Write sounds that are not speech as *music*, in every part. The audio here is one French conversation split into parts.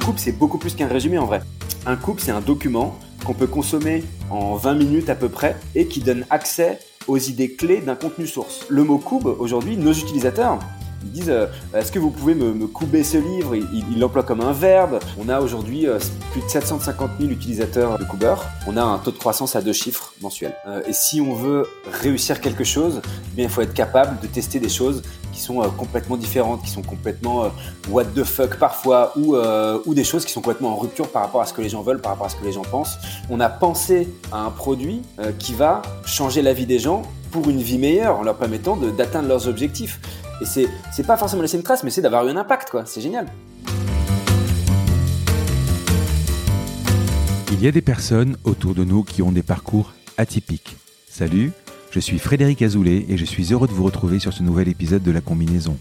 coupe, c'est beaucoup plus qu'un résumé en vrai. Un coupe, c'est un document qu'on peut consommer en 20 minutes à peu près et qui donne accès aux idées clés d'un contenu source. Le mot cube, aujourd'hui, nos utilisateurs, ils disent euh, Est-ce que vous pouvez me, couper ce livre? Il l'emploie comme un verbe. On a aujourd'hui euh, plus de 750 000 utilisateurs de Kuber. On a un taux de croissance à deux chiffres mensuels. Euh, et si on veut réussir quelque chose, eh bien, il faut être capable de tester des choses qui sont complètement différentes, qui sont complètement what the fuck parfois, ou, ou des choses qui sont complètement en rupture par rapport à ce que les gens veulent, par rapport à ce que les gens pensent. On a pensé à un produit qui va changer la vie des gens pour une vie meilleure en leur permettant d'atteindre leurs objectifs. Et c'est, pas forcément laisser une trace, mais c'est d'avoir eu un impact, quoi. C'est génial. Il y a des personnes autour de nous qui ont des parcours atypiques. Salut, je suis Frédéric Azoulay et je suis heureux de vous retrouver sur ce nouvel épisode de La Combinaison.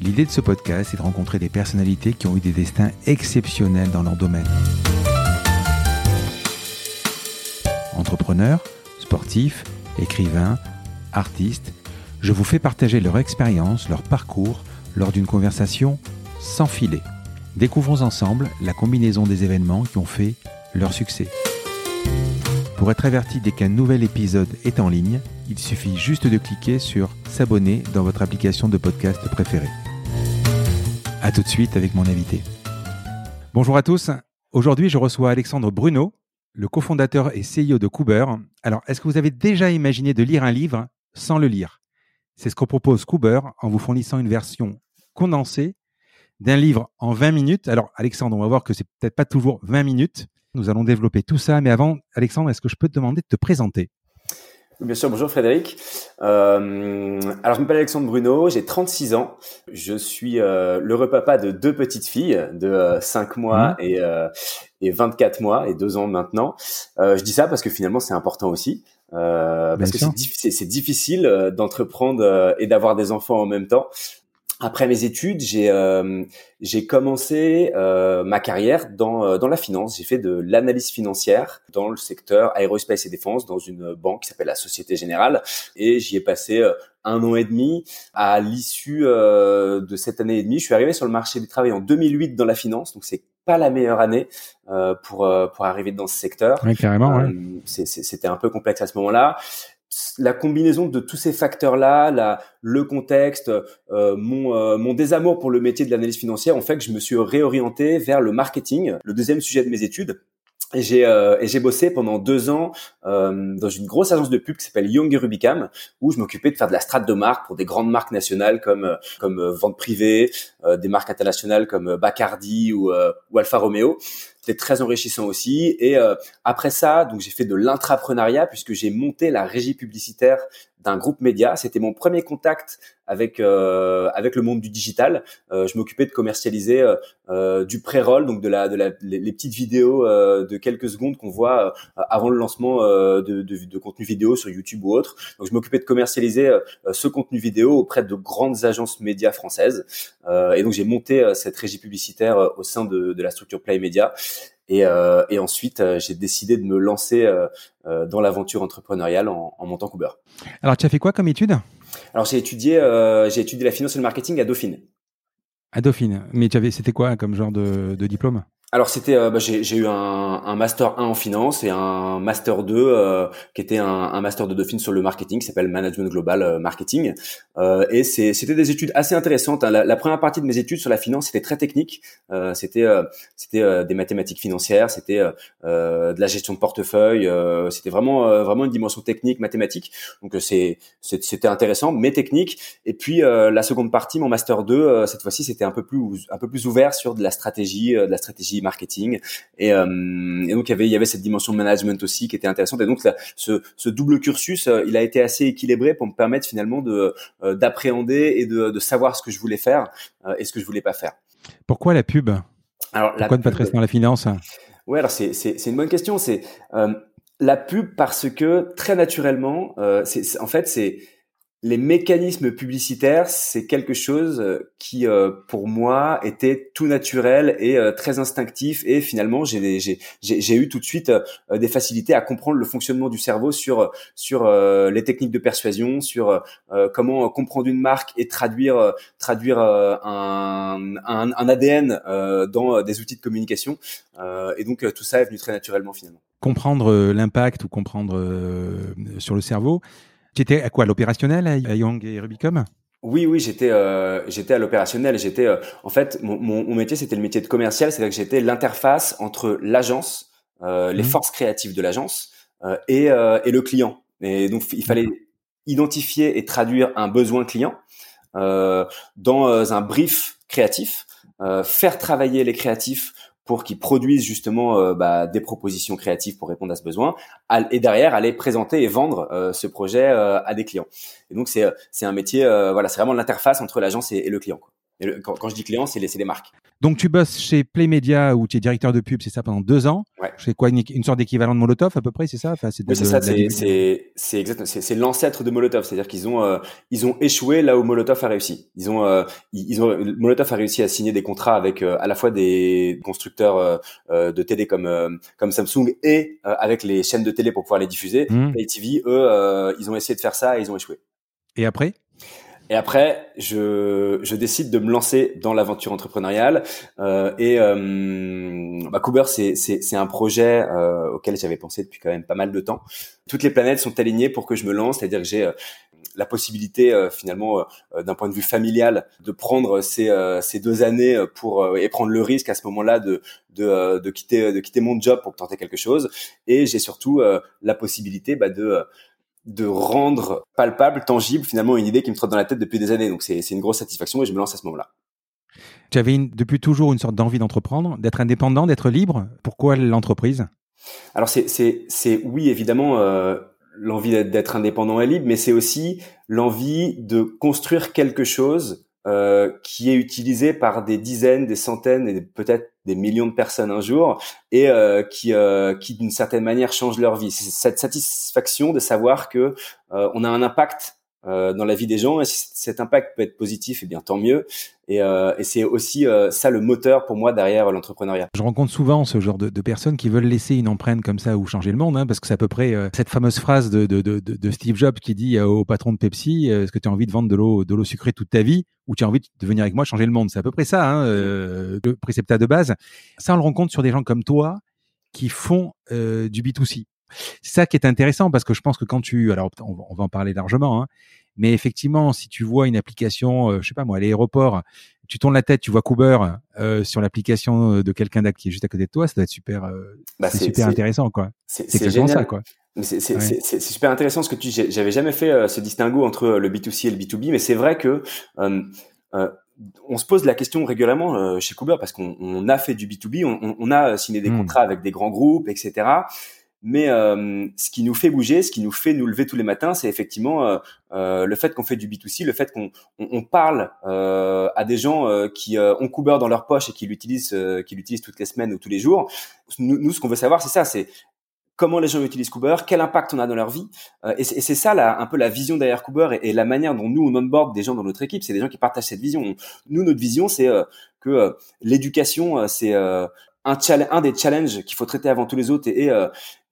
L'idée de ce podcast est de rencontrer des personnalités qui ont eu des destins exceptionnels dans leur domaine. Entrepreneurs, sportifs, écrivains, artistes, je vous fais partager leur expérience, leur parcours lors d'une conversation sans filet. Découvrons ensemble la combinaison des événements qui ont fait leur succès. Pour être averti dès qu'un nouvel épisode est en ligne, il suffit juste de cliquer sur S'abonner dans votre application de podcast préférée. A tout de suite avec mon invité. Bonjour à tous. Aujourd'hui, je reçois Alexandre Bruno, le cofondateur et CEO de Cooper. Alors, est-ce que vous avez déjà imaginé de lire un livre sans le lire? C'est ce qu'on propose Cooper en vous fournissant une version condensée d'un livre en 20 minutes. Alors, Alexandre, on va voir que c'est peut-être pas toujours 20 minutes. Nous allons développer tout ça. Mais avant, Alexandre, est-ce que je peux te demander de te présenter? Bien sûr, bonjour Frédéric. Euh, alors je m'appelle Alexandre Bruno, j'ai 36 ans. Je suis euh, l'heureux papa de deux petites filles de 5 euh, mois mmh. et, et 24 mois et 2 ans maintenant. je dis ça parce que finalement c'est important aussi. parce que c'est difficile d'entreprendre et d'avoir des enfants en même temps. Après mes études, j'ai euh, j'ai commencé euh, ma carrière dans euh, dans la finance. J'ai fait de l'analyse financière dans le secteur aérospace et défense dans une banque qui s'appelle la Société Générale et j'y ai passé un an et demi. À l'issue de cette année et demie, je suis arrivé sur le marché du travail en 2008 dans la finance, donc c'est pas la meilleure année pour pour arriver dans ce secteur. Oui, carrément. Ouais. C'était un peu complexe à ce moment-là la combinaison de tous ces facteurs-là, le contexte, euh, mon, euh, mon désamour pour le métier de l'analyse financière, ont fait que je me suis réorienté vers le marketing, le deuxième sujet de mes études. Et j'ai euh, j'ai bossé pendant deux ans euh, dans une grosse agence de pub qui s'appelle Young Rubicam où je m'occupais de faire de la strate de marque pour des grandes marques nationales comme comme vente privée, des marques internationales comme Bacardi ou, ou Alfa Romeo. C'était très enrichissant aussi. Et après ça, donc j'ai fait de l'intrapreneuriat puisque j'ai monté la régie publicitaire d'un groupe média. C'était mon premier contact avec euh, avec le monde du digital. Euh, je m'occupais de commercialiser euh, euh du pré-roll, donc de la de la les, petites vidéos euh, de quelques secondes qu'on voit euh, avant le lancement de, de, de, contenu vidéo sur YouTube ou autre. Donc je m'occupais de commercialiser ce contenu vidéo auprès de grandes agences médias françaises. et donc j'ai monté cette régie publicitaire au sein de, de la structure Play Media. Et, euh, et ensuite, euh, j'ai décidé de me lancer euh, dans l'aventure entrepreneuriale en, en montant Cooper. Alors, tu as fait quoi comme étude? Alors, j'ai étudié, j'ai étudié la finance et le marketing à Dauphine. À Dauphine. Mais tu avais, c'était quoi comme genre de, de diplôme? Alors c'était, euh, bah, j'ai eu un, un, master 1 en finance et un master 2 euh, qui était un, un, master de Dauphine sur le marketing, qui s'appelle Management Global euh, Marketing. et c'était des études assez intéressantes. Hein. La, première partie de mes études sur la finance c'était très technique. c'était c'était des mathématiques financières, c'était de la gestion de portefeuille. c'était vraiment vraiment une dimension technique, mathématique. Donc c'est c'était intéressant, mais technique. Et puis la seconde partie, mon master 2, cette fois-ci c'était un peu plus un peu plus ouvert sur de la stratégie, de la stratégie marketing. Et, euh, et, donc il y avait il y avait cette dimension de management aussi qui était intéressante. Et donc ce, ce, double cursus, euh, il a été assez équilibré pour me permettre finalement de euh, d'appréhender et de, de, savoir ce que je voulais faire et ce que je voulais pas faire. Pourquoi la pub? Alors, Pourquoi ne pas rester dans la finance? Ouais, alors c'est c'est une bonne question. C'est la pub parce que très naturellement, c'est en fait c'est les mécanismes publicitaires, c'est quelque chose euh, qui, euh, pour moi, était tout naturel et euh, très instinctif. Et finalement, j'ai eu tout de suite des facilités à comprendre le fonctionnement du cerveau sur sur les techniques de persuasion, sur comment comprendre une marque et traduire traduire un, un, un ADN dans des outils de communication. et donc tout ça est venu très naturellement finalement. Comprendre l'impact ou comprendre sur le cerveau tu étais à quoi l'opérationnel à Young et Rubicom? Oui, oui, j'étais euh, j'étais à l'opérationnel. J'étais euh, en fait mon, mon, métier c'était le métier de commercial, c'est-à-dire que j'étais l'interface entre l'agence, euh, les mmh. forces créatives de l'agence et, et le client. Et donc il fallait identifier et traduire un besoin client dans un brief créatif, faire travailler les créatifs pour qu'ils produisent justement euh, bah, des propositions créatives pour répondre à ce besoin, et derrière aller présenter et vendre euh, ce projet euh, à des clients. Et donc c'est c'est un métier, voilà, c'est vraiment l'interface entre l'agence et, le client. Quoi quand, je dis client, c'est les, les, marques. Donc tu bosses chez Playmedia où tu es directeur de pub, c'est ça pendant deux ans. Ouais. Je quoi une, sorte d'équivalent de Molotov à peu près, c'est ça? Enfin, c'est ça. C'est c'est c'est l'ancêtre de Molotov, c'est-à-dire qu'ils ont euh, ils ont échoué là où Molotov a réussi. Ils ont euh, ils ont Molotov a réussi à signer des contrats avec euh, à la fois des constructeurs de télé comme comme Samsung et avec les chaînes de télé pour pouvoir les diffuser. Mmh. Play TV, eux, ils ont essayé de faire ça et ils ont échoué. Et après? Et après, je, je décide de me lancer dans l'aventure entrepreneuriale. Euh, et euh, bah, Cooper, c'est, un projet euh, auquel j'avais pensé depuis quand même pas mal de temps. Toutes les planètes sont alignées pour que je me lance, c'est-à-dire que j'ai euh, la possibilité euh, finalement euh, d'un point de vue familial de prendre ces, ces deux années pour et prendre le risque à ce moment-là de de, de quitter de quitter mon job pour tenter quelque chose et j'ai surtout la possibilité bah, de de rendre palpable, tangible finalement une idée qui me trotte dans la tête depuis des années. Donc c'est une grosse satisfaction et je me lance à ce moment-là. Tu avais depuis toujours une sorte d'envie d'entreprendre, d'être indépendant, d'être libre. Pourquoi l'entreprise? Alors c'est oui évidemment euh, l'envie d'être indépendant et libre, mais c'est aussi l'envie de construire quelque chose euh, qui est utilisé par des dizaines, des centaines et peut-être des millions de personnes un jour et euh, qui, euh, qui d'une certaine manière change leur vie. C'est cette satisfaction de savoir que on a un impact euh, dans la vie des gens. Et si cet impact peut être positif, eh bien tant mieux. Et, euh, et c'est aussi euh, ça le moteur pour moi derrière l'entrepreneuriat. Je rencontre souvent ce genre de, de, personnes qui veulent laisser une empreinte comme ça ou changer le monde, hein, parce que c'est à peu près cette fameuse phrase de, de, de, Steve Jobs qui dit au patron de Pepsi Est-ce que tu as envie de vendre de l'eau de l'eau sucrée toute ta vie ou tu as envie de venir avec moi changer le monde? C'est à peu près ça, hein, le préceptat de base. Ça, on le rencontre sur des gens comme toi qui font du B2C. C'est ça qui est intéressant parce que je pense que quand tu, alors on va en parler largement, hein, mais effectivement, si tu vois une application, euh, je sais pas moi, à l'aéroport, tu tournes la tête, tu vois Cooper euh, sur l'application euh, de quelqu'un qui est juste à côté de toi, ça doit être super, euh, bah, c'est super intéressant quoi. C'est génial. ça quoi. C'est ouais. super intéressant ce que tu. J'avais jamais fait ce distinguo entre le B2C et le B2B, mais c'est vrai que on se pose la question régulièrement chez Cooper parce qu'on a fait du B2B, on, on a signé des mmh. contrats avec des grands groupes, etc. Mais euh, ce qui nous fait bouger, ce qui nous fait nous lever tous les matins, c'est effectivement euh, euh, le fait qu'on fait du B2C, le fait qu'on on, on parle à des gens qui ont Cooper dans leur poche et qui l'utilisent, qui l'utilisent toutes les semaines ou tous les jours. Nous, nous ce qu'on veut savoir, c'est ça, c'est comment les gens utilisent Cooper, quel impact on a dans leur vie. et c'est ça là, un peu la vision derrière Cooper et, la manière dont nous on onboard des gens dans notre équipe, c'est des gens qui partagent cette vision. Nous, notre vision, c'est que l'éducation, c'est un, un des challenges qu'il faut traiter avant tous les autres et,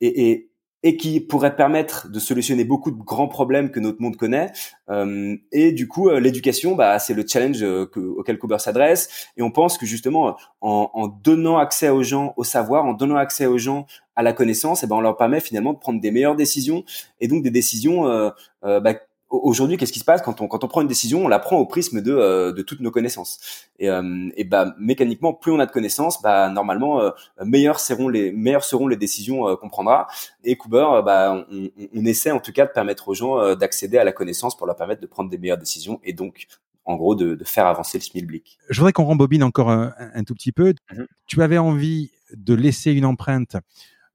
et, et, et qui pourrait permettre de solutionner beaucoup de grands problèmes que notre monde connaît. Euh, et du coup, euh, l'éducation, bah, c'est le challenge euh, que, auquel Cooper s'adresse. Et on pense que justement, en, en, donnant accès aux gens au savoir, en donnant accès aux gens à la connaissance, et eh ben, on leur permet finalement de prendre des meilleures décisions et donc des décisions euh, euh bah, aujourd'hui, qu'est-ce qui se passe quand on quand on prend une décision, on la prend au prisme de euh, de toutes nos connaissances. Et, euh, et bah mécaniquement, plus on a de connaissances, bah normalement euh, meilleures seront les meilleures seront les décisions qu'on prendra. Et Cooper, bah on, on, essaie en tout cas de permettre aux gens d'accéder à la connaissance pour leur permettre de prendre des meilleures décisions et donc en gros de, de faire avancer le schmilblick. Je voudrais qu'on rembobine encore un, un, tout petit peu. Mm-hmm. Tu avais envie de laisser une empreinte.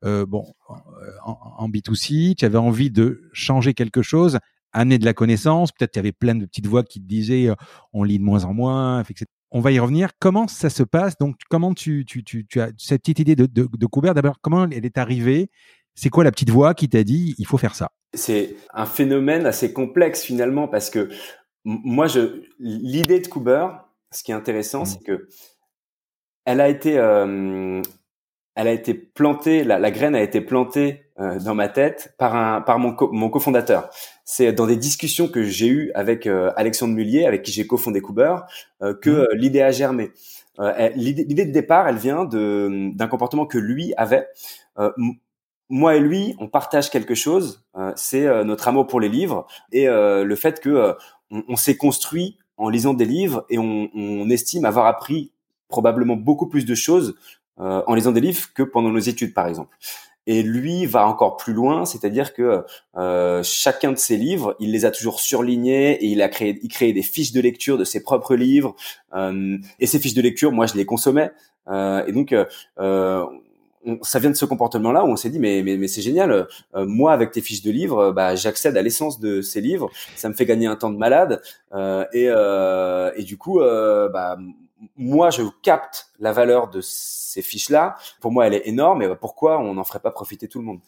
Euh, bon, en, en, B2C, tu avais envie de changer quelque chose amener de la connaissance. Peut-être qu'il y avait plein de petites voix qui te disaient euh, on lit de moins en moins, etc. On va y revenir. Comment ça se passe? Donc, comment tu, tu, tu, tu as cette petite idée de, de, de D'abord, comment elle est arrivée? C'est quoi la petite voix qui t'a dit il faut faire ça? C'est un phénomène assez complexe finalement parce que moi, je l'idée de Cooper, ce qui est intéressant, mmh. c'est que elle a été, euh, elle a été plantée, la, la, graine a été plantée euh, dans ma tête par un, par mon, mon cofondateur. C'est dans des discussions que j'ai eues avec euh, Alexandre Mullier, avec qui j'ai cofondé Cooper, euh, que mmh. l'idée a germé. l'idée de départ, elle vient de d'un comportement que lui avait. moi et lui, on partage quelque chose. c'est notre amour pour les livres et le fait que on, on s'est construit en lisant des livres et on, on, estime avoir appris probablement beaucoup plus de choses euh, en lisant des livres que pendant nos études, par exemple. Et lui va encore plus loin, c'est-à-dire que euh, chacun de ses livres, il les a toujours surlignés et il a créé, il créé des fiches de lecture de ses propres livres. Euh, et ces fiches de lecture, moi, je les consommais. Euh, et donc, euh, ça vient de ce comportement-là où on s'est dit mais mais, mais c'est génial. Euh, moi avec tes fiches de livres, bah j'accède à l'essence de ces livres. Ça me fait gagner un temps de malade euh, et euh, et du coup euh, bah moi je capte la valeur de ces fiches-là. Pour moi elle est énorme. Et pourquoi on n'en ferait pas profiter tout le monde?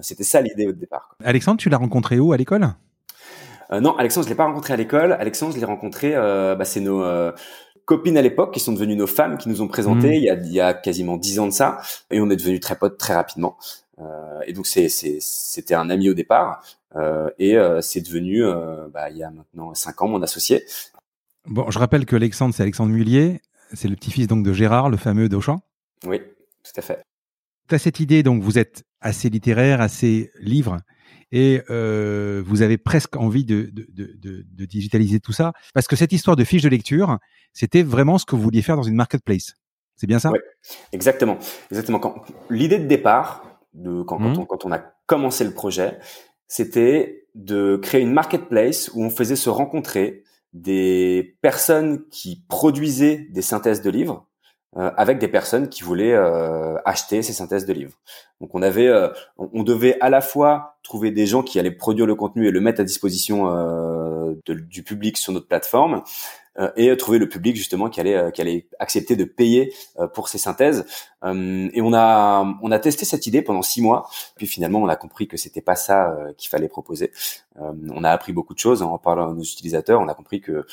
C'était ça l'idée au départ. Alexandre, tu l'as rencontré où? À l'école? Non, Alexandre je l'ai pas rencontré à l'école. Alexandre je l'ai rencontré. bah, c'est nos copines à l'époque qui sont devenues nos femmes, qui nous ont présenté mmh. il, y a, il y a quasiment dix ans de ça, et on est devenus très potes très rapidement. Euh, et donc c'était un ami au départ, euh, et euh, c'est devenu euh, bah, il y a maintenant cinq ans mon associé. Bon, je rappelle que Alexandre c'est Alexandre Mullier, c'est le petit-fils donc de Gérard, le fameux d'Auchan. Oui, tout à fait. Tu as cette idée, donc vous êtes assez littéraire, assez livre et euh, vous avez presque envie de, de, de, de, digitaliser tout ça parce que cette histoire de fiche de lecture, c'était vraiment ce que vous vouliez faire dans une marketplace. C'est bien ça? Oui, exactement. Exactement. Quand, l'idée de départ, de, quand, quand, mmh. on, quand on a commencé le projet, c'était de créer une marketplace où on faisait se rencontrer des personnes qui produisaient des synthèses de livres euh, avec des personnes qui voulaient euh, acheter ces synthèses de livres. Donc on avait, euh, on, devait à la fois trouver des gens qui allaient produire le contenu et le mettre à disposition de, du public sur notre plateforme, et trouver le public justement qui allait, qui allait accepter de payer pour ces synthèses. et on a, on a testé cette idée pendant six mois, puis finalement on a compris que c'était pas ça qu'il fallait proposer. on a appris beaucoup de choses en parlant à nos utilisateurs. On a compris que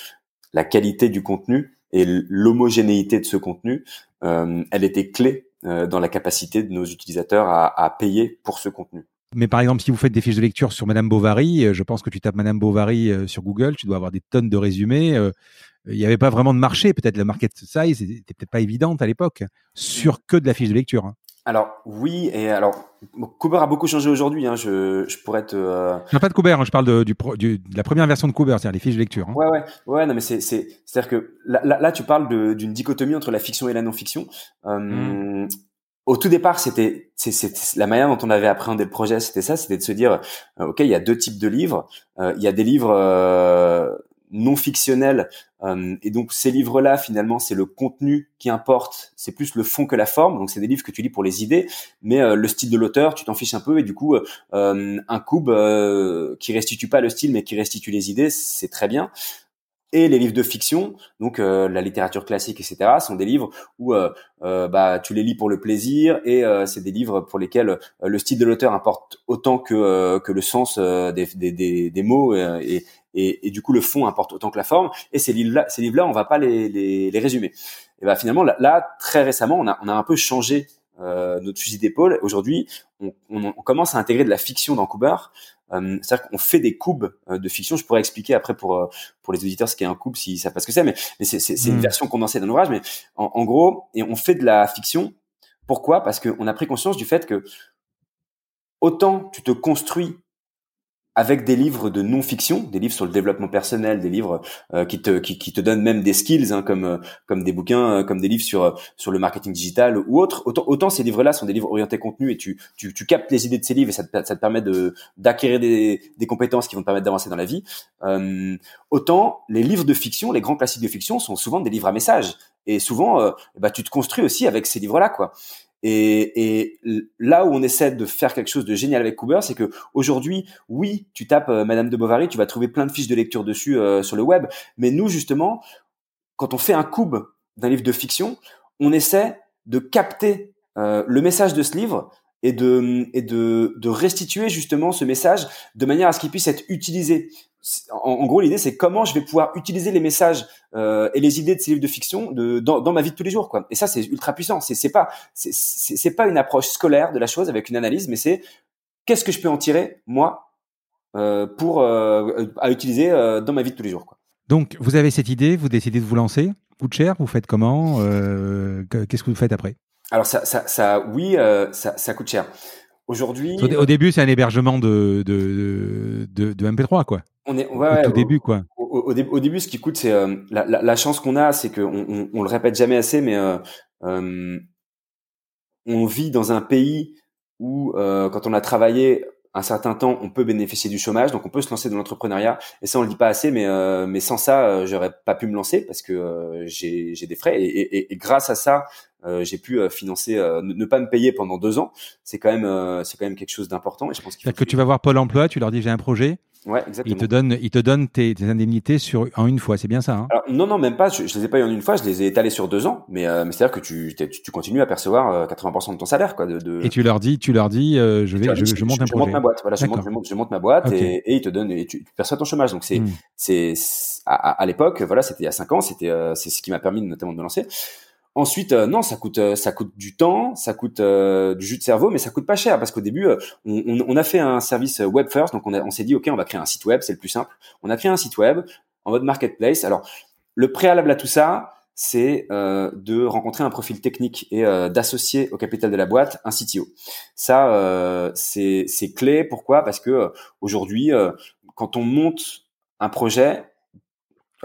la qualité du contenu et l'homogénéité de ce contenu, euh, elle était clé euh, dans la capacité de nos utilisateurs à, à, payer pour ce contenu. Mais par exemple, si vous faites des fiches de lecture sur Madame Bovary, euh, je pense que tu tapes Madame Bovary sur Google, tu dois avoir des tonnes de résumés. Il n'y avait pas vraiment de marché, peut-être la market size n'était peut-être pas évidente à l'époque, sur que de la fiche de lecture. Hein. Alors oui, et alors Cooper a beaucoup changé aujourd'hui. Hein, je, je pourrais te. Euh... Non, pas de Cooper. Hein, je parle de, du, du, de la première version de Cooper, c'est-à-dire les fiches de lecture. Hein. Ouais, ouais, ouais. Non, mais c'est, c'est, c'est-à-dire que là, là, tu parles d'une dichotomie entre la fiction et la non-fiction. Euh, mmh. Au tout départ, c'était, la manière dont on avait appréhendé le projet, c'était ça, c'était de se dire, euh, ok, il y a deux types de livres. Euh, il y a des livres euh, non fictionnels euh, et donc ces livres-là, finalement, c'est le contenu qui importe, c'est plus le fond que la forme. Donc c'est des livres que tu lis pour les idées, mais euh, le style de l'auteur, tu t'en fiches un peu. Et du coup, euh, un coupe qui restitue pas le style, mais qui restitue les idées, c'est très bien. Et les livres de fiction, donc la littérature classique, etc., sont des livres où bah tu les lis pour le plaisir et c'est des livres pour lesquels le style de l'auteur importe autant que que le sens des, des, des, des mots et, et, et, du coup le fond importe autant que la forme. Et ces livres-là, ces livres-là, on va pas les, les, les résumer. Et ben finalement là, très récemment, on a, on a un peu changé euh, notre fusil d'épaule. Aujourd'hui, on, on, on, commence à intégrer de la fiction dans Cooper. Euh, C'est-à-dire qu'on fait des coups euh, de fiction. Je pourrais expliquer après pour euh, pour les auditeurs ce qu'est un coupe s'ils savent pas ce que c'est, mais, mais c'est c'est une hmm. version condensée d'un ouvrage. Mais en, en, gros, et on fait de la fiction. Pourquoi? Parce qu'on a pris conscience du fait que autant tu te construis avec des livres de non-fiction, des livres sur le développement personnel, des livres euh, qui te qui, qui, te donnent même des skills, hein, comme euh, comme des bouquins, euh, comme des livres sur sur le marketing digital ou autre. Autant, autant ces livres-là sont des livres orientés contenu et tu, tu tu captes les idées de ces livres et ça te, ça te permet de d'acquérir des des compétences qui vont te permettre d'avancer dans la vie. autant les livres de fiction, les grands classiques de fiction sont souvent des livres à message et souvent bah tu te construis aussi avec ces livres-là quoi. Et, là où on essaie de faire quelque chose de génial avec Cooper, c'est que aujourd'hui, oui, tu tapes euh, Madame de Bovary, tu vas trouver plein de fiches de lecture dessus euh, sur le web. Mais nous, justement, quand on fait un cube d'un livre de fiction, on essaie de capter euh, le message de ce livre et de restituer justement ce message de manière à ce qu'il puisse être utilisé. En, gros, l'idée c'est comment je vais pouvoir utiliser les messages euh, et les idées de ces livres de fiction dans, ma vie de tous les jours. Et ça, c'est ultra puissant. C'est c'est pas une approche scolaire de la chose avec une analyse, mais c'est qu'est-ce que je peux en tirer moi euh, pour euh, à utiliser dans ma vie de tous les jours. Donc, vous avez cette idée, vous décidez de vous lancer. Coûte cher, vous faites comment Qu'est-ce que vous faites après? Alors ça, ça, ça oui, euh, ça, ça coûte cher. Aujourd'hui, au, début, c'est un hébergement de, de, de, de, MP3, quoi. On est, ouais, au, début, quoi. Au, au, début, ce qui coûte, c'est euh, la, la, la, chance qu'on a, c'est qu'on on, on, le répète jamais assez, mais euh, euh on vit dans un pays où, euh, quand on a travaillé un certain temps, on peut bénéficier du chômage, donc on peut se lancer dans l'entrepreneuriat. Et ça, on le dit pas assez, mais euh, mais sans ça, euh, j'aurais pas pu me lancer parce que j'ai j'ai des frais. Et, et, et, grâce à ça, euh, j'ai pu euh, financer, euh, ne, pas me payer pendant deux ans. C'est quand même, c'est quand même quelque chose d'important. Et je pense qu'il que tu vas voir Pôle Emploi, tu leur dis j'ai un projet. Ouais, exactement. Ils te donnent, ils te donnent tes, tes indemnités sur en une fois, c'est bien ça hein? Alors, Non, non, même pas. Je, je les ai pas eu en une fois. Je les ai étalés sur deux ans. Mais, mais c'est à dire que tu, tu, tu, continues à percevoir 80% de ton salaire, quoi. De, de... Et tu leur dis, tu leur dis, euh, je vais, je, je, monte un je projet. monte ma boîte. Voilà, je monte, je monte, je monte, ma boîte et, et ils te donnent, et tu, tu perçois ton chômage. Donc c'est, hmm. c'est, à, à l'époque, voilà, c'était il y a cinq ans. C'était, c'est ce qui m'a permis notamment de me lancer. Ensuite, euh, non, ça coûte, euh, ça coûte du temps, ça coûte euh, du jus de cerveau, mais ça coûte pas cher parce qu'au début, on, a fait un service web first, donc on, on s'est dit ok, on va créer un site web, c'est le plus simple. On a créé un site web en mode marketplace. Alors, le préalable à tout ça, c'est de rencontrer un profil technique et d'associer au capital de la boîte un CTO. Ça, c'est clé. Pourquoi? Parce que aujourd'hui, quand on monte un projet,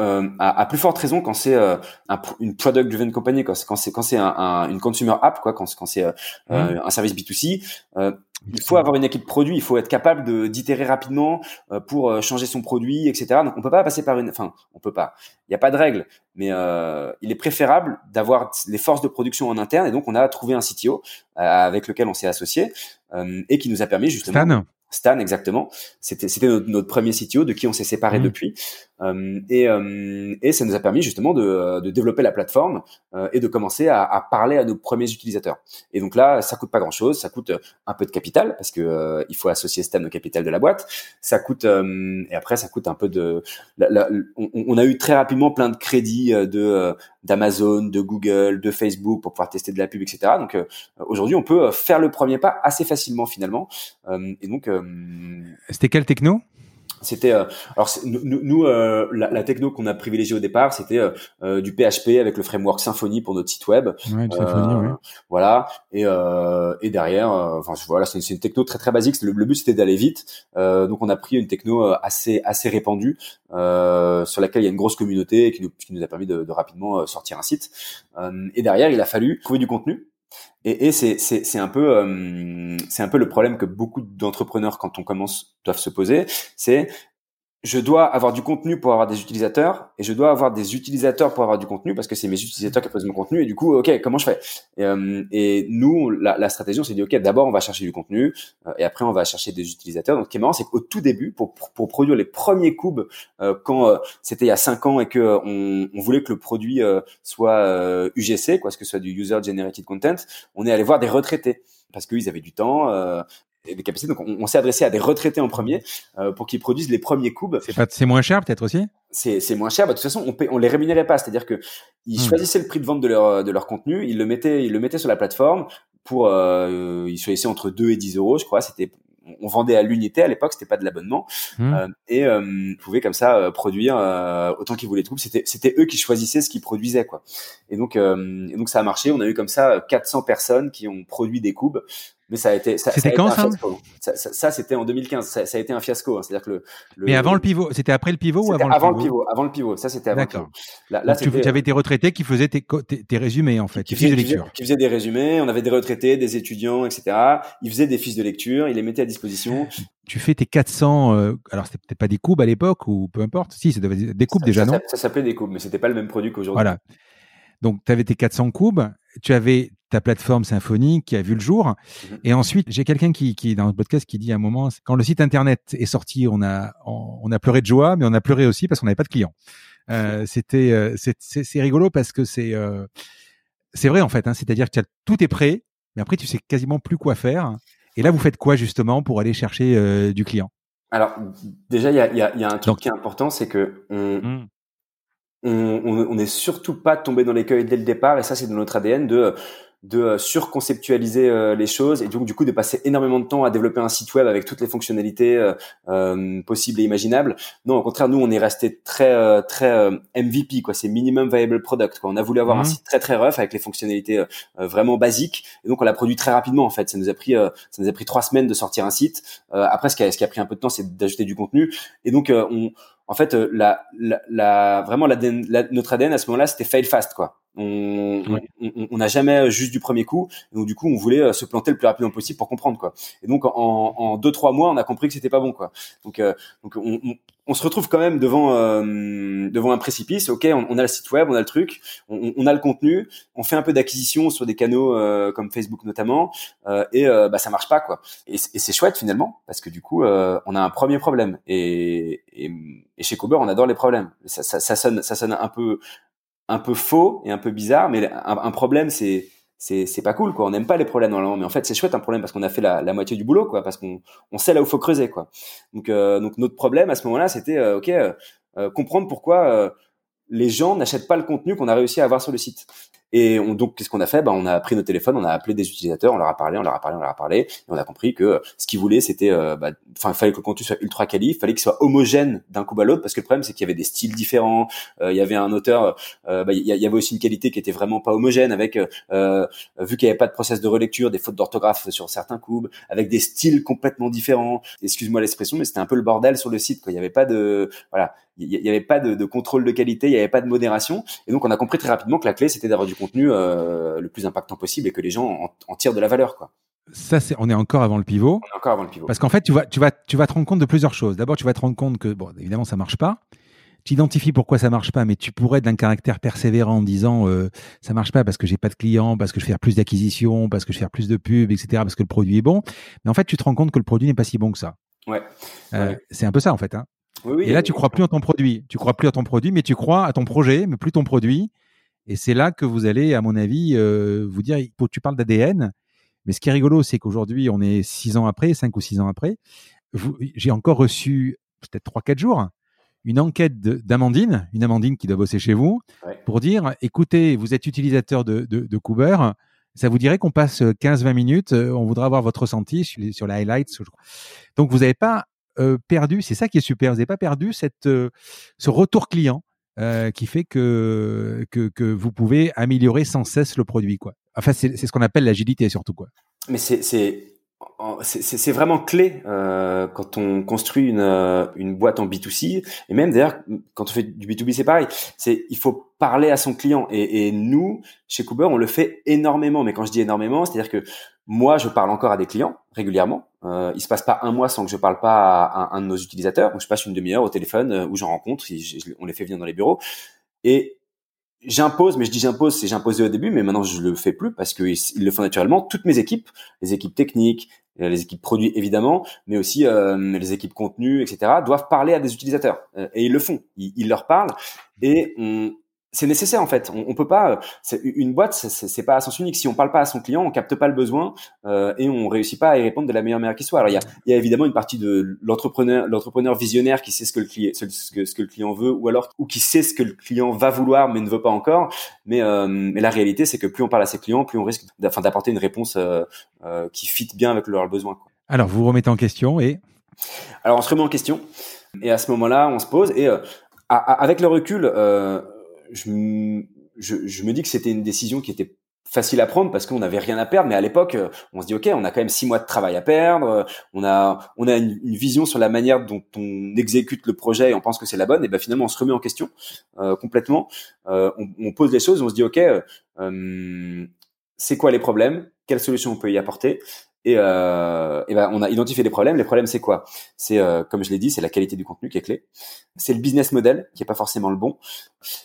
euh, à, à, plus forte raison quand c'est euh, un, une product driven company quand c'est quand c'est quand c'est un, un, une consumer app quoi quand, quand c'est euh, euh un service B2C euh, il faut avoir une équipe produit il faut être capable de d'itérer rapidement pour changer son produit etc donc on peut pas passer par une enfin on peut pas il n'y a pas de règle mais il est préférable d'avoir les forces de production en interne et donc on a trouvé un CTO avec lequel on s'est associé et qui nous a permis justement Stan. Stan exactement. C'était c'était notre, notre, premier CTO de qui on s'est séparé mmh. depuis. Euh, et, euh, et ça nous a permis justement de, de développer la plateforme euh, et de commencer à, à, parler à nos premiers utilisateurs. Et donc là, ça coûte pas grand chose, ça coûte un peu de capital parce que euh, il faut associer Stan au capital de la boîte. Ça coûte euh, et après ça coûte un peu de. La, la, on, on, a eu très rapidement plein de crédits de d'Amazon, de Google, de Facebook pour pouvoir tester de la pub, etc. Donc aujourd'hui, on peut faire le premier pas assez facilement finalement. et donc c'était quelle techno? C'était euh, alors nous, nous euh, la, la, techno qu'on a privilégiée au départ, c'était euh, du PHP avec le framework Symfony pour notre site web. Ouais, Symfony, ouais. Voilà. Et, et derrière, enfin voilà, c'est une, une, techno très très basique. Le, le but c'était d'aller vite. donc on a pris une techno assez assez répandue sur laquelle il y a une grosse communauté et qui nous, qui nous a permis de, de rapidement sortir un site. et derrière, il a fallu trouver du contenu. Et, et c'est, un peu euh, c'est un peu le problème que beaucoup d'entrepreneurs quand on commence doivent se poser, c'est je dois avoir du contenu pour avoir des utilisateurs et je dois avoir des utilisateurs pour avoir du contenu parce que c'est mes utilisateurs qui posent mon contenu et du coup ok comment je fais? Et, euh, et nous la, stratégie on s'est dit ok d'abord on va chercher du contenu euh, et après on va chercher des utilisateurs. Donc ce qui est marrant c'est qu'au tout début pour, pour, produire les premiers cubes euh, quand c'était il y a cinq ans et que on, voulait que le produit soit UGC quoi ce que ce soit du user generated content on est allé voir des retraités parce qu'ils avaient du temps, des capacités. Donc, on, on s'est adressé à des retraités en premier euh, pour qu'ils produisent les premiers cubes. C'est pas, c'est moins cher peut-être aussi? C'est, c'est moins cher. Bah, de toute façon, on, paie, on les rémunérait pas. C'est-à-dire que ils hmm. choisissaient le prix de vente de leur de leur contenu, ils le mettaient, ils le mettaient sur la plateforme pour, euh, ils choisissaient entre 2 et 10 euros, je crois. C'était on vendait à l'unité à l'époque, c'était pas de l'abonnement, mmh. euh, et euh, pouvaient comme ça euh, produire euh, autant qu'ils voulaient de C'était c'était eux qui choisissaient ce qu'ils produisaient quoi. Et donc euh, et donc ça a marché. On a eu comme ça 400 personnes qui ont produit des cubes mais ça a été ça, c'était quand ça, ça, ça, c'était en 2015 ça, ça, a été un fiasco hein. c'est-à-dire que le, le, mais avant le pivot c'était après le pivot ou avant, avant le pivot avant le pivot. Ça c'était avant d'accord. là, là tu, avais tes retraités qui faisaient tes, tes, tes résumés en fait qui, faisaient, de lecture. qui faisaient des résumés. On avait des retraités des étudiants etc ils faisaient des fiches de lecture ils les mettaient à disposition. Tu fais tes 400 euh, alors c'était peut-être pas des coupes à l'époque ou peu importe. Si c'était des coupes déjà non ça s'appelait des coupes mais c'était pas le même produit qu'aujourd'hui. Voilà donc, tu avais tes 400 coups, tu avais ta plateforme Symfony qui a vu le jour. Mhm. Et ensuite, j'ai quelqu'un qui, qui, dans le podcast, qui dit à un moment, quand le site internet est sorti, on a, on, a pleuré de joie, mais on a pleuré aussi parce qu'on n'avait pas de clients. Euh, *laughs* c'était, euh, c'est rigolo parce que c'est, euh, c'est vrai en fait. Hein, C'est-à-dire que tout est prêt, mais après tu sais quasiment plus quoi faire. Et là, vous faites quoi justement pour aller chercher du client? Alors déjà, il y a, y, a, y a, un truc qui est important, c'est que on, mmh. On, on, est surtout pas tombé dans l'écueil dès le départ, et ça c'est dans notre ADN de de euh, surconceptualiser euh, les choses et donc du coup de passer énormément de temps à développer un site web avec toutes les fonctionnalités euh, euh possibles et imaginables. Non, au contraire, nous on est resté très très MVP quoi, c'est minimum viable product quoi. On a voulu avoir un mmh. site très très rough avec les fonctionnalités vraiment basiques et donc on l'a produit très rapidement en fait. Ça nous a pris ça nous a pris trois semaines de sortir un site. après ce qui a, ce qui a pris un peu de temps, c'est d'ajouter du contenu et donc on en fait, la, la, la vraiment la, notre ADN à ce moment-là, c'était fail fast, quoi. On n'a jamais juste du premier coup. Donc du coup, on voulait euh, se planter le plus rapidement possible pour comprendre quoi. Et donc en, en deux trois mois, on a compris que c'était pas bon quoi. Donc euh, donc on, on, se retrouve quand même devant euh, devant un précipice. Ok, on, a le site web, on a le truc, on, a le contenu, on fait un peu d'acquisition sur des canaux comme Facebook notamment, et bah ça marche pas quoi. Et, c'est chouette finalement parce que du coup, on a un premier problème. Et, et, chez Cooper, on adore les problèmes. Ça, ça, ça sonne ça sonne un peu un peu faux et un peu bizarre, mais un, problème, c'est c'est pas cool quoi. On n'aime pas les problèmes normalement, mais en fait c'est chouette un problème parce qu'on a fait la, la, moitié du boulot quoi, parce qu'on on sait là où faut creuser quoi. Donc euh, donc notre problème à ce moment-là, c'était euh, ok euh, comprendre pourquoi les gens n'achètent pas le contenu qu'on a réussi à avoir sur le site. Et on, donc, qu'est-ce qu'on a fait? Ben, On a pris nos téléphones, on a appelé des utilisateurs, on leur a parlé, on leur a parlé, on leur a parlé, et on a compris que ce qu'ils voulaient, c'était, euh, bah, enfin, fallait que le contenu soit ultra quali, fallait qu'il soit homogène d'un coup à l'autre, parce que le problème, c'est qu'il y avait des styles différents, euh, il y avait un auteur, euh, bah, il y, avait aussi une qualité qui était vraiment pas homogène, avec, vu qu'il n'y avait pas de process de relecture, des fautes d'orthographe sur certains coups, avec des styles complètement différents. Excuse-moi l'expression, mais c'était un peu le bordel sur le site. Quoi. Il n'y avait pas de, voilà, il n'y avait pas de, de, contrôle de qualité, il n'y avait pas de modération, et donc on a compris très rapidement que la clé, c'était d'avoir du contenu euh, le plus impactant possible et que les gens en, tirent de la valeur, quoi. Ça, c'est, on est encore avant le pivot. On est encore avant le pivot. Parce qu'en fait, tu vas, tu vas, tu vas te rendre compte de plusieurs choses. D'abord, tu vas te rendre compte que, bon, évidemment, ça marche pas. Tu identifies pourquoi ça marche pas, mais tu pourrais être d'un caractère persévérant en disant euh, ça marche pas parce que j'ai pas de clients, parce que je fais faire plus d'acquisitions, parce que je fais faire plus de pubs, etc. Parce que le produit est bon. Mais en fait, tu te rends compte que le produit n'est pas si bon que ça. Ouais. Euh, c'est un peu ça en fait. Hein. et là, tu crois plus en ton produit. Tu crois plus à ton produit, mais tu crois à ton projet, mais plus ton produit. Et c'est là que vous allez, à mon avis, euh, vous dire, tu parles d'ADN, mais ce qui est rigolo, c'est qu'aujourd'hui, on est six ans après, cinq ou six ans après. J'ai encore reçu, peut-être trois, quatre jours, une enquête d'Amandine, une Amandine qui doit bosser chez vous, pour dire, écoutez, vous êtes utilisateur de, de, de Kuber, ça vous dirait qu'on passe 15-20 minutes, euh, on voudra avoir votre ressenti sur, sur les highlights. Donc, vous n'avez pas euh, perdu, c'est ça qui est super, vous n'avez pas perdu cette, ce retour client euh, qui fait que, que, que, vous pouvez améliorer sans cesse le produit. Quoi. Enfin, c'est ce qu'on appelle l'agilité surtout. Quoi. Mais c'est c'est vraiment clé euh, quand on construit une, euh, une boîte en B2C et même d'ailleurs quand on fait du B2B c'est pareil c'est il faut parler à son client et, et nous chez Cooper on le fait énormément mais quand je dis énormément c'est à dire que moi je parle encore à des clients régulièrement euh, il se passe pas un mois sans que je parle pas à un, de nos utilisateurs donc je passe une demi-heure au téléphone euh, où j'en rencontre on les fait venir dans les bureaux et j'impose, mais je dis j'impose, c'est j'imposais au début, mais maintenant je le fais plus parce qu'ils ils le font naturellement. Toutes mes équipes, les équipes techniques, euh, les équipes produits évidemment, mais aussi euh, les équipes contenu, etc., doivent parler à des utilisateurs euh, et ils le font. Ils, ils leur parlent et on, c'est nécessaire en fait. On, on peut pas. Une boîte, c'est pas à sens unique. Si on parle pas à son client, on capte pas le besoin euh, et on réussit pas à y répondre de la meilleure manière qui soit. Alors il y a, y a, évidemment une partie de l'entrepreneur, l'entrepreneur visionnaire qui sait ce que le client, ce, que, ce que le client veut, ou alors ou qui sait ce que le client va vouloir mais ne veut pas encore. Mais, euh, mais la réalité, c'est que plus on parle à ses clients, plus on risque d'apporter une réponse euh, euh, qui fit bien avec leurs besoins. Quoi. Alors vous, vous remettez en question et? Alors on se remet en question et à ce moment-là, on se pose et euh, avec le recul. Euh, je, je, je me dis que c'était une décision qui était facile à prendre parce qu'on n'avait rien à perdre mais à l'époque euh, on se dit ok on a quand même six mois de travail à perdre euh, on a on a une, vision sur la manière dont on exécute le projet et on pense que c'est la bonne et ben finalement on se remet en question euh, complètement. Euh, on, on, pose les choses on se dit ok euh, c'est quoi les problèmes? Quelles solutions on peut y apporter? Et, euh, et ben on a identifié les problèmes. Les problèmes, c'est quoi? C'est euh, comme je l'ai dit, c'est la qualité du contenu qui est clé. C'est le business model qui est pas forcément le bon.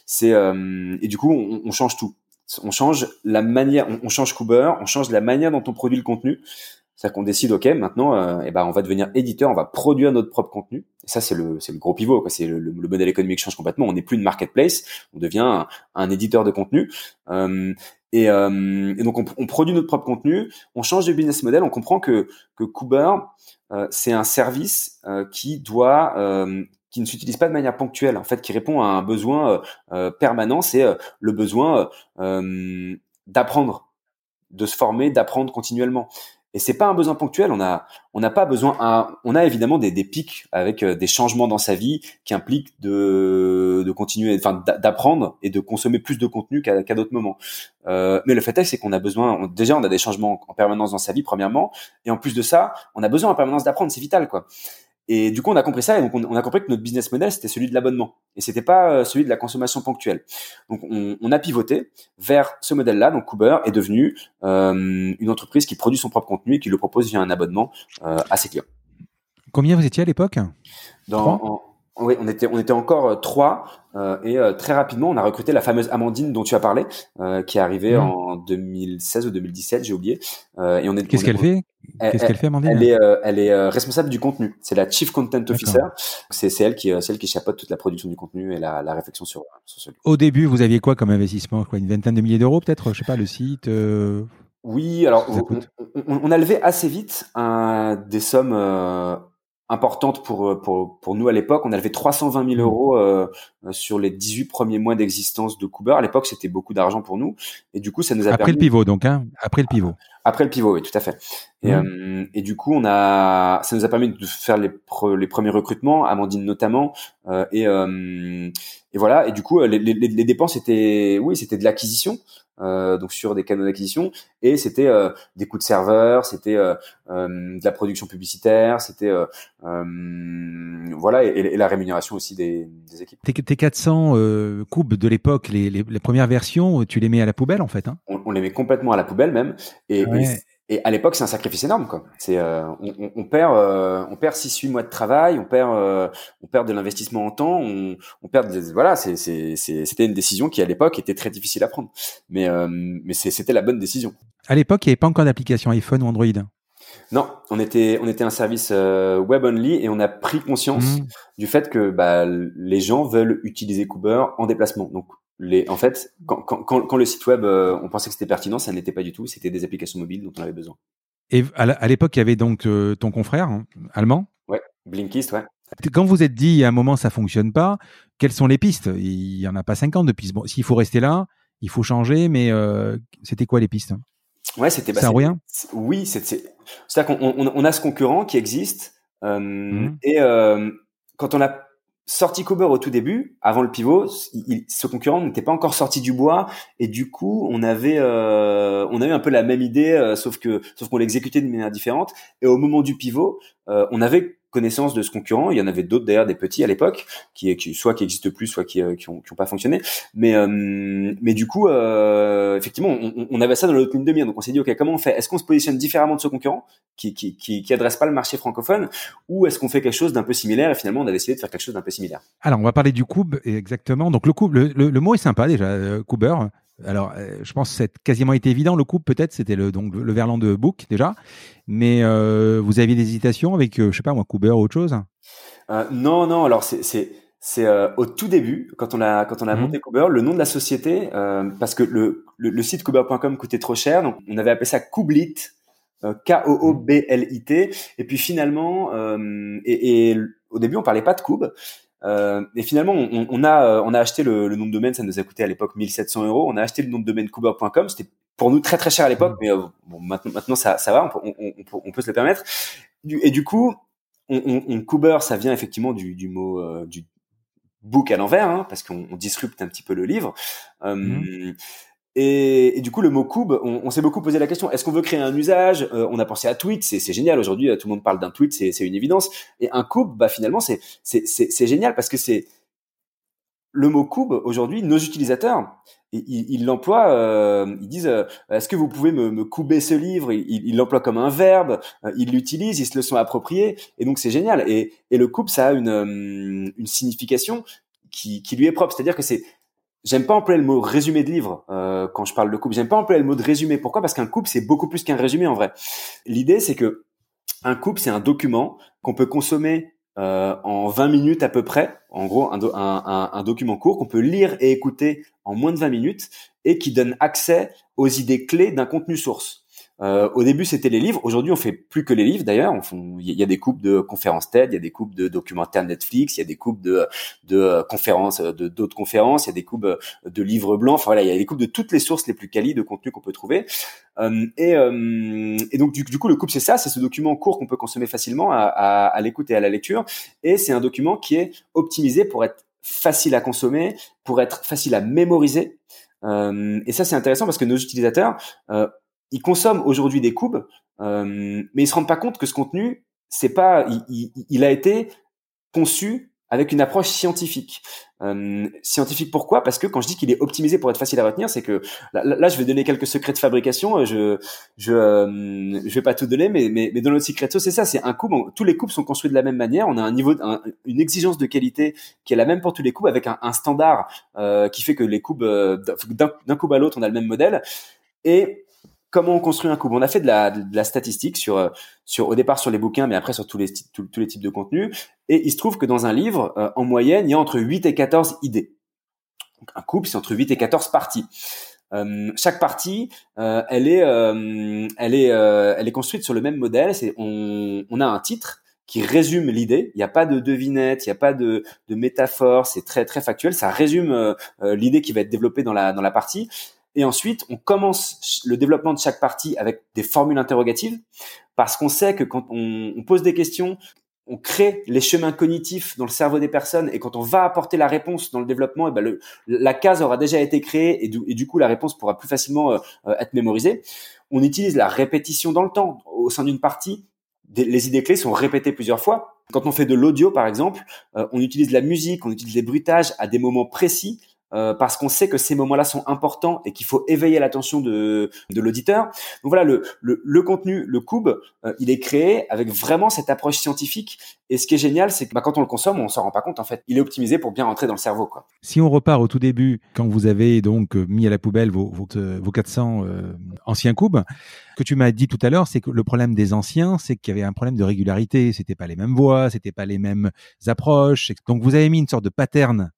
C'est euh, et du coup, on, change tout. On change la manière, on, change Cooper, on change la manière dont on produit le contenu. C'est-à-dire qu'on décide, ok, maintenant, euh, eh ben, on va devenir éditeur, on va produire notre propre contenu. Et ça, c'est le, c'est le gros pivot. C'est le, le, modèle économique change complètement. On n'est plus une marketplace, on devient un, éditeur de contenu. Euh, et, euh, donc, on, on, produit notre propre contenu. On change de business model. On comprend que que Cooper, euh, c'est un service euh, qui doit qui ne s'utilise pas de manière ponctuelle, en fait, qui répond à un besoin permanent, c'est le besoin d'apprendre, de se former, d'apprendre continuellement. Et c'est pas un besoin ponctuel. On a, on n'a pas besoin. On a évidemment des, pics avec euh, des changements dans sa vie qui impliquent de, de continuer, enfin, d'apprendre et de consommer plus de contenu qu'à d'autres moments. Euh, mais le fait est, c'est qu'on a besoin. déjà, on a des changements en permanence dans sa vie, premièrement, et en plus de ça, on a besoin en permanence d'apprendre. C'est vital, quoi. Et du coup, on a compris ça et donc on, a compris que notre business model c'était celui de l'abonnement et c'était pas euh, celui de la consommation ponctuelle. Donc, on, on a pivoté vers ce modèle-là. Donc, Uber est devenu euh, une entreprise qui produit son propre contenu et qui le propose via un abonnement euh, à ses clients. Combien vous étiez à l'époque? Dans, oui, on était, on était encore euh, trois euh, et euh, très rapidement, on a recruté la fameuse Amandine dont tu as parlé, qui est arrivée mmh. en 2016 ou 2017, j'ai oublié. et on est. Qu'est-ce qu'elle fait? Qu'est-ce qu'elle fait, Amandine? Elle est, elle est responsable du contenu. C'est la Chief Content Officer. C'est elle qui, celle qui chapeaute toute la production du contenu et la, la réflexion sur, sur celui. Au début, vous aviez quoi comme investissement? Quoi, une vingtaine de milliers d'euros, peut-être? Je sais pas, le site. Oui, alors on, on, a levé assez vite des sommes importante pour, euh, pour, pour nous à l'époque. On a levé 320 000 mmh. euros euh, sur les 18 premiers mois d'existence de Cooper. À l'époque, c'était beaucoup d'argent pour nous. Et du coup, ça nous a Après le pivot, donc, hein Après le pivot. Après le pivot, oui, tout à fait. Et, mmh. euh, et du coup, on a, ça nous a permis de faire les, les premiers recrutements, Amandine notamment. Euh, et, euh, et voilà. Et du coup, les, les, les dépenses étaient, oui, c'était de l'acquisition. Donc sur des canaux d'acquisition et c'était des coûts de serveur, c'était de la production publicitaire, c'était voilà et, la rémunération aussi des, des équipes. Tes, 400 coupes de l'époque, les, premières versions, tu les mets à la poubelle en fait hein? On, on, les met complètement à la poubelle même et, et à l'époque, c'est un sacrifice énorme, quoi. C'est, euh, on, on, perd, euh, on perd six, huit mois de travail, on perd, euh, on perd de l'investissement en temps, on, on perd, des, voilà, c'est, c'est, c'était une décision qui à l'époque était très difficile à prendre, mais, mais c'était la bonne décision. À l'époque, il n'y avait pas encore d'application iPhone ou Android. Non, on était, on était un service web only et on a pris conscience mmh. du fait que bah, les gens veulent utiliser Cooper en déplacement. Donc les, en fait, quand, quand, quand, le site web, euh, on pensait que c'était pertinent, ça n'était pas du tout. C'était des applications mobiles dont on avait besoin. Et à l'époque, il y avait donc euh, ton confrère hein, allemand? Ouais, Blinkist, ouais. Quand vous êtes dit, à un moment, ça fonctionne pas, quelles sont les pistes? Il y en a pas 50 depuis. Bon, s'il faut rester là, il faut changer, mais euh, c'était quoi les pistes? Ouais, c'était. Bah, rien. Oui, c'est. C'est-à-dire qu'on on, a ce concurrent qui existe mmh. et quand on a sorti Cooper au tout début, avant le pivot, ce concurrent n'était pas encore sorti du bois et du coup on avait euh, on a eu un peu la même idée, euh, sauf que sauf qu'on l'exécutait d'une manière différente. Et au moment du pivot, euh, on avait connaissance de ce concurrent. Il y en avait d'autres d'ailleurs, des petits à l'époque, qui, qui, soit qui existent plus, soit qui, euh, qui, pas fonctionné. Mais, euh, mais du coup, euh, effectivement, on, avait ça dans notre ligne de mire. Donc on s'est dit, ok, comment on fait? Est-ce qu'on se positionne différemment de ce concurrent qui, qui, qui, adresse pas le marché francophone, ou est-ce qu'on fait quelque chose d'un peu similaire Et finalement, on a décidé de faire quelque chose d'un peu similaire? Alors, on va parler du Cube exactement. Donc le Cube, le, le, mot est sympa déjà, Cooper. Alors, euh, je pense que c'est quasiment été évident. Le coup, peut-être, c'était le, donc, le verlan de Book, déjà. Mais euh, vous aviez des hésitations avec, euh, je sais pas moi, Cooper ou autre chose? Non, non. Alors, c'est, c'est, c'est au tout début, quand on a, quand on a mmh. monté Cooper, le nom de la société, parce que le, le, site Cooper.com coûtait trop cher, donc on avait appelé ça Kooblit, K-O-O-B-L-I-T. Et puis finalement, et, et, au début, on parlait pas de Koob. Euh, et finalement, on, on, a euh, on a acheté le, le, nom de domaine, ça nous a coûté à l'époque 1700 euros. On a acheté le nom de domaine Cooper.com, c'était pour nous très très cher à l'époque, mmh. mais euh, bon, maintenant, maintenant ça, ça va, on, on, on, peut se le permettre. et du coup, on, ça vient effectivement du, du mot euh, du book à l'envers, hein, parce qu'on disrupte un petit peu le livre. Mmh. Et, du coup, le mot Kube, on, s'est beaucoup posé la question est-ce qu'on veut créer un usage? Euh, On a pensé à tweet, c'est génial. Aujourd'hui, tout le monde parle d'un tweet, c'est une évidence. Et un Kube, bah finalement, c'est génial parce que c'est le mot Kube. Aujourd'hui, nos utilisateurs, ils l'emploient. Euh, ils disent euh, est-ce que vous pouvez me, me couper ce livre? Ils l'emploient comme un verbe. Euh, ils l'utilisent, ils se le sont appropriés. Et donc, c'est génial. Et, le Kube, ça a une, une signification qui, qui lui est propre. C'est-à-dire que c'est J'aime pas employer le mot résumé de livre euh, quand je parle de coupe. J'aime pas employer le mot de résumé. Pourquoi? Parce qu'un coupe c'est beaucoup plus qu'un résumé en vrai. L'idée c'est que un coupe c'est un document qu'on peut consommer euh, en 20 minutes à peu près. En gros, un, un, un, document court qu'on peut lire et écouter en moins de 20 minutes et qui donne accès aux idées clés d'un contenu source. Euh, au début, c'était les livres. Aujourd'hui, on fait plus que les livres. D'ailleurs, il y a des coupes de conférences TED, il y a des coupes de documentaires Netflix, il y a des coupes de, de euh, conférences, euh, de d'autres conférences, il y a des coupes euh, de livres blancs. Enfin voilà, il y a des coupes de toutes les sources les plus qualies de contenu qu'on peut trouver. Euh, et, et, donc, du, du, coup, le coupe, c'est ça, c'est ce document court qu'on peut consommer facilement à, à, à l'écoute et à la lecture. Et c'est un document qui est optimisé pour être facile à consommer, pour être facile à mémoriser. Euh, et ça, c'est intéressant parce que nos utilisateurs, euh, ils consomment aujourd'hui des cubes, euh, mais ils se rendent pas compte que ce contenu, c'est pas, il, il, a été conçu avec une approche scientifique. Euh, scientifique pourquoi? Parce que quand je dis qu'il est optimisé pour être facile à retenir, c'est que là, je vais donner quelques secrets de fabrication. Euh, je je euh, je vais pas tout donner, mais mais, mais dans notre secret c'est ça. C'est un coupe. tous les coupes sont construits de la même manière. On a un niveau, une exigence de qualité qui est la même pour tous les coupes, avec un, un standard euh, qui fait que les coupes d'un coupe à l'autre, on a le même modèle. Et comment on construit un coupe On a fait de la, statistique sur, euh, sur, au départ sur les bouquins, mais après sur tous les, types de contenus. Et il se trouve que dans un livre, euh, en moyenne, il y a entre 8 et 14 idées. Un couple, c'est entre 8 et 14 parties. Euh, chaque partie, euh, elle est, construite sur le même modèle. C'est on, a un titre qui résume l'idée. Il n'y a pas de devinette, il n'y a pas de, de métaphore. C'est très très factuel. Ça résume l'idée qui va être développée dans dans la partie. Et ensuite, on commence le développement de chaque partie avec des formules interrogatives, parce qu'on sait que quand on, pose des questions, on crée les chemins cognitifs dans le cerveau des personnes, et quand on va apporter la réponse dans le développement, et eh ben le, la case aura déjà été créée, et du, coup la réponse pourra plus facilement euh, euh, être mémorisée. On utilise la répétition dans le temps au sein d'une partie. les idées clés sont répétées plusieurs fois. Quand on fait de l'audio, par exemple, euh, on utilise la musique, on utilise les bruitages à des moments précis euh, parce qu'on sait que ces moments-là sont importants et qu'il faut éveiller l'attention de, de l'auditeur. Donc voilà, le, le, le, contenu, le cube, euh, il est créé avec vraiment cette approche scientifique. Et ce qui est génial, c'est que bah, quand on le consomme, on s'en rend pas compte en fait. Il est optimisé pour bien rentrer dans le cerveau. Quoi. Si on repart au tout début, quand vous avez donc euh, mis à la poubelle vos, vos, vos 400 euh, anciens cubes, que tu m'as dit tout à l'heure, c'est que le problème des anciens, c'est qu'il y avait un problème de régularité. C'était pas les mêmes voix, c'était pas les mêmes approches. Donc vous avez mis une sorte de pattern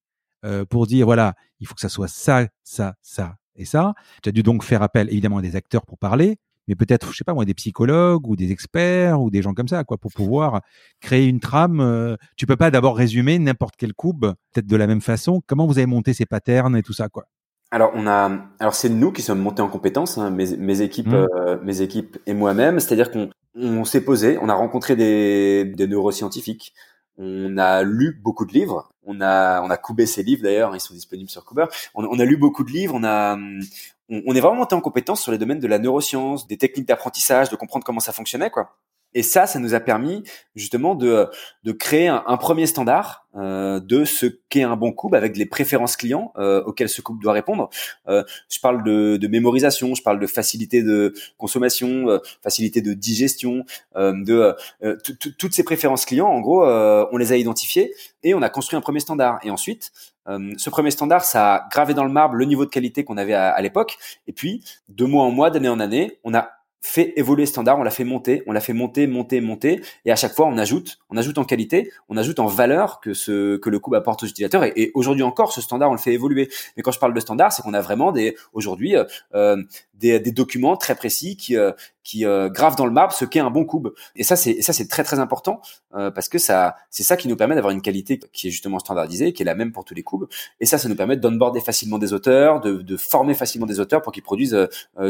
euh, pour dire voilà, il faut que ça soit ça, ça, ça et ça. Tu as dû donc faire appel évidemment à des acteurs pour parler, mais peut-être, je sais pas moi, des psychologues ou des experts ou des gens comme ça, quoi, pour pouvoir créer une trame. Euh, tu peux pas d'abord résumer n'importe quel coupe, peut-être de la même façon. Comment vous avez monté ces patterns et tout ça, quoi? Alors on a, alors c'est nous qui sommes montés en compétence, hein, mes, mes, équipes, mmh. euh, mes équipes et moi-même. C'est-à-dire qu'on on, s'est posé, on a rencontré des, des neuroscientifiques, on a lu beaucoup de livres. On a, on a coubé ces livres d'ailleurs. Ils sont disponibles sur Cooper. On, on, a lu beaucoup de livres. On a, on, on est vraiment monté en compétence sur les domaines de la neuroscience, des techniques d'apprentissage, de comprendre comment ça fonctionnait, quoi. Et ça, ça nous a permis justement de, de créer un, premier standard euh, de ce qu'est un bon couple avec les préférences clients euh, auxquelles ce couple doit répondre. Euh, je parle de, de, mémorisation, je parle de facilité de consommation, euh, facilité de digestion, euh, de toutes ces préférences clients. En gros, on les a identifiées et on a construit un premier standard. Et ensuite, ce premier standard, ça a gravé dans le marbre le niveau de qualité qu'on avait à, à l'époque. Et puis, de mois en mois, d'année en année, on a fait évoluer le standard, on l'a fait monter, on l'a fait monter, monter, monter, et à chaque fois on ajoute, on ajoute en qualité, on ajoute en valeur que ce que le couple apporte aux utilisateurs. Et, aujourd'hui encore, ce standard on le fait évoluer. Mais quand je parle de standard, c'est qu'on a vraiment des aujourd'hui euh, euh des, des, documents très précis qui euh, qui euh, gravent dans le marbre ce qu'est un bon cube. Et ça c'est ça c'est très très important euh, parce que ça c'est ça qui nous permet d'avoir une qualité qui est justement standardisée, qui est la même pour tous les cubes. Et ça ça nous permet d'onboarder facilement des auteurs, de, de former facilement des auteurs pour qu'ils produisent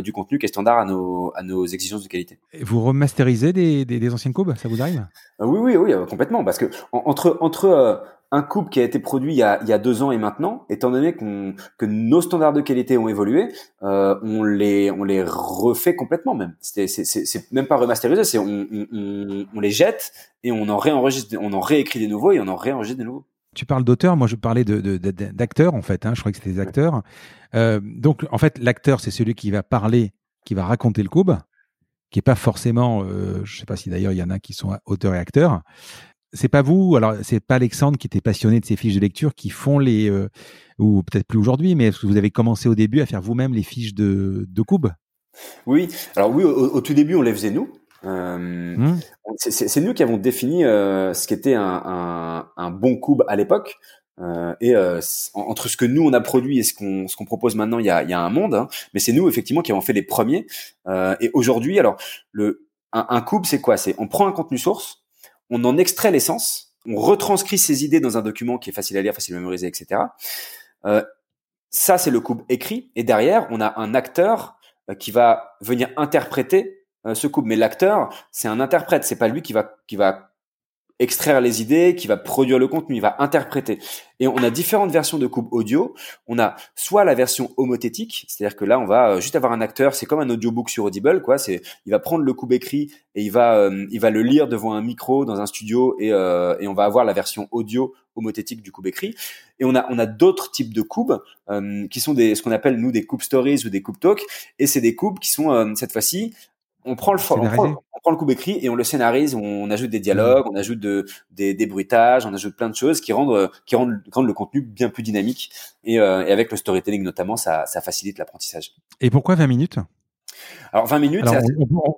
du contenu qui est standard à nos à nos exigences de qualité. vous remasterisez des, des, des anciennes courbes, ça vous arrive? Euh, Oui, oui, oui, euh, complètement. Parce que entre entre euh, un coupe qui a été produit il y a, deux ans et maintenant, étant donné que nos standards de qualité ont évolué, on les on les refait complètement même. C'est même pas remasterisé, c'est on, les jette et on en réenregistre, on en réécrit des nouveaux et on en réenregistre des nouveaux. Tu parles d'auteur, moi je parlais de, en fait. Hein, je crois que c'était des acteurs. Euh, donc en fait, l'acteur c'est celui qui va parler, qui va raconter le coupe qui est pas forcément, euh, je sais pas si d'ailleurs il y en a qui sont auteurs et acteurs. C'est pas vous, alors c'est pas Alexandre qui était passionné de ces fiches de lecture qui font les, euh, ou peut-être plus aujourd'hui, mais est-ce que vous avez commencé au début à faire vous-même les fiches de, de Oui, alors oui, au, tout début on les faisait nous. Euh, mmh. C'est nous qui avons défini euh, ce qu'était un, un, un, bon cube à l'époque. Euh, et euh, entre ce que nous on a produit et ce qu'on ce qu'on propose maintenant, il y a, il y a un monde. Hein, mais c'est nous effectivement qui avons fait les premiers. Euh, et aujourd'hui, alors le un, un cube, c'est quoi? C'est on prend un contenu source, on en extrait l'essence, on retranscrit ses idées dans un document qui est facile à lire, facile à mémoriser, etc. Euh, ça, c'est le coupe écrit. Et derrière, on a un acteur euh, qui va venir interpréter euh, ce coupe. Mais l'acteur, c'est un interprète. C'est pas lui qui va qui va extraire les idées, qui va produire le contenu, il va interpréter. Et on a différentes versions de coupe audio. On a soit la version homothétique, c'est-à-dire que là, on va euh, juste avoir un acteur, c'est comme un audiobook sur Audible, quoi. C'est, il va prendre le coupe écrit et il va, euh, il va le lire devant un micro dans un studio et, euh, et on va avoir la version audio homothétique du coupe écrit. Et on a, on a d'autres types de coupes qui sont des, ce qu'on appelle nous des coupe stories ou des coupe talk. Et c'est des coupes qui sont cette fois-ci on prend le on prend, on prend, le coup écrit et on le scénarise, on ajoute des dialogues, mmh. on ajoute de, des, des, bruitages, on ajoute plein de choses qui rendent qui rendent, le contenu bien plus dynamique et, euh, et avec le storytelling notamment, ça, ça facilite l'apprentissage. Et pourquoi 20 minutes? Alors 20 minutes,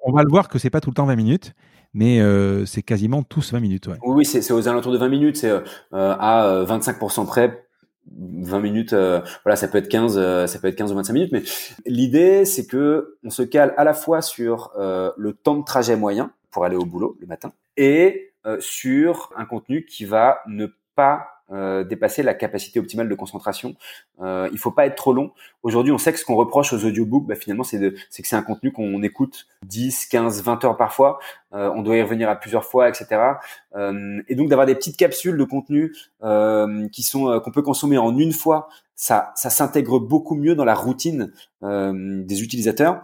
on, va le voir que c'est pas tout le temps 20 minutes. Mais euh, c'est quasiment tous 20 minutes. Ouais. Oui, c'est aux alentours de 20 minutes. C'est euh, à 25% près 20 minutes, euh, voilà, ça peut être 15, euh, ça peut être 15 ou 25 minutes, mais l'idée c'est que on se cale à la fois sur euh, le temps de trajet moyen pour aller au boulot le matin et sur un contenu qui va ne pas euh, dépasser la capacité optimale de concentration. Euh, il faut pas être trop long. Aujourd'hui, on sait que ce qu'on reproche aux audiobooks, bah, finalement, c'est que c'est un contenu qu'on écoute 10, 15, 20 heures parfois. Euh, on doit y revenir à plusieurs fois, etc. Euh, et donc d'avoir des petites capsules de contenu euh, qui sont qu'on peut consommer en une fois, ça, ça s'intègre beaucoup mieux dans la routine des utilisateurs.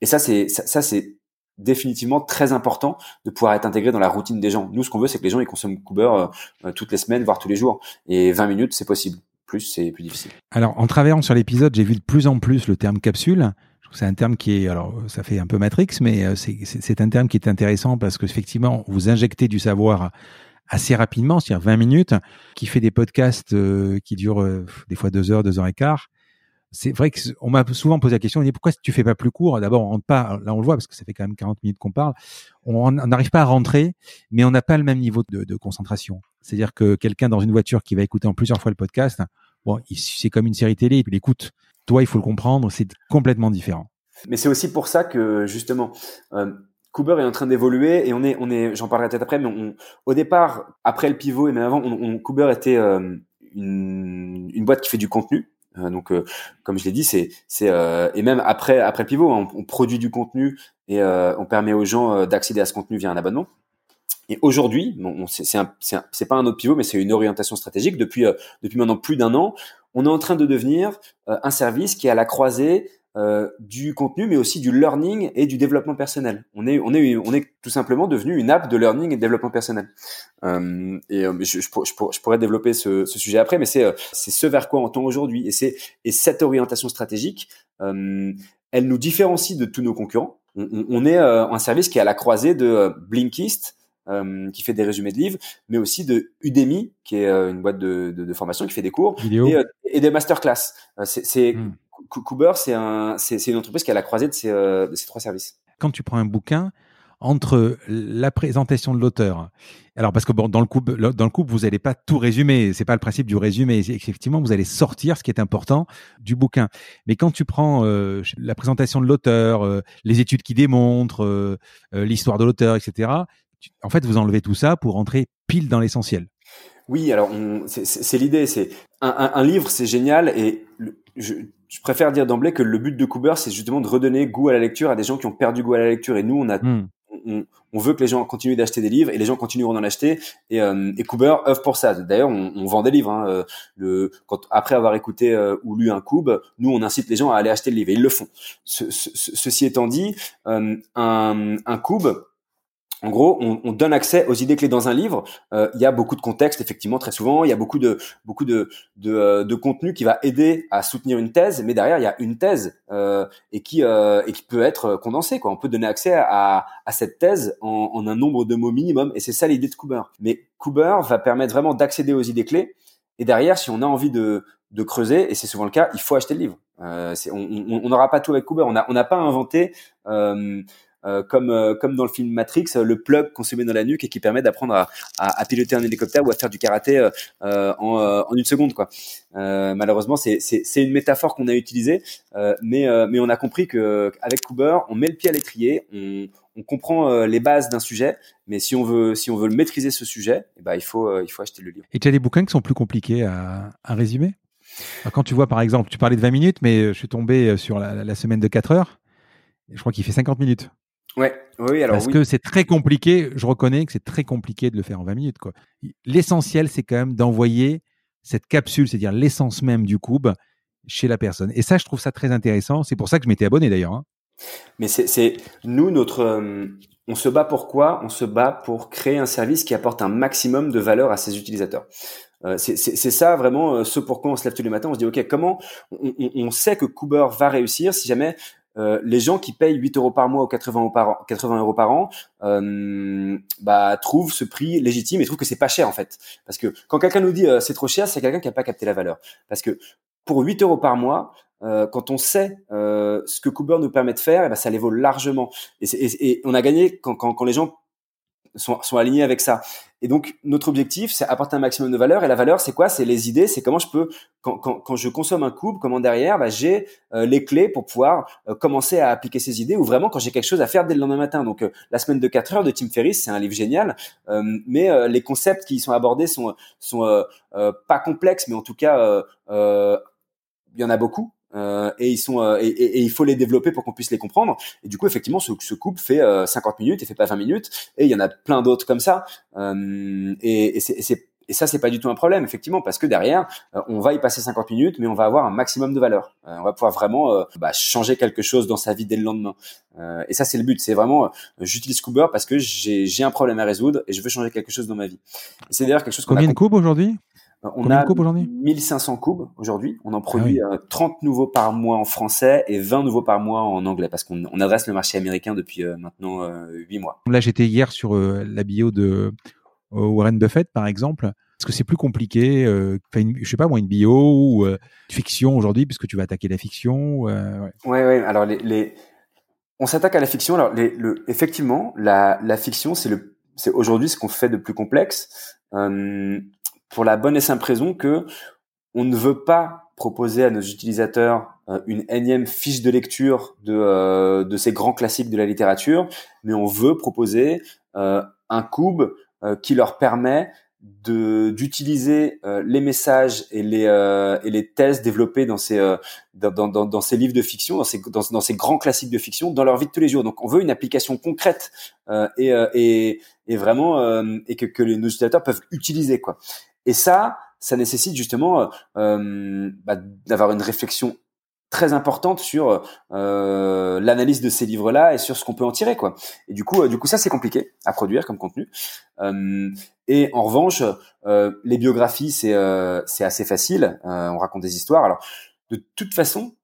Et ça, c'est ça, ça c'est définitivement très important de pouvoir être intégré dans la routine des gens. Nous, ce qu'on veut, c'est que les gens ils consomment Cooper euh, euh, toutes les semaines, voire tous les jours. Et 20 minutes, c'est possible. Plus, c'est plus difficile. Alors, en travaillant sur l'épisode, j'ai vu de plus en plus le terme capsule. C'est un terme qui est, alors ça fait un peu Matrix, mais euh, c'est un terme qui est intéressant parce que effectivement, vous injectez du savoir assez rapidement, c'est-à-dire 20 minutes, qui fait des podcasts qui durent des fois deux heures, deux heures et quart c'est vrai qu'on m'a souvent posé la question, on dit pourquoi tu fais pas plus court? D'abord, on rentre pas, là on le voit parce que ça fait quand même 40 minutes qu'on parle, on n'arrive pas à rentrer, mais on n'a pas le même niveau de, concentration. C'est-à-dire que quelqu'un dans une voiture qui va écouter en plusieurs fois le podcast, bon, c'est comme une série télé, il écoute. Toi, il faut le comprendre, c'est complètement différent. Mais c'est aussi pour ça que justement, euh, Cooper est en train d'évoluer et on est, on est, j'en parlerai peut-être après, mais on, au départ, après le pivot et même avant, on, Cooper était euh, une, une boîte qui fait du contenu donc, euh, comme je l'ai dit, c'est c'est euh, et même après après pivot, on, produit du contenu et on permet aux gens d'accéder à ce contenu via un abonnement. Et aujourd'hui, bon, c'est pas un autre pivot, mais c'est une orientation stratégique. Depuis depuis maintenant plus d'un an, on est en train de devenir un service qui est à la croisée euh, du contenu, mais aussi du learning et du développement personnel. On est, on est, on est tout simplement devenu une app de learning et de développement personnel. Euh, et euh, je, je, je, pourrais développer ce, ce, sujet après, mais c'est, euh, c'est ce vers quoi on tend aujourd'hui. Et c'est, et cette orientation stratégique, elle nous différencie de tous nos concurrents. On, on, est un service qui est à la croisée de Blinkist, euh, qui fait des résumés de livres, mais aussi de Udemy, qui est une boîte de, de, de, formation qui fait des cours et, et, des masterclass. c'est hmm. Cooper, c'est un, une entreprise qui a la croisée de ces, euh, de ces trois services. Quand tu prends un bouquin, entre la présentation de l'auteur, alors parce que bon, dans le couple, dans le couple, vous n'allez pas tout résumer, c'est pas le principe du résumé. Effectivement, vous allez sortir ce qui est important du bouquin. Mais quand tu prends euh, la présentation de l'auteur, euh, les études qui démontrent, l'histoire de l'auteur, etc. en fait, vous enlevez tout ça pour entrer pile dans l'essentiel. Oui, alors c'est l'idée. C'est un, un, livre, c'est génial et je, je préfère dire d'emblée que le but de Cooper, c'est justement de redonner goût à la lecture à des gens qui ont perdu goût à la lecture. Et nous, on a, hmm. on, on, veut que les gens continuent d'acheter des livres et les gens continueront d'en acheter. Et, euh, et Cooper œuvre pour ça. D'ailleurs, on, on, vend des livres. Hein. Euh, le, quand, après avoir écouté euh, ou lu un Coob, nous, on incite les gens à aller acheter le livre et ils le font. Ce, ce, ceci étant dit, un, un Coob, en gros, on, on, donne accès aux idées clés dans un livre. Euh, il y a beaucoup de contexte, effectivement, très souvent. Il y a beaucoup de beaucoup de de, euh, de, contenu qui va aider à soutenir une thèse, mais derrière, il y a une thèse euh, et qui euh, et qui peut être condensée. Quoi. On peut donner accès à, à cette thèse en, en, un nombre de mots minimum, et c'est ça l'idée de Cooper. Mais Cooper va permettre vraiment d'accéder aux idées clés. Et derrière, si on a envie de de creuser, et c'est souvent le cas, il faut acheter le livre. Euh, on n'aura pas tout avec Cooper. On n'a on n'a pas inventé euh, comme euh, comme dans le film Matrix, euh, le plug qu'on se met dans la nuque et qui permet d'apprendre à, piloter un hélicoptère ou à faire du karaté en, une seconde malheureusement, c'est une métaphore qu'on a utilisée, mais on a compris que avec Cooper, on met le pied à l'étrier, on, comprend les bases d'un sujet, mais si on veut si on veut le maîtriser ce sujet, eh ben il faut acheter le livre. Et tu as des bouquins qui sont plus compliqués à, résumer? Quand tu vois par exemple, tu parlais de 20 minutes, mais je suis tombé sur la semaine de 4 heures. Je crois qu'il fait 50 minutes. Ouais, oui, alors Parce que c'est très compliqué, je reconnais que c'est très compliqué de le faire en 20 minutes. Quoi. L'essentiel, c'est quand même d'envoyer cette capsule, c'est-à-dire l'essence même du cube, chez la personne. Et ça, je trouve ça très intéressant. C'est pour ça que je m'étais abonné d'ailleurs. Hein. Mais c'est nous, notre, euh, on se bat pour quoi? On se bat pour créer un service qui apporte un maximum de valeur à ses utilisateurs. Euh, c'est ça vraiment euh, ce pourquoi on se lève tous les matins. On se dit ok comment on, on, on sait que Cooper va réussir si jamais euh, les gens qui payent 8 euros par mois ou 80 euros par an, 80 euros par an euh, bah, trouvent ce prix légitime et trouvent que c'est pas cher en fait. Parce que quand quelqu'un nous dit euh, c'est trop cher, c'est quelqu'un qui n'a pas capté la valeur. Parce que pour 8 euros par mois, quand on sait ce que Cooper nous permet de faire, ben, ça les vaut largement. Et, et on a gagné quand, quand, quand les gens sont, sont alignés avec ça. Et donc notre objectif, c'est apporter un maximum de valeur. Et la valeur, c'est quoi? C'est les idées. C'est comment je peux, quand, quand, quand, je consomme un couple, comment derrière, bah, j'ai euh, les clés pour pouvoir euh, commencer à appliquer ces idées. Ou vraiment quand j'ai quelque chose à faire dès le lendemain matin. Donc euh, la semaine de 4 heures de Tim Ferriss, c'est un livre génial. mais les concepts qui y sont abordés sont sont pas complexes, mais en tout cas, il y en a beaucoup. Euh, et ils sont euh, et, et, il faut les développer pour qu'on puisse les comprendre. Et du coup, effectivement, ce, ce couple fait 50 euh, minutes et fait pas 20 minutes. Et il y en a plein d'autres comme ça. et, et c'est et ça, c'est pas du tout un problème, effectivement, parce que derrière, on va y passer 50 minutes, mais on va avoir un maximum de valeur. on va pouvoir vraiment bah, changer quelque chose dans sa vie dès le lendemain. et ça, c'est le but. C'est vraiment, j'utilise Cooper parce que j'ai un problème à résoudre et je veux changer quelque chose dans ma vie. C'est d'ailleurs quelque chose qu'on Combien de coups aujourd'hui? On a 1500 cubes aujourd'hui. On en produit 30 ah nouveaux par mois en français et 20 nouveaux par mois en anglais parce qu'on adresse le marché américain depuis euh, maintenant 8 euh, mois. Là, j'étais hier sur euh, la bio de Warren Buffett, par exemple. Est-ce que c'est plus compliqué une, Je sais pas moi, une bio ou une fiction aujourd'hui, puisque tu vas attaquer la fiction. ouais. ouais, Alors les, on s'attaque à la fiction. Alors les, le, effectivement, la, la fiction, c'est le, c'est aujourd'hui ce qu'on fait de plus complexe pour la bonne et simple raison que on ne veut pas proposer à nos utilisateurs euh, une énième fiche de lecture de, euh, de ces grands classiques de la littérature, mais on veut proposer euh, un cube qui leur permet de d'utiliser les messages et les et les thèses développées dans ces dans, dans, dans, ces livres de fiction, dans ces dans, dans, ces grands classiques de fiction, dans leur vie de tous les jours. Donc, on veut une application concrète et, et et vraiment et que que nos utilisateurs peuvent utiliser quoi. Et ça, ça nécessite justement euh, euh, bah, d'avoir une réflexion très importante sur euh, l'analyse de ces livres-là et sur ce qu'on peut en tirer quoi. Et du coup, du coup, ça c'est compliqué à produire comme contenu. et en revanche, les biographies c'est c'est assez facile. on raconte des histoires. Alors de toute façon,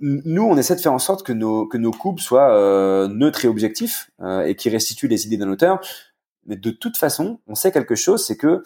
nous on essaie de faire en sorte que nos que nos coupes soient neutres et objectifs et qui restituent les idées d'un auteur. Mais de toute façon, on sait quelque chose, c'est que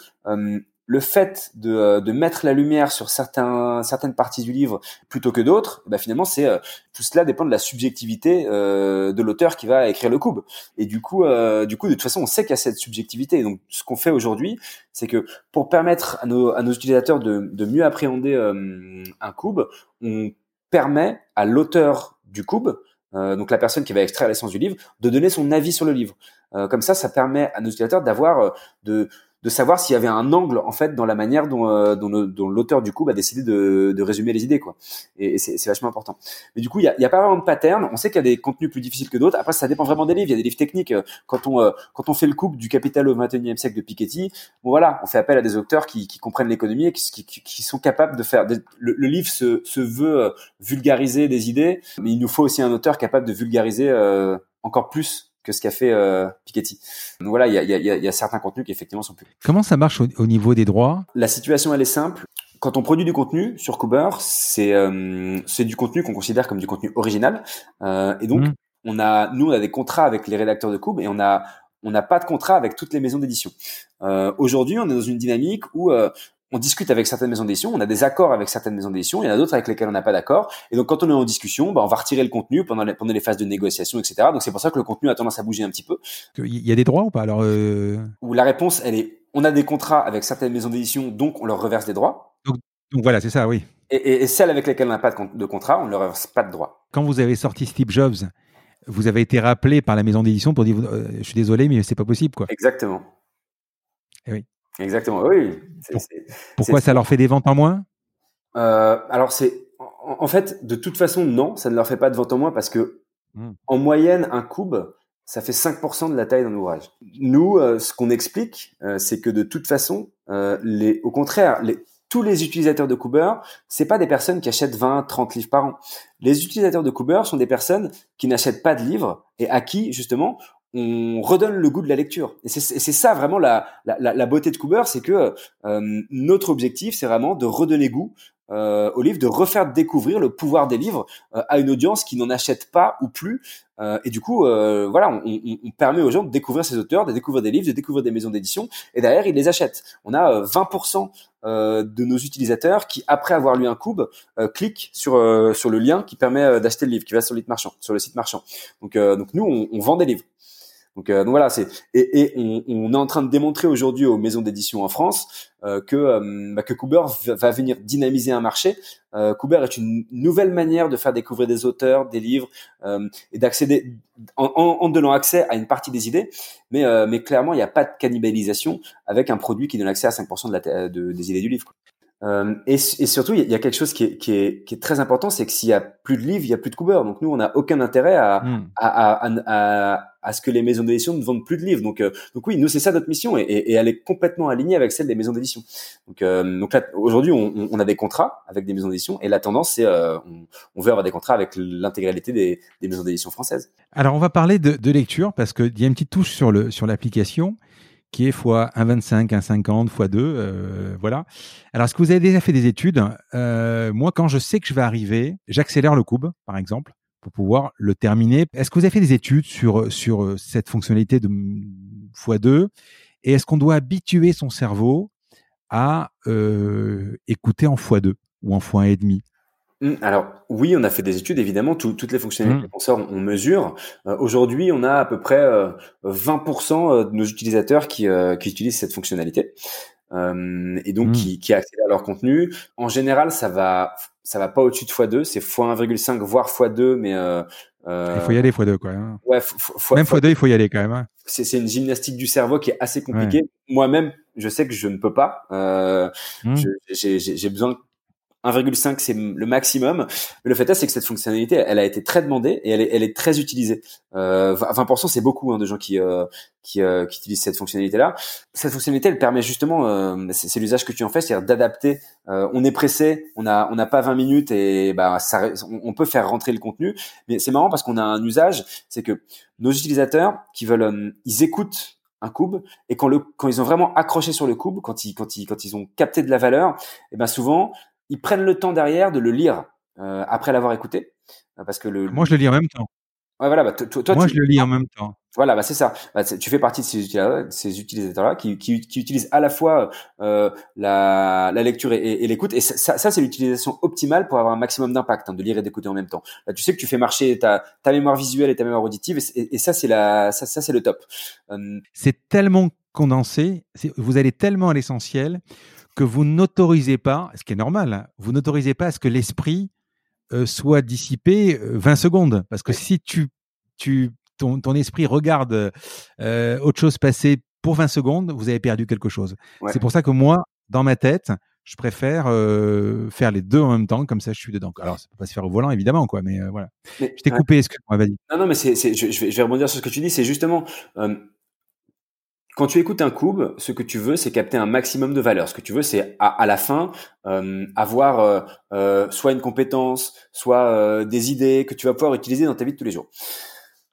le fait de, euh, de, mettre la lumière sur certains, certaines parties du livre plutôt que d'autres, bah finalement, c'est euh, tout cela dépend de la subjectivité euh, de l'auteur qui va écrire le cube. Et du coup, du coup, de toute façon, on sait qu'il y a cette subjectivité. donc, ce qu'on fait aujourd'hui, c'est que pour permettre à nos, à nos utilisateurs de, de mieux appréhender un cube, on permet à l'auteur du cube, donc la personne qui va extraire l'essence du livre, de donner son avis sur le livre. comme ça, ça permet à nos utilisateurs d'avoir de de savoir s'il y avait un angle en fait dans la manière dont, euh, dont, l'auteur du coup a décidé de, de, résumer les idées quoi. Et, c'est vachement important. Mais du coup, il y a, a, pas vraiment de pattern. On sait qu'il y a des contenus plus difficiles que d'autres. Après, ça dépend vraiment des livres. Il y a des livres techniques. Quand on euh, quand on fait le couple du Capital au 21e siècle de Piketty, bon voilà, on fait appel à des auteurs qui, qui comprennent l'économie et qui, qui, qui, sont capables de faire. le, livre se, se veut euh, vulgariser des idées, mais il nous faut aussi un auteur capable de vulgariser encore plus que ce qu'a fait euh, Piketty. Donc voilà, il y a, y, a, y a, certains contenus qui effectivement sont plus. Comment ça marche au, niveau des droits? La situation, elle est simple. Quand on produit du contenu sur Kuber, c'est euh, c'est du contenu qu'on considère comme du contenu original, euh, et donc mmh. on a nous on a des contrats avec les rédacteurs de Kub et on a on n'a pas de contrat avec toutes les maisons d'édition. Euh, Aujourd'hui, on est dans une dynamique où euh, on discute avec certaines maisons d'édition, on a des accords avec certaines maisons d'édition, il y en a d'autres avec lesquelles on n'a pas d'accord. Et donc, quand on est en discussion, bah, on va retirer le contenu pendant les, pendant les phases de négociation, etc. Donc, c'est pour ça que le contenu a tendance à bouger un petit peu. Il y a des droits ou pas? Alors, euh... Où la réponse, elle est, on a des contrats avec certaines maisons d'édition, donc on leur reverse des droits. Donc, donc voilà, c'est ça, oui. Et, et, et, celles avec lesquelles on n'a pas de, de contrat, on ne leur reverse pas de droits. Quand vous avez sorti Steve Jobs, vous avez été rappelé par la maison d'édition pour dire, euh, je suis désolé, mais c'est pas possible, quoi. Exactement. Et eh oui. Exactement, oui. Pourquoi ça leur fait des ventes en moins? Euh, Alors c'est, en, fait, de toute façon, non, ça ne leur fait pas de ventes en moins parce que hmm. en moyenne, un cube, ça fait 5% de la taille d'un ouvrage. Nous, euh, ce qu'on explique, euh, c'est que de toute façon, les, au contraire, les, tous les utilisateurs de Cooper, c'est pas des personnes qui achètent 20, 30 livres par an. Les utilisateurs de Cooper sont des personnes qui n'achètent pas de livres et à qui, justement, on redonne le goût de la lecture. Et c'est ça vraiment la, la, la, beauté de Cooper, c'est que euh, notre objectif, c'est vraiment de redonner goût euh, au livre, de refaire découvrir le pouvoir des livres euh, à une audience qui n'en achète pas ou plus. Euh, et du coup, euh, voilà, on, on, on, permet aux gens de découvrir ces auteurs, de découvrir des livres, de découvrir des maisons d'édition. Et derrière, ils les achètent. On a 20% de nos utilisateurs qui, après avoir lu un cube, cliquent sur sur le lien qui permet d'acheter le livre, qui va sur le site marchand. Sur le site marchand. Donc, donc nous, on, on vend des livres. Donc, euh, donc voilà, c'est et, et on, on, est en train de démontrer aujourd'hui aux maisons d'édition en France euh, que euh, bah, que Cooper va venir dynamiser un marché. Euh, Cooper est une nouvelle manière de faire découvrir des auteurs, des livres euh, et d'accéder en, en, en, donnant accès à une partie des idées. Mais mais clairement, il n'y a pas de cannibalisation avec un produit qui donne accès à 5% de la de, des idées du livre. Euh, et, et, surtout, il y, a quelque chose qui est, qui est, qui est très important, c'est que s'il y a plus de livres, il y a plus de Cooper. Donc nous, on n'a aucun intérêt à, mm. à, à, à, à, ce que les maisons d'édition ne vendent plus de livres. Donc, euh, donc oui, nous, c'est ça notre mission, et, et, elle est complètement alignée avec celle des maisons d'édition. Donc, euh, donc là, aujourd'hui, on, on, a des contrats avec des maisons d'édition, et la tendance, c'est on, on, veut avoir des contrats avec l'intégralité des, des, maisons d'édition françaises. Alors, on va parler de, de lecture parce qu'il y a une petite touche sur l'application qui est fois 1,25, 1,50, fois 2, euh, voilà. Alors, est-ce que vous avez déjà fait des études? Euh, Moi, quand je sais que je vais arriver, j'accélère le cube, par exemple, pour pouvoir le terminer. Est-ce que vous avez fait des études sur sur cette fonctionnalité de x2 Et est-ce qu'on doit habituer son cerveau à euh, écouter en x2 ou en x1,5 Mmh, alors oui, on a fait des études, évidemment, toutes les fonctionnalités qu'on sort, on, mesure. Euh, aujourd'hui, on a à peu près 20% euh, euh, de nos utilisateurs qui, qui utilisent cette fonctionnalité et donc mmh. qui, qui accèdent à leur contenu. En général, ça va ça va pas au-dessus de x2, c'est x1,5 voire x2, mais il faut y aller x2 quoi. Hein. Ouais, même x2, il faut y aller quand même. Hein. C'est une gymnastique du cerveau qui est assez compliquée. Moi-même, je sais que je ne peux pas. Euh, mmh. J'ai besoin 1,5 c'est le maximum. Le fait est, c'est que cette fonctionnalité, elle a été très demandée et elle est, elle est très utilisée. Euh, 20% c'est beaucoup hein, de gens qui, euh, qui, euh, qui, utilisent cette fonctionnalité-là. Cette fonctionnalité, elle permet justement, euh, c'est l'usage que tu en fais, c'est-à-dire d'adapter. Euh, on est pressé, on a, on n'a pas 20 minutes et bah ça, on, peut faire rentrer le contenu. Mais c'est marrant parce qu'on a un usage, c'est que nos utilisateurs qui veulent, ils écoutent un cube et quand le quand ils ont vraiment accroché sur le cube quand ils quand ils quand ils ont capté de la valeur et ben souvent ils prennent le temps derrière de le lire euh, après l'avoir écouté. Parce que le, Moi, je le lis en même temps. Ouais, voilà, bah, toi, Moi, je le lis en même temps. Voilà, bah, c'est ça. Bah, tu fais partie de ces, ces utilisateurs-là qui, qui, qui, utilisent à la fois euh, la, la, lecture et, et, l'écoute. Et ça, ça c'est l'utilisation optimale pour avoir un maximum d'impact, hein, de lire et d'écouter en même temps. Là, tu sais que tu fais marcher ta, ta mémoire visuelle et ta mémoire auditive, et, et ça, c'est la, ça, ça c'est le top. Euh, c'est tellement condensé, vous allez tellement à l'essentiel que vous n'autorisez pas, ce qui est normal, hein, vous n'autorisez pas à ce que l'esprit euh, soit dissipé 20 euh, secondes. Parce que si tu, tu, ton, ton esprit regarde euh, autre chose passer pour 20 secondes, vous avez perdu quelque chose. C'est pour ça que moi, dans ma tête, je préfère euh, faire les deux en même temps, comme ça je suis dedans. Alors ça peut pas se faire au volant évidemment, quoi, mais euh, voilà. je t'ai coupé, excuse-moi, vas-y. Non, non, mais c'est, je, je, vais, je vais rebondir sur ce que tu dis. C'est justement, quand tu écoutes un cube, ce que tu veux, c'est capter un maximum de valeur. Ce que tu veux, c'est à, à, la fin euh, avoir euh, euh, soit une compétence, soit euh, des idées que tu vas pouvoir utiliser dans ta vie de tous les jours.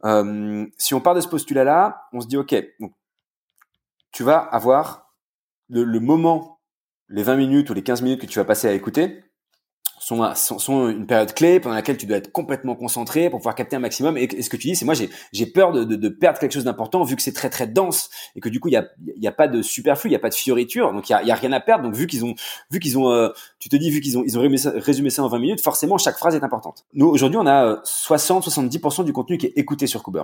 euh, si on part de ce postulat-là, on se dit ok, tu vas avoir le, le moment, les 20 minutes ou les 15 minutes que tu vas passer à écouter, sont, sont, une période clé pendant laquelle tu dois être complètement concentré pour pouvoir capter un maximum. Et, ce que tu dis, c'est moi j'ai peur de, de, de, perdre quelque chose d'important vu que c'est très très dense et que du coup il y a, y a pas de superflu, il y a pas de fioriture, donc il y a, a, rien à perdre. Donc vu qu'ils ont vu qu'ils ont, euh, tu te dis vu qu'ils ont ils ont résumé ça, résumé ça, en 20 minutes, forcément chaque phrase est importante. Nous aujourd'hui on a 60-70% euh, du contenu qui est écouté sur Cooper.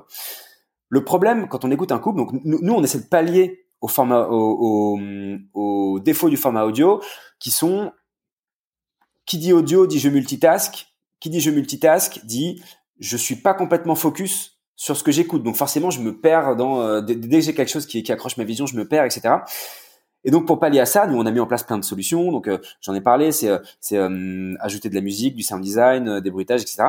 Le problème quand on écoute un couple, donc nous, nous on essaie de pallier au format, au, au, au défaut du format audio, qui sont qui dit audio dit je multitask. Qui dit je multitask dit je suis pas complètement focus sur ce que j'écoute. Donc forcément, je me perds dans euh, dès, que j'ai quelque chose qui, accroche ma vision, je me perds, etc. Et donc pour pallier à ça, nous on a mis en place plein de solutions. Donc euh, j'en ai parlé, c'est euh, c'est ajouter de la musique, du sound design, des bruitages, etc.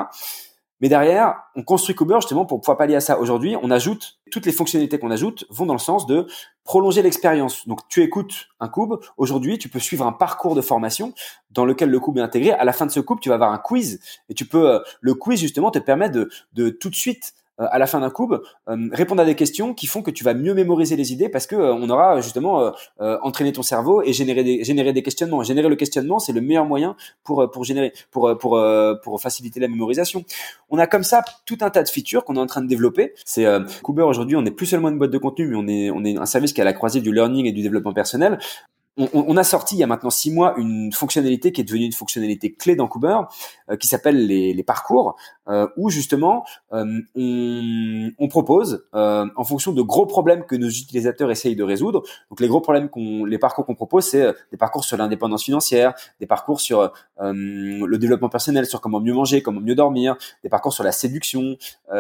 Mais derrière, on construit Cooper justement pour pouvoir pallier à ça. Aujourd'hui, on ajoute, toutes les fonctionnalités qu'on ajoute vont dans le sens de prolonger l'expérience. Donc, tu écoutes un cube. Aujourd'hui, tu peux suivre un parcours de formation dans lequel le cube est intégré. À la fin de ce cube, tu vas avoir un quiz et tu peux, euh, le quiz justement te permet de, de tout de suite à la fin d'un coup, euh, répondre à des questions qui font que tu vas mieux mémoriser les idées parce que euh, on aura justement entraîné ton cerveau et générer des, générer des questionnements. Générer le questionnement, c'est le meilleur moyen pour pour générer pour pour pour faciliter la mémorisation. On a comme ça tout un tas de features qu'on est en train de développer. C'est euh, aujourd'hui, on n'est plus seulement une boîte de contenu, mais on est on est un service qui est à la croisée du learning et du développement personnel on, a sorti il y a maintenant six mois une fonctionnalité qui est devenue une fonctionnalité clé dans Cooper, euh, qui s'appelle les, parcours, euh, où justement euh, on, propose, en fonction de gros problèmes que nos utilisateurs essayent de résoudre, donc les gros problèmes qu'on, les parcours qu'on propose, c'est des parcours sur l'indépendance financière, des parcours sur le développement personnel, sur comment mieux manger, comment mieux dormir, des parcours sur la séduction,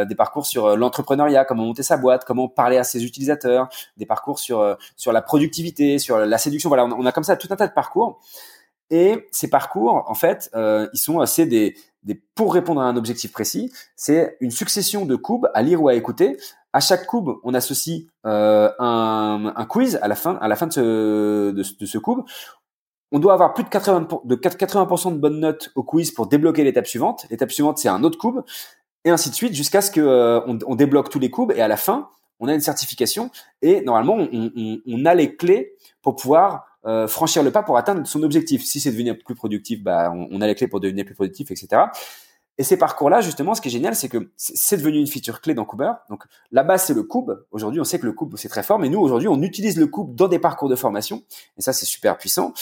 des parcours sur l'entrepreneuriat, comment monter sa boîte, comment parler à ses utilisateurs, des parcours sur sur la productivité, sur la séduction, voilà on, a comme ça tout un tas de parcours. Et ces parcours, en fait, euh, ils sont assez des, des, pour répondre à un objectif précis, c'est une succession de coups à lire ou à écouter. À chaque coup, on associe euh, un, un, quiz à la fin, à la fin de ce, de, ce. On doit avoir plus de 80%, de 80 de bonnes notes au quiz pour débloquer l'étape suivante. L'étape suivante, c'est un autre coup, et ainsi de suite, jusqu'à ce euh, on, débloque tous les coups. Et à la fin, on a une certification. Et normalement, on a les clés pour pouvoir euh, franchir le pas pour atteindre son objectif. Si c'est devenir plus productif, bah, on, a les clés pour devenir plus productif, etc. Et ces parcours-là, justement, ce qui est génial, c'est que c'est devenu une feature clé dans Cooper. Donc, la base, c'est le cube. Aujourd'hui, on sait que le cube, c'est très fort, mais nous, aujourd'hui, on utilise le cube dans des parcours de formation. Et ça, c'est super puissant.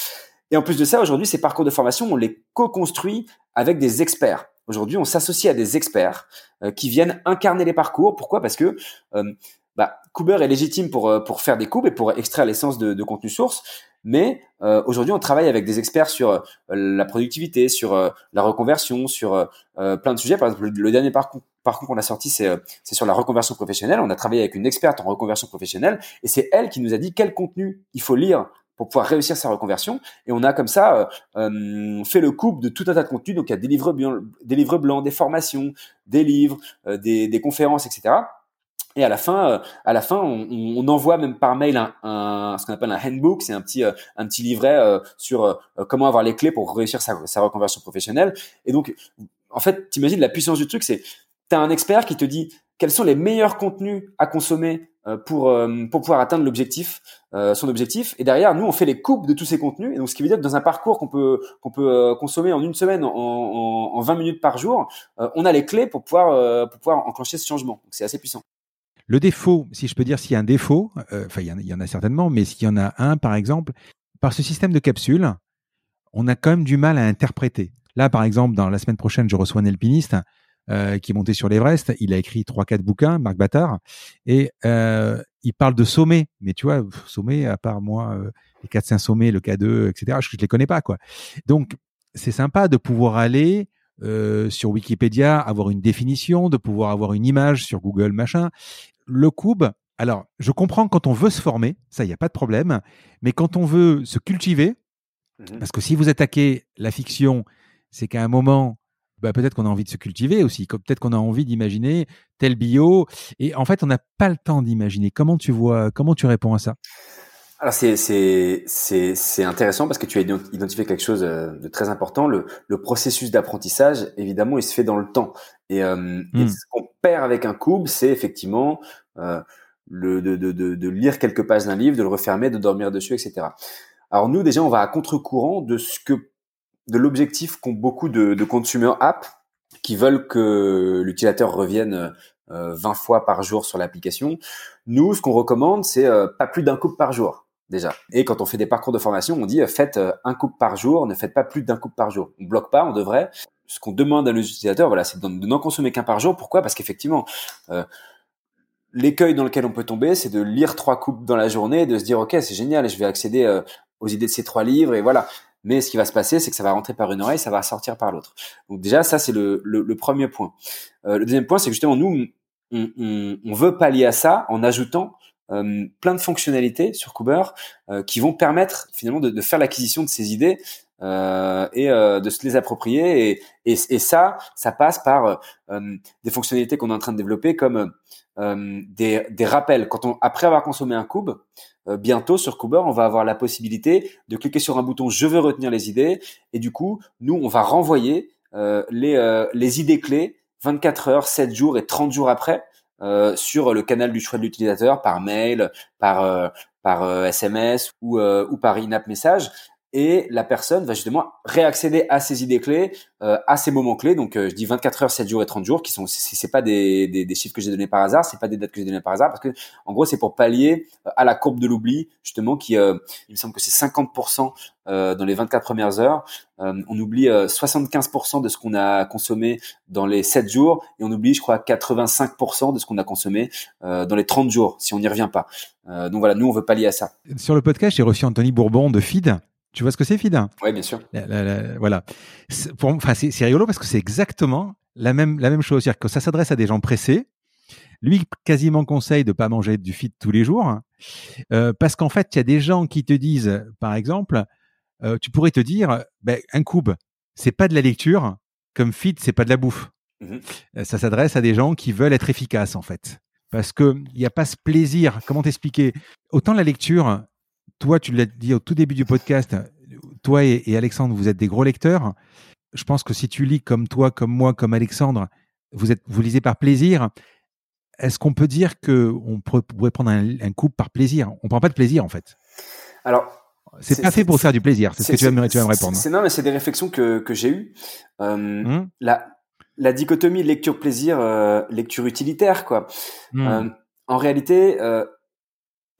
Et en plus de ça, aujourd'hui, ces parcours de formation, on les co-construit avec des experts. Aujourd'hui, on s'associe à des experts euh, qui viennent incarner les parcours. Pourquoi? Parce que euh, bah, Cooper est légitime pour, euh, pour faire des coups et pour extraire l'essence de contenu source. Mais euh, aujourd'hui, on travaille avec des experts sur euh, la productivité, sur euh, la reconversion, sur plein de sujets. Par exemple, le, dernier parcours, parcours qu'on a sorti, c'est sur la reconversion professionnelle. On a travaillé avec une experte en reconversion professionnelle et c'est elle qui nous a dit quel contenu il faut lire pour pouvoir réussir sa reconversion. Et on a comme ça fait le couple de tout un tas de contenus. Donc il y a des livres blancs, des, livres blancs, des formations, des livres, des, des conférences, etc et à la fin, euh, à la fin, on, on, envoie même par mail un, un ce qu'on appelle un handbook, c'est un petit euh, un petit livret euh, sur comment avoir les clés pour réussir sa, sa, reconversion professionnelle. Et donc, en fait, t'imagines la puissance du truc, c'est t'as un expert qui te dit quels sont les meilleurs contenus à consommer pour pour pouvoir atteindre l'objectif, son objectif. Et derrière, nous, on fait les coupes de tous ces contenus. Et donc, ce qui veut dire que dans un parcours qu'on peut qu'on peut consommer en une semaine, en, en, en 20 minutes par jour, on a les clés pour pouvoir pour pouvoir enclencher ce changement. Donc, c'est assez puissant. Le défaut, si je peux dire s'il y a un défaut, euh, enfin il y, en a certainement, mais s'il y en a un par exemple, par ce système de capsules, on a quand même du mal à interpréter. Là par exemple, dans la semaine prochaine, je reçois un alpiniste euh, qui est monté sur l'Everest. Il a écrit trois quatre bouquins, Marc Battard, et euh, il parle de sommet. Mais tu vois, sommet, à part moi, les 4-5 sommets, le K2, etc., je ne les connais pas. quoi. Donc c'est sympa de pouvoir aller sur Wikipédia, avoir une définition, de pouvoir avoir une image sur Google, machin, le cube, alors je comprends quand on veut se former, ça, il n'y a pas de problème, mais quand on veut se cultiver, mmh parce que si vous attaquez la fiction, c'est qu'à un moment, bah, peut-être qu'on a envie de se cultiver aussi, peut-être qu'on a envie d'imaginer tel bio, et en fait, on n'a pas le temps d'imaginer. Comment tu vois, comment tu réponds à ça? Alors c'est c'est c'est c'est intéressant parce que tu as identifié quelque chose euh, de très important. Le le processus d'apprentissage, évidemment, il se fait dans le temps. Et, euh, hmm. ce qu'on perd avec un couple, c'est effectivement euh, le de, de, de, de, lire quelques pages d'un livre, de le refermer, de dormir dessus, etc. Alors nous déjà, on va à contre-courant de ce que de l'objectif qu'ont beaucoup de, de consumer apps qui veulent que l'utilisateur revienne 20 euh, fois par jour sur l'application. Nous, ce qu'on recommande, c'est euh, pas plus d'un couple par jour déjà. Et quand on fait des parcours de formation, on dit euh, faites un couple par jour, ne faites pas plus d'un couple par jour. On bloque pas, on devrait. Ce qu'on demande à nos utilisateurs, voilà, c'est de n'en consommer qu'un par jour. Pourquoi? Parce qu'effectivement, l'écueil dans lequel on peut tomber, c'est de lire trois coupes dans la journée et de se dire ok, c'est génial, je vais accéder aux idées de ces trois livres et voilà. Mais ce qui va se passer, c'est que ça va rentrer par une oreille, ça va sortir par l'autre. Donc déjà, ça c'est le, le, premier point. Euh, le deuxième point, c'est que justement nous, on, on, on, veut pallier à ça en ajoutant euh, plein de fonctionnalités sur Kuber euh, qui vont permettre finalement de, de faire l'acquisition de ces idées euh, et euh, de se les approprier. Et, et, ça, ça passe par euh, des fonctionnalités qu'on est en train de développer comme des, des rappels. Quand on, après avoir consommé un cube, euh, bientôt sur Kuber, on va avoir la possibilité de cliquer sur un bouton je veux retenir les idées et du coup, nous on va renvoyer euh, les, euh, les idées clés 24 heures, 7 jours et 30 jours après sur le canal du choix de l'utilisateur par mail, par par SMS ou, ou par in-app message et la personne va justement réaccéder à ses idées clés, euh, à ses moments clés. Donc, euh, je dis 24 heures, 7 jours et 30 jours, qui sont, c'est pas des, des, des, chiffres que j'ai donnés par hasard, c'est pas des dates que j'ai données par hasard, parce que en gros, c'est pour pallier euh, à la courbe de l'oubli, justement, qui, il me semble que c'est 50% dans les 24 premières heures. on oublie 75% de ce qu'on a consommé dans les 7 jours, et on oublie, je crois, 85% de ce qu'on a consommé dans les 30 jours, si on n'y revient pas. donc voilà, nous, on veut pallier à ça. Sur le podcast, j'ai reçu Anthony Bourbon de Feed tu vois ce que c'est, Fid Oui, bien sûr. voilà. Enfin, c'est rigolo parce que c'est exactement la même, la même chose. C'est-à-dire que ça s'adresse à des gens pressés. Lui, quasiment conseille de pas manger du feed tous les jours. Hein. Euh, parce qu'en fait, il y a des gens qui te disent, par exemple, euh, tu pourrais te dire, ben, un cube, c'est pas de la lecture, comme feed, c'est pas de la bouffe. Mmh euh, ça s'adresse à des gens qui veulent être efficaces, en fait. Parce qu'il n'y a pas ce plaisir. Comment t'expliquer? Autant la lecture, toi, tu l'as dit au tout début du podcast, toi et, Alexandre, vous êtes des gros lecteurs. Je pense que si tu lis comme toi, comme moi, comme Alexandre, vous, êtes, vous lisez par plaisir. Est-ce qu'on peut dire qu'on pourrait prendre un, coup par plaisir? On ne prend pas de plaisir, en fait. Alors, c'est pas fait pour faire du plaisir. C'est ce que tu vas, me, tu vas me répondre. C'est non, mais c'est des réflexions que, que j'ai eues. Euh, mmh. la, la dichotomie lecture-plaisir, euh, lecture utilitaire, quoi. Mmh. Euh, en réalité,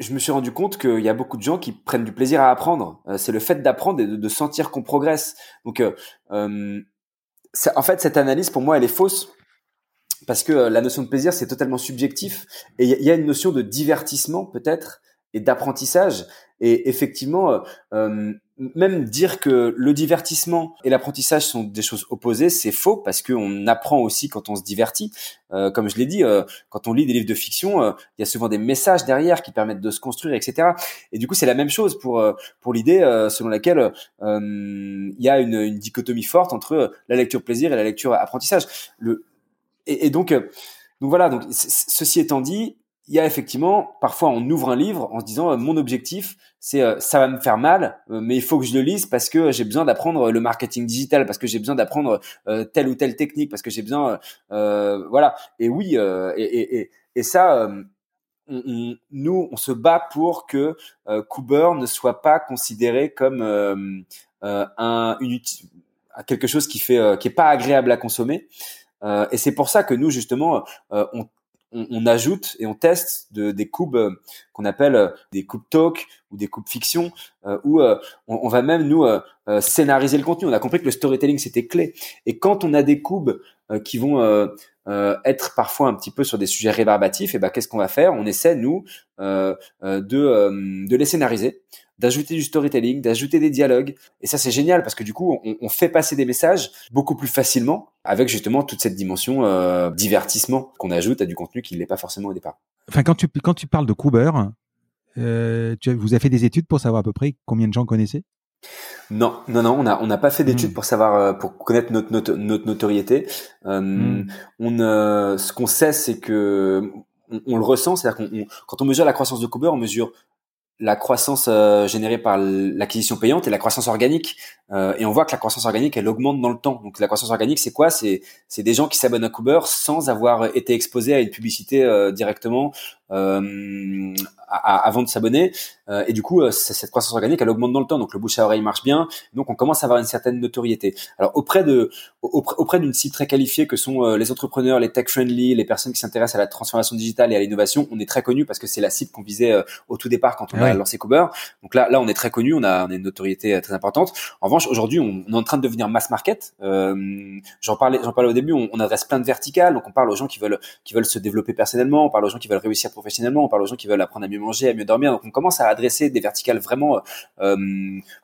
je me suis rendu compte qu'il y a beaucoup de gens qui prennent du plaisir à apprendre. Euh, c'est le fait d'apprendre et de, sentir qu'on progresse. Donc, euh, euh en fait, cette analyse, pour moi, elle est fausse. Parce que euh, la notion de plaisir, c'est totalement subjectif. Et il y, a une notion de divertissement, peut-être, et d'apprentissage. Et effectivement, euh, même dire que le divertissement et l'apprentissage sont des choses opposées, c'est faux parce qu'on apprend aussi quand on se divertit. Euh, comme je l'ai dit, euh, quand on lit des livres de fiction, euh, il y a souvent des messages derrière qui permettent de se construire, etc. Et du coup, c'est la même chose pour pour l'idée selon laquelle il y a une, une, dichotomie forte entre la lecture plaisir et la lecture apprentissage. Le et, et donc donc voilà. Donc ceci étant dit, il y a effectivement, parfois on ouvre un livre en se disant euh, mon objectif c'est euh, ça va me faire mal, euh, mais il faut que je le lise parce que j'ai besoin d'apprendre le marketing digital, parce que j'ai besoin d'apprendre telle ou telle technique, parce que j'ai besoin, voilà. Et oui, et, et, et, ça, on, nous on se bat pour que Cooper ne soit pas considéré comme un une, quelque chose qui fait qui est pas agréable à consommer. et c'est pour ça que nous justement on on, ajoute et on teste de, des coups euh, qu'on appelle euh, des coups talk ou des coups fiction, euh, où on, va même nous scénariser le contenu. On a compris que le storytelling c'était clé. Et quand on a des coups qui vont être parfois un petit peu sur des sujets rébarbatifs, et ben qu'est-ce qu'on va faire? On essaie nous de les scénariser d'ajouter du storytelling, d'ajouter des dialogues. Et ça, c'est génial parce que du coup, on, on, fait passer des messages beaucoup plus facilement avec justement toute cette dimension euh, divertissement qu'on ajoute à du contenu qui ne l'est pas forcément au départ. Enfin, quand tu, quand tu parles de Kuber, euh, tu, vous avez fait des études pour savoir à peu près combien de gens connaissaient? Non, non, non, on n'a on pas fait d'études hmm. pour savoir, euh, pour connaître notre, notre, notre notoriété. Euh, hmm. On, ce qu'on sait, c'est que on, on, le ressent, c'est-à-dire qu'on quand on mesure la croissance de Kuber, on mesure la croissance euh, générée par l'acquisition payante et la croissance organique. Euh, et on voit que la croissance organique, elle augmente dans le temps. Donc la croissance organique, c'est quoi? C'est des gens qui s'abonnent à Cooper sans avoir été exposés à une publicité euh, directement euh, avant de s'abonner. Euh, et du coup, euh, cette croissance organique, elle augmente dans le temps. Donc le bouche à oreille marche bien. Donc on commence à avoir une certaine notoriété. Alors auprès de auprès, d'une cible très qualifiée que sont les entrepreneurs, les tech friendly, les personnes qui s'intéressent à la transformation digitale et à l'innovation, on est très connu parce que c'est la cible qu'on visait au tout départ quand on a lancé Cooper. Donc là, là, on est très connu. On a, on a une notoriété très importante. En revanche, aujourd'hui, on, est en train de devenir mass market. j'en parlais, j'en parlais au début. On, on adresse plein de verticales. Donc on parle aux gens qui veulent qui veulent se développer personnellement. On parle aux gens qui veulent réussir professionnellement, on parle aux gens qui veulent apprendre à mieux manger, à mieux dormir. Donc on commence à adresser des verticales vraiment euh,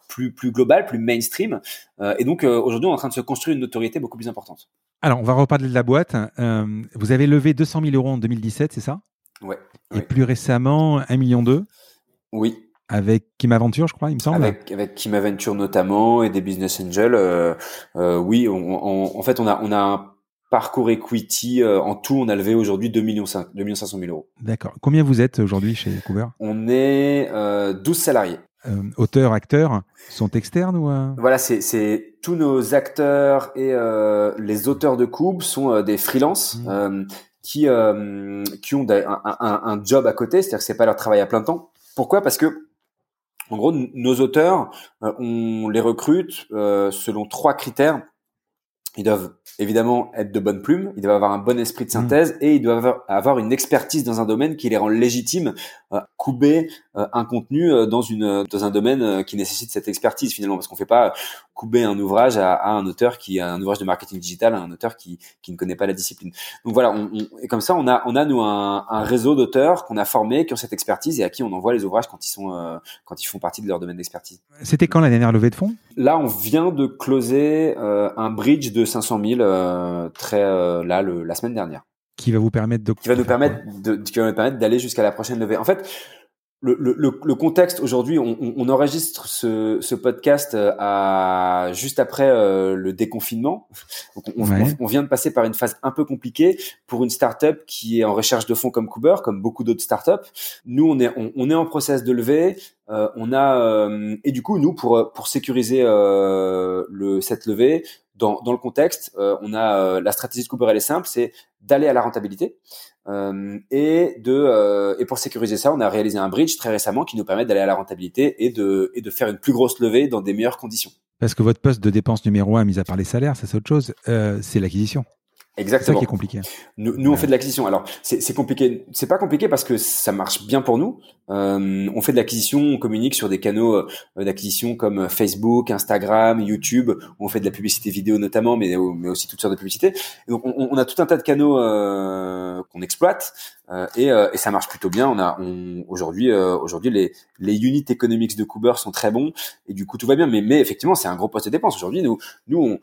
plus plus globales, plus mainstream. Euh, et donc euh, aujourd'hui, on est en train de se construire une notoriété beaucoup plus importante. Alors on va reparler de la boîte. vous avez levé 200 000 euros en 2017, c'est ça? Ouais. Et plus récemment, 1 million d'euros Oui. Avec Kim Aventure, je crois, il me semble. Avec, avec Kim Aventure notamment et des business angels. oui, en fait, on a on a un parcours equity, euh, en tout, on a levé aujourd'hui 2 millions 500 000 euros. D'accord. Combien vous êtes aujourd'hui chez Cooper? On est euh, 12 salariés. Euh, auteurs, acteurs sont externes ou euh? Voilà, c'est tous nos acteurs et les auteurs de Coop sont des freelances mmh. qui qui ont un, un, un, job à côté, c'est-à-dire que c'est pas leur travail à plein temps. Pourquoi? Parce que en gros, nos auteurs, on les recrute selon trois critères ils doivent évidemment être de bonnes plumes, ils doivent avoir un bon esprit de synthèse et ils doivent avoir une expertise dans un domaine qui les rend légitimes. Euh, un contenu euh, dans une dans un domaine euh, qui nécessite cette expertise finalement parce qu'on fait pas couper un ouvrage à, à, un auteur qui a un ouvrage de marketing digital à un auteur qui, qui ne connaît pas la discipline. Donc voilà, on, et comme ça on a on a nous un, un réseau d'auteurs qu'on a formés qui ont cette expertise et à qui on envoie les ouvrages quand ils sont quand ils font partie de leur domaine d'expertise. C'était quand la dernière levée de fonds? Là, on vient de closer un bridge de 500 000 très là le, la semaine dernière qui va vous permettre de qui va nous permettre de, qui va nous permettre d'aller jusqu'à la prochaine levée. En fait, le, le, le, contexte aujourd'hui, on, on, enregistre ce, ce, podcast euh, à juste après euh, le déconfinement. Donc on, on, vient de passer par une phase un peu compliquée pour une startup qui est en recherche de fonds comme Cooper, comme beaucoup d'autres startups. Nous, on est on, est en process de levée. Euh, on a euh, et du coup, nous pour pour sécuriser le cette levée, dans, dans le contexte, on a la stratégie de Cooper, elle est simple, c'est d'aller à la rentabilité. Euh, et de euh, et pour sécuriser ça, on a réalisé un bridge très récemment qui nous permet d'aller à la rentabilité et de et de faire une plus grosse levée dans des meilleures conditions. Parce que votre poste de dépense numéro un, mis à part les salaires, ça c'est autre chose, euh, c'est l'acquisition. Exactement. C'est ça qui est compliqué. Nous, nous on fait de l'acquisition. Alors, c'est compliqué. C'est pas compliqué parce que ça marche bien pour nous. Euh, on fait de l'acquisition, on communique sur des canaux euh, d'acquisition comme Facebook, Instagram, YouTube. On fait de la publicité vidéo notamment, mais, mais aussi toutes sortes de publicités. donc, on, on a tout un tas de canaux euh, qu'on exploite euh, et, euh, et, ça marche plutôt bien. On a aujourd'hui aujourd'hui les les unit economics de Cooper sont très bons et du coup tout va bien. Mais mais effectivement c'est un gros poste de dépense aujourd'hui. Nous nous on,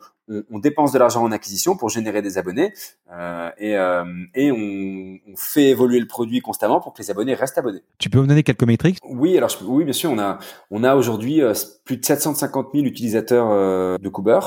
on, dépense de l'argent en acquisition pour générer des abonnés euh, et, euh, et on, on, fait évoluer le produit constamment pour que les abonnés restent abonnés. Tu peux me donner quelques métriques? Oui, alors oui, bien sûr. On a on a aujourd'hui euh, plus de 750 000 utilisateurs euh, de Cooper.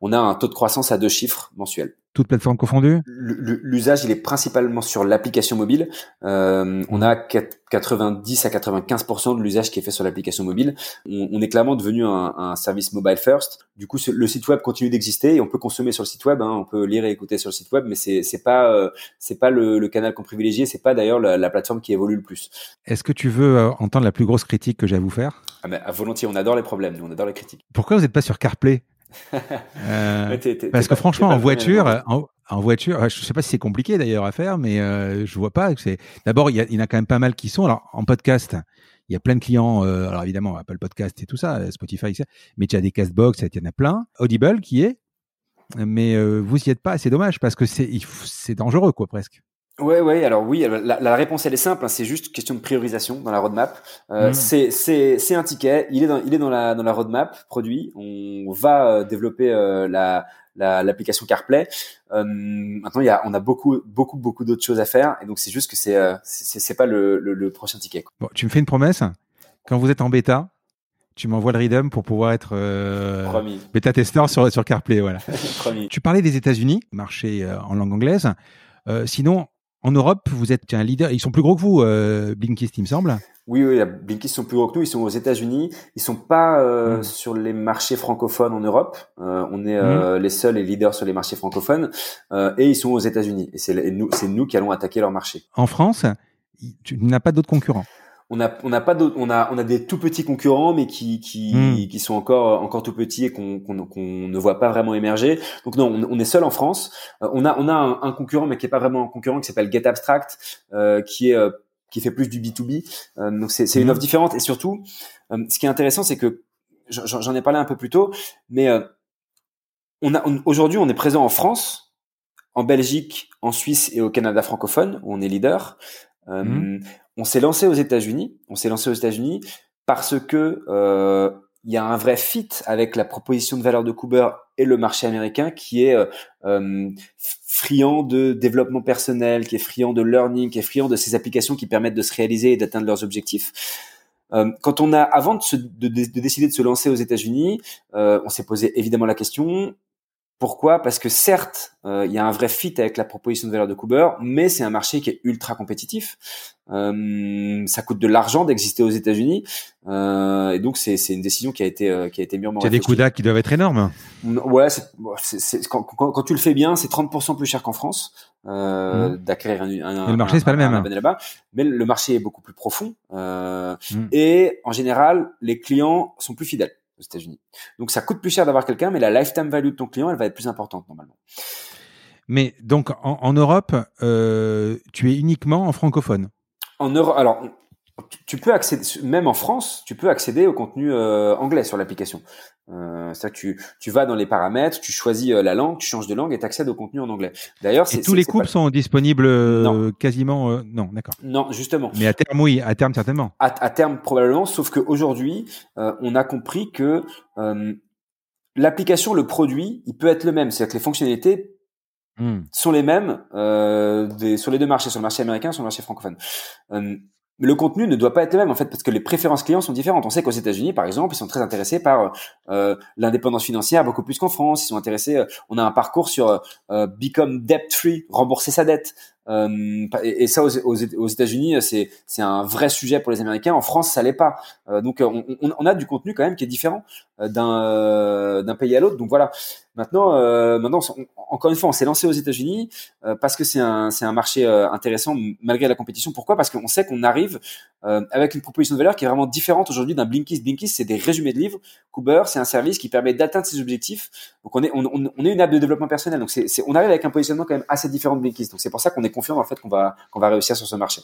On a un taux de croissance à deux chiffres mensuels. Toutes plateformes confondues? L'usage, il est principalement sur l'application mobile. Euh, on a 90 à 95% de l'usage qui est fait sur l'application mobile. On, on, est clairement devenu un, un, service mobile first. Du coup, le site web continue d'exister et on peut consommer sur le site web. Hein, on peut lire et écouter sur le site web, mais c'est pas euh, c'est pas le, le canal qu'on privilégie. C'est pas d'ailleurs la, la, plateforme qui évolue le plus. Est-ce que tu veux euh, entendre la plus grosse critique que j'ai à vous faire? Ah ben, Volontiers. On adore les problèmes. Nous, on adore les critiques. Pourquoi vous n'êtes pas sur CarPlay? Euh, parce que franchement, en voiture, en, voiture, je sais pas si c'est compliqué d'ailleurs à faire, mais euh, je vois pas que c'est. D'abord, il y, y, en a quand même pas mal qui sont. Alors, en podcast, il y a plein de clients. Euh, alors évidemment, Apple Podcast et tout ça, Spotify, mais tu as des Castbox, il y en a plein. Audible qui est, mais vous y êtes pas. C'est dommage parce que c'est dangereux quoi presque. Ouais, ouais. Alors oui, la, la réponse elle est simple. Hein, c'est juste question de priorisation dans la roadmap. Euh, mmh. C'est c'est un ticket. Il est dans il est dans la dans la roadmap produit. On va euh, développer euh, la l'application CarPlay. Euh, maintenant, il y a, on a beaucoup, beaucoup, beaucoup d'autres choses à faire, et donc c'est juste que c'est, euh, c'est, pas le, le, le, prochain ticket. Quoi. Bon, tu me fais une promesse. Quand vous êtes en bêta, tu m'envoies le Rhythm pour pouvoir être euh, bêta testeur sur sur CarPlay. Voilà. *laughs* tu parlais des États-Unis, marché en langue anglaise. sinon, en Europe, vous êtes un leader. Ils sont plus gros que vous, euh, Blinkist, il me semble. Oui, oui, Blinkist sont plus gros que nous. Ils sont aux États-Unis. Ils sont pas euh, mmh. sur les marchés francophones en Europe. Euh, on est euh, mmh. les seuls et leaders sur les marchés francophones, et ils sont aux États-Unis. Et c'est nous, c'est nous qui allons attaquer leur marché. En France, tu n'as pas d'autres concurrents on a on a pas on a on a des tout petits concurrents mais qui qui hmm. qui sont encore encore tout petits et qu'on qu'on ne voit pas vraiment émerger. Donc non on, est seul en France. Euh, on a on a un, concurrent mais qui est pas vraiment un concurrent qui s'appelle Get Abstract euh, qui est euh, qui fait plus du B2B donc c'est c'est une hmm. offre différente. Et surtout ce qui est intéressant c'est que j'en ai parlé un peu plus tôt mais on a aujourd'hui on est présent en France en Belgique en Suisse et au Canada francophone où on est leader. Mmh on s'est lancé aux États-Unis. On s'est lancé aux États-Unis parce que euh, il y a un vrai fit avec la proposition de valeur de Cooper et le marché américain qui est euh, euh, friand de développement personnel, qui est friand de learning, qui est friand de ces applications qui permettent de se réaliser et d'atteindre leurs objectifs. quand on a, avant de, de, de, décider de se lancer aux États-Unis, on s'est posé évidemment la question pourquoi? Parce que certes, euh, il y a un vrai fit avec la proposition de valeur de Cooper, mais c'est un marché qui est ultra compétitif. Euh, ça coûte de l'argent d'exister aux États-Unis, euh, et donc c'est une décision qui a été euh, qui a été mûrement. Il y a des coûts qui doivent être énormes. Ouais, c'est quand, quand, quand, tu le fais bien, c'est 30% plus cher qu'en France euh, mmh. d'acquérir un, un, Le marché c'est pas le même. là-bas, mais le marché est beaucoup plus profond, mmh. et en général, les clients sont plus fidèles aux États-Unis. Donc ça coûte plus cher d'avoir quelqu'un, mais la lifetime value de ton client, elle va être plus importante normalement. Mais donc en, Europe, euh, tu es uniquement en francophone? En Europe, alors tu peux accéder, même en France, tu peux accéder au contenu euh, anglais sur l'application. Euh, ça, tu, tu vas dans les paramètres, tu choisis euh, la langue, tu changes de langue et tu accèdes au contenu en anglais. D'ailleurs, et tous les couples sont disponibles euh, quasiment. non, d'accord. Non, justement. Mais à terme, oui, à terme certainement. À, à terme probablement, sauf qu'aujourd'hui, on a compris que l'application, le produit, il peut être le même, c'est-à-dire que les fonctionnalités hmm. sont les mêmes des, sur les deux marchés, sur le marché américain, sur le marché francophone. Mais le contenu ne doit pas être le même en fait parce que les préférences clients sont différentes. On sait qu'aux États-Unis, par exemple, ils sont très intéressés par euh, l'indépendance financière beaucoup plus qu'en France. Ils sont intéressés. Euh, on a un parcours sur euh, become debt free, rembourser sa dette. Euh, et, ça, aux, États-Unis, c'est un vrai sujet pour les Américains. En France, ça l'est pas. Euh, donc, on, on, a du contenu quand même qui est différent euh, d'un pays à l'autre. Donc voilà. Maintenant, maintenant, encore une fois, on s'est lancé aux États-Unis parce que c'est un marché intéressant malgré la compétition. Pourquoi? Parce qu'on sait qu'on arrive avec une proposition de valeur qui est vraiment différente aujourd'hui d'un Blinkist. Blinkist, c'est des résumés de livres. Cooper, c'est un service qui permet d'atteindre ses objectifs. Donc on est une app de développement personnel. Donc on arrive avec un positionnement quand même assez différent de Blinkist. Donc c'est pour ça qu'on est confiant dans le fait qu'on va, va réussir sur ce marché.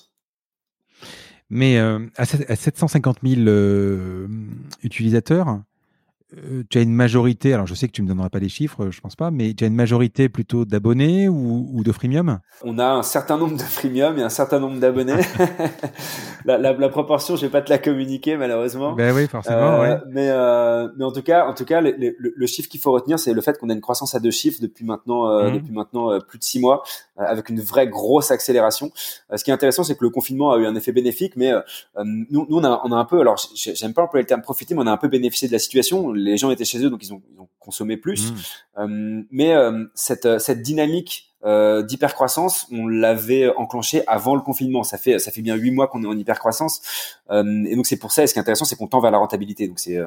Mais euh, à, 750 000 euh, utilisateurs, euh, tu as une majorité, alors je sais que tu me donneras pas les chiffres, je pense pas, mais tu as une majorité plutôt d'abonnés ou, de freemium? On a un certain nombre de freemium et un certain nombre d'abonnés. *laughs* la, proportion, je vais pas te la communiquer malheureusement. Ben oui, forcément. Euh, mais, euh, mais en tout cas, en tout cas, le, chiffre qu'il faut retenir, c'est le fait qu'on a une croissance à deux chiffres depuis maintenant, mhm. depuis maintenant plus de six mois, avec une vraie grosse accélération. ce qui est intéressant, c'est que le confinement a eu un effet bénéfique, mais nous, nous on a, on a un peu, alors j'aime pas employer le terme profiter, mais on a un peu bénéficié de la situation les gens étaient chez eux, donc ils ont, consommé plus. Mmh. Euh, mais euh, cette, cette dynamique euh, d'hypercroissance, on l'avait enclenché avant le confinement. Ça fait ça fait bien huit mois qu'on est en hypercroissance, euh, et donc c'est pour ça. Et ce qui est intéressant, c'est qu'on tend vers la rentabilité. Donc c'est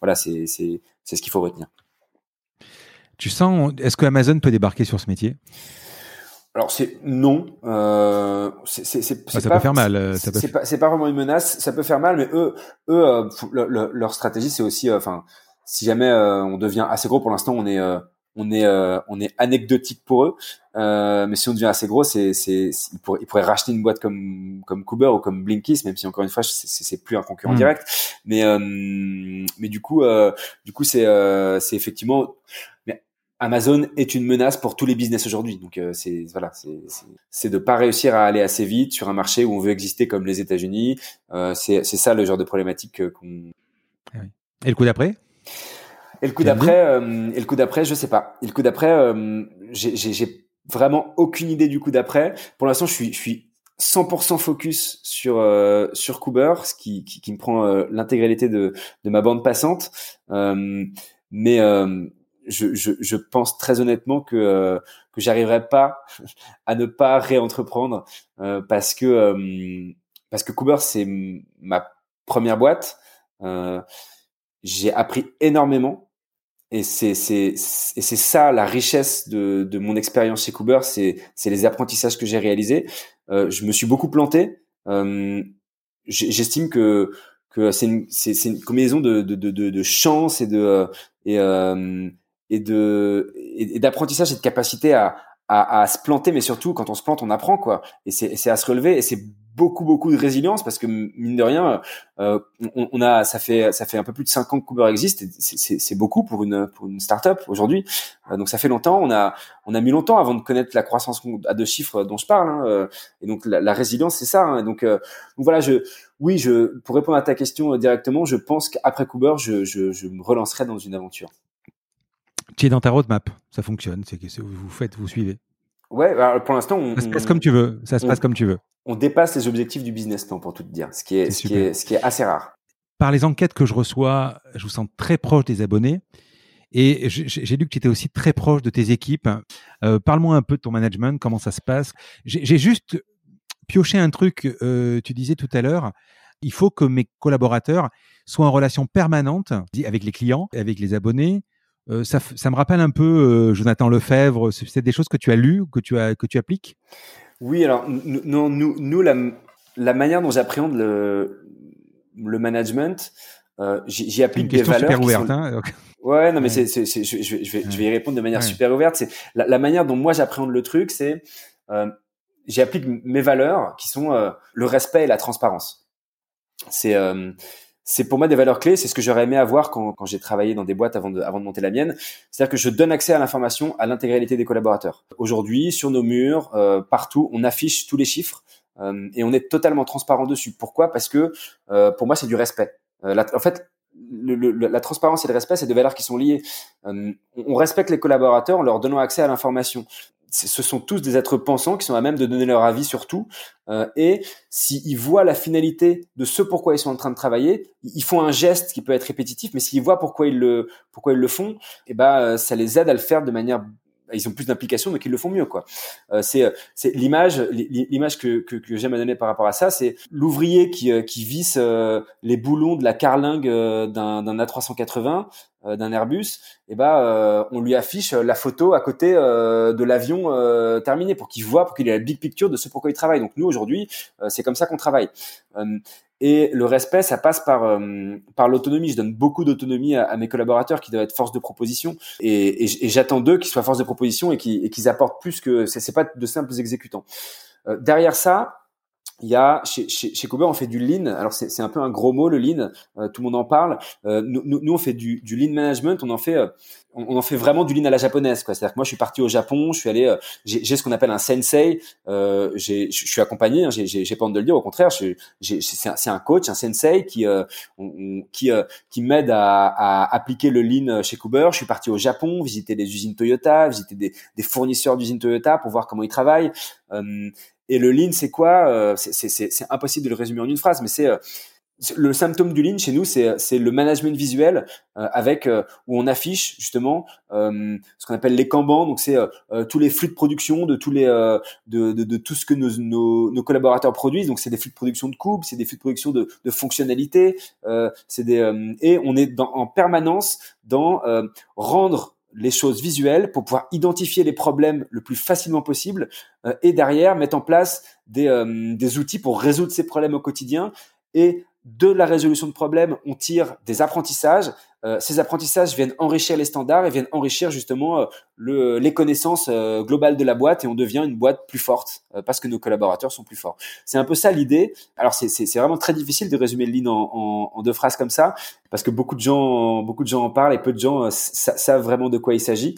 voilà, c'est c'est c'est ce qu'il faut retenir. Tu sens, est-ce que Amazon peut débarquer sur ce métier? Alors c'est non, euh, c'est ah, ça peut faire mal. C'est pas pas vraiment une menace, ça peut faire mal, mais eux eux leur stratégie c'est aussi, enfin si jamais euh, on devient assez gros, pour l'instant on est euh, on est euh, on est anecdotique pour eux, mais si on devient assez gros, c'est c'est ils pourraient, ils pourraient racheter une boîte comme comme Cooper ou comme Blinkist, même si encore une fois c'est plus un concurrent hmm. direct, mais mais du coup du coup c'est c'est effectivement mais Amazon est une menace pour tous les business aujourd'hui. Donc c'est voilà, c'est c'est de pas réussir à aller assez vite sur un marché où on veut exister comme les États-Unis. Euh, c'est c'est ça le genre de problématique qu'on. Et le coup d'après? Et le coup d'après, euh, et le coup d'après, je sais pas. Et le coup d'après, euh, j'ai vraiment aucune idée du coup d'après. Pour l'instant, je suis, je suis 100% focus sur euh, sur Cooper, ce qui, qui, qui me prend euh, l'intégralité de, de ma bande passante. Euh, mais je, je, je, pense très honnêtement que que j'arriverai pas *laughs* à ne pas réentreprendre parce que parce que Cooper c'est ma première boîte. Euh, j'ai appris énormément et c'est c'est et c'est ça la richesse de de mon expérience chez Cooper, c'est c'est les apprentissages que j'ai réalisés. je me suis beaucoup planté. J'estime que que c'est une c'est une combinaison de de de de, chance et de et et de et d'apprentissage et de capacité à, à, à se planter, mais surtout quand on se plante, on apprend quoi. Et c'est à se relever et c'est beaucoup beaucoup de résilience parce que mine de rien, euh, on, on, a ça fait ça fait un peu plus de cinq ans que Cooper existe. C'est beaucoup pour une pour une startup aujourd'hui. Euh, donc ça fait longtemps. On a on a mis longtemps avant de connaître la croissance à deux chiffres dont je parle. Hein, euh, et donc la, résilience, c'est ça. Hein, donc, euh, donc voilà, je oui, je pour répondre à ta question directement, je pense qu'après Cooper, je, je, je me relancerai dans une aventure tu es dans ta roadmap, ça fonctionne, c'est que vous faites, vous suivez. Ouais, bah, pour l'instant, on, ça se passe comme tu veux. Ça se passe comme tu veux. On dépasse les objectifs du business plan, pour tout te dire, ce qui est, ce qui est, ce qui est assez rare. Par les enquêtes que je reçois, je vous sens très proche des abonnés. Et j'ai lu que tu étais aussi très proche de tes équipes. Euh, Parle-moi un peu de ton management, comment ça se passe. J'ai juste pioché un truc, euh, tu disais tout à l'heure, il faut que mes collaborateurs soient en relation permanente avec les clients, avec les abonnés, euh, ça, ça, me rappelle un peu euh, Jonathan Lefebvre. C'est des choses que tu as lues, que tu as que tu appliques? Oui, alors non, nous, nous la, la manière dont j'appréhende le, le management, euh, j'y applique des valeurs. Super ouverte, hein, Ouais, non, mais c'est, c'est, je, je, vais, je vais y répondre de manière super ouverte. C'est la, la, manière dont moi j'appréhende le truc, c'est euh, j'applique mes valeurs qui sont euh, le respect et la transparence. C'est euh, c'est pour moi des valeurs clés. C'est ce que j'aurais aimé avoir quand, quand j'ai travaillé dans des boîtes avant de, avant de monter la mienne. C'est-à-dire que je donne accès à l'information à l'intégralité des collaborateurs. Aujourd'hui, sur nos murs, euh, partout, on affiche tous les chiffres euh, et on est totalement transparent dessus. Pourquoi? Parce que euh, pour moi, c'est du respect. en fait, le, le, la transparence et le respect, c'est des valeurs qui sont liées. on respecte les collaborateurs en leur donnant accès à l'information ce sont tous des êtres pensants qui sont à même de donner leur avis sur tout. Euh, et s'ils voient la finalité de ce pourquoi ils sont en train de travailler, ils font un geste qui peut être répétitif, mais s'ils voient pourquoi ils le pourquoi ils le font, et eh ben euh, ça les aide à le faire de manière ils ont plus d'implication donc ils le font mieux quoi euh, c'est c'est l'image l'image que, que, que j'aime à donner par rapport à ça c'est l'ouvrier qui euh, qui visse euh, les boulons de la carlingue d'un d'un A380 d'un Airbus eh ben on lui affiche la photo à côté de l'avion terminé pour qu'il voit pour qu'il ait la big picture de ce pourquoi il travaille donc nous aujourd'hui c'est comme ça qu'on travaille et le respect, ça passe par euh, par l'autonomie. Je donne beaucoup d'autonomie à, mes collaborateurs qui doivent être force de proposition, et, et, j'attends d'eux qu'ils soient force de proposition et qu'ils apportent plus que c'est pas de simples exécutants. Euh, derrière ça, il y a chez, chez, chez on fait du lean. Alors c'est un peu un gros mot le lean. Euh, tout le monde en parle. Euh, nous, nous, on fait du, du, lean management. On en fait euh, on, en fait vraiment du lean à la japonaise. C'est-à-dire que moi je suis parti au Japon. Je suis allé. j'ai ce qu'on appelle un sensei. je suis accompagné. Hein, j'ai pas honte de le dire. Au contraire, c'est un, un, coach, un sensei qui qui qui m'aide à, à, appliquer le lean chez Cooper. Je suis parti au Japon, visiter des usines Toyota, visiter des, des fournisseurs d'usines Toyota pour voir comment ils travaillent. Et le lean, c'est quoi euh, C'est impossible de le résumer en une phrase, mais c'est euh, le symptôme du lean chez nous, c'est le management visuel euh, avec où on affiche justement ce qu'on appelle les kanban. Donc c'est tous les flux de production de tous les de, de, de, tout ce que nos, nos, nos collaborateurs produisent. Donc c'est des flux de production de coupe, c'est des flux de production de, de fonctionnalités. c'est des et on est dans, en permanence dans rendre les choses visuelles pour pouvoir identifier les problèmes le plus facilement possible euh, et derrière mettre en place des, euh, des outils pour résoudre ces problèmes au quotidien et de la résolution de problèmes, on tire des apprentissages. Euh, ces apprentissages viennent enrichir les standards et viennent enrichir justement euh, le, les connaissances euh, globales de la boîte et on devient une boîte plus forte parce que nos collaborateurs sont plus forts. C'est un peu ça l'idée. Alors c'est vraiment très difficile de résumer le lean en, en, en, deux phrases comme ça parce que beaucoup de gens, beaucoup de gens en parlent et peu de gens savent vraiment de quoi il s'agit.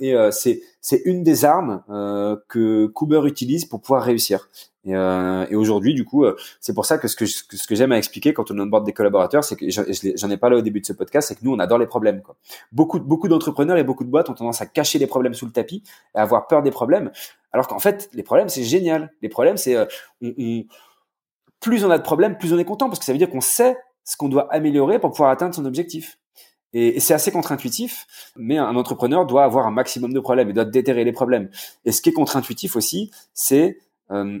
et c'est une des armes que Cooper utilise pour pouvoir réussir. Et, euh, et aujourd'hui, du coup, euh, c'est pour ça que ce que, ce que j'aime à expliquer quand on onboard des collaborateurs, c'est que j'en ai parlé au début de ce podcast, c'est que nous, on adore les problèmes. Quoi. Beaucoup, beaucoup d'entrepreneurs et beaucoup de boîtes ont tendance à cacher les problèmes sous le tapis et à avoir peur des problèmes, alors qu'en fait, les problèmes, c'est génial. Les problèmes, c'est euh, plus on a de problèmes, plus on est content parce que ça veut dire qu'on sait ce qu'on doit améliorer pour pouvoir atteindre son objectif. Et, c'est assez contre-intuitif, mais un entrepreneur doit avoir un maximum de problèmes, il doit déterrer les problèmes. Et ce qui est contre-intuitif aussi, c'est euh,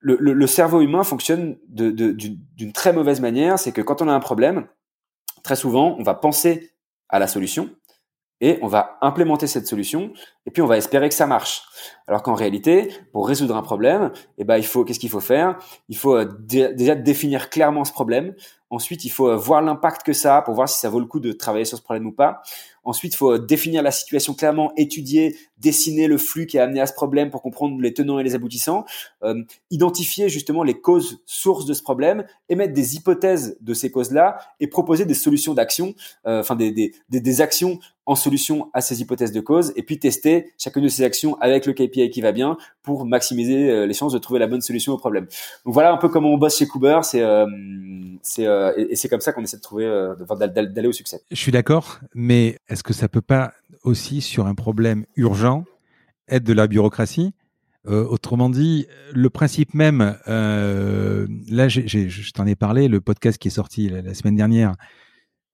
le, le, cerveau humain fonctionne d'une très mauvaise manière. C'est que quand on a un problème, très souvent, on va penser à la solution et on va implémenter cette solution et puis on va espérer que ça marche. Alors qu'en réalité, pour résoudre un problème, eh ben il faut qu'est-ce qu'il faut faire? Il faut euh, déjà définir clairement ce problème. Ensuite, il faut euh, voir l'impact que ça a pour voir si ça vaut le coup de travailler sur ce problème ou pas. Ensuite, il faut euh, définir la situation clairement, étudier, dessiner le flux qui a amené à ce problème pour comprendre les tenants et les aboutissants, euh, identifier justement les causes sources de ce problème, émettre des hypothèses de ces causes-là et proposer des solutions d'action, enfin des, des, des, actions en solution à ces hypothèses de cause, et puis tester chacune de ces actions avec le KPI qui va bien pour maximiser les chances de trouver la bonne solution au problème. Donc voilà un peu comment on bosse chez Cooper, c'est c'est et c'est comme ça qu'on essaie de trouver d'aller au succès. Je suis d'accord, mais est-ce que ça peut pas aussi sur un problème urgent être de la bureaucratie? Euh, autrement dit, le principe même, euh, là, je t'en ai parlé, le podcast qui est sorti la, semaine dernière,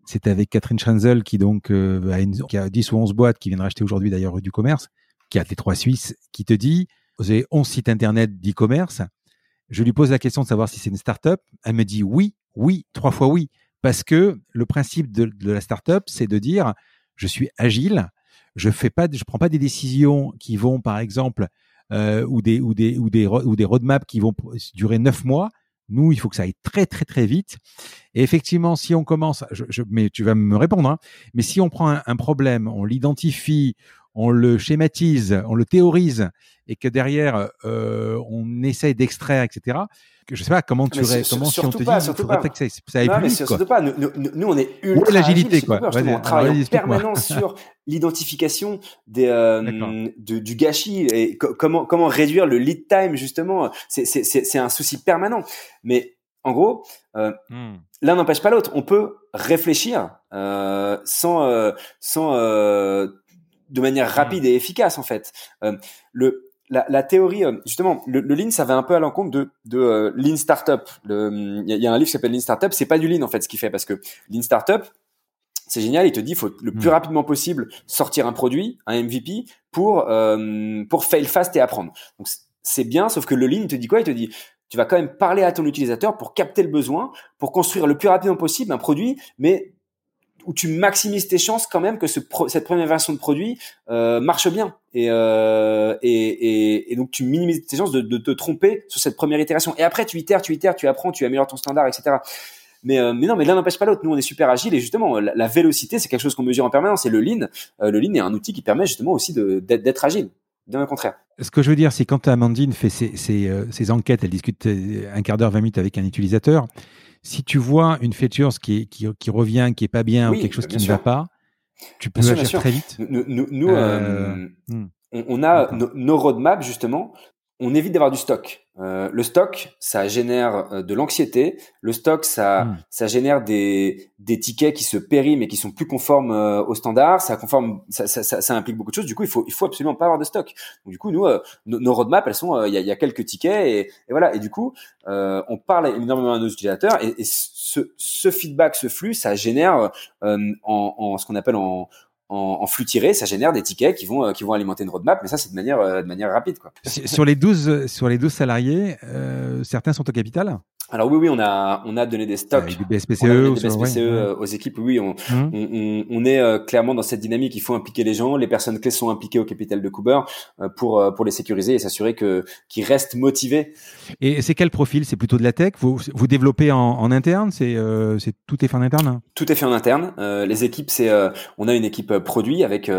c'était avec Catherine Schrenzel qui donc euh, a, une, qui a 10 ou 11 boîtes, qui vient de racheter aujourd'hui d'ailleurs du commerce, qui a les trois Suisses, qui te dit, vous avez 11 sites internet d'e-commerce. Je lui pose la question de savoir si c'est une start-up. Elle me dit oui, oui, trois fois oui. Parce que le principe de, la start-up, c'est de dire, je suis agile, je fais pas, je prends pas des décisions qui vont, par exemple, euh, ou des ou des ou des ou des roadmaps qui vont durer neuf mois. Nous, il faut que ça aille très très très vite. Et effectivement, si on commence, mais tu vas me répondre, hein, mais si on prend un problème, on l'identifie, on le schématise, on le théorise, et que derrière euh, on essaye d'extraire, etc. Que je sais pas comment tu aurais, comment si on te pas, dit, surtout pas. ça, plus vite, Surtout pas. Nous, nous, on est ultra l'agilité quoi. on travaille en permanence sur l'identification des euh, de, du gâchis et comment comment réduire le lead time justement. C'est c'est c'est un souci permanent. Mais en gros, euh, l'un n'empêche pas l'autre. On peut réfléchir euh, sans euh, sans euh, de manière hmm. rapide et efficace en fait. Euh, le la, la, théorie, euh, justement, le, le, lean, ça va un peu à l'encontre de, de euh, lean startup. Il y, a un livre qui s'appelle Lean Startup. C'est pas du lean en fait ce qu'il fait parce que lean startup, c'est génial. Il te dit, il faut le plus hmm. rapidement possible sortir un produit, un MVP, pour euh, pour fail fast et apprendre. Donc c'est bien, sauf que le lean, il te dit quoi? Il te dit, tu vas quand même parler à ton utilisateur pour capter le besoin, pour construire le plus rapidement possible un produit, mais où tu maximises tes chances quand même que ce cette première version de produit euh, marche bien. Et, euh, et, donc tu minimises tes chances de, te tromper sur cette première itération. Et après tu itères tu itères tu apprends tu améliores ton standard etc mais, euh, mais non mais l'un n'empêche pas l'autre. Nous on est super agile et justement la, vélocité c'est quelque chose qu'on mesure en permanence. Et le lean le lean est un outil qui permet justement aussi d'être agile. Bien au contraire. Ce que je veux dire, c'est quand Amandine fait ses, enquêtes, elle discute un quart d'heure, 20 minutes avec un utilisateur, si tu vois une feature qui, qui, qui revient, qui est pas bien ou quelque chose qui ne va pas, tu peux agir très vite. Nous, nous, euh, euh, hmm. on, a nos roadmaps justement on évite d'avoir du stock. Euh, le stock, ça génère euh, de l'anxiété. Le stock, ça, hmm. ça génère des, des tickets qui se périment et qui sont plus conformes euh, aux standards. Ça, conforme, ça, ça, ça, implique beaucoup de choses. Du coup, il faut, il faut absolument pas avoir de stock. Donc, du coup, nous, nos, roadmaps, elles sont, il y, a, y, a, quelques tickets et, et, voilà. Et du coup, on parle énormément à nos utilisateurs et, et ce, ce, feedback, ce flux, ça génère en, en ce qu'on appelle en en, flux tiré, ça génère des tickets qui vont, euh, qui vont alimenter une roadmap, mais ça, c'est de manière, euh, de manière rapide. Sur les 12, sur les 12 salariés, euh, certains sont au capital? Alors oui, oui, on a on a donné des stocks, du BSPCE, des BSPCE euh, aux équipes. Oui, on, mmh. on, on, est euh, clairement dans cette dynamique. Il faut impliquer les gens. Les personnes clés sont impliquées au capital de Cooper euh, pour pour les sécuriser et s'assurer que qu'ils restent motivés. Et c'est quel profil? C'est plutôt de la tech? Vous vous développez en, en interne? C'est c'est tout est fait en interne hein? Tout est fait en interne. les équipes, c'est on a une équipe produit avec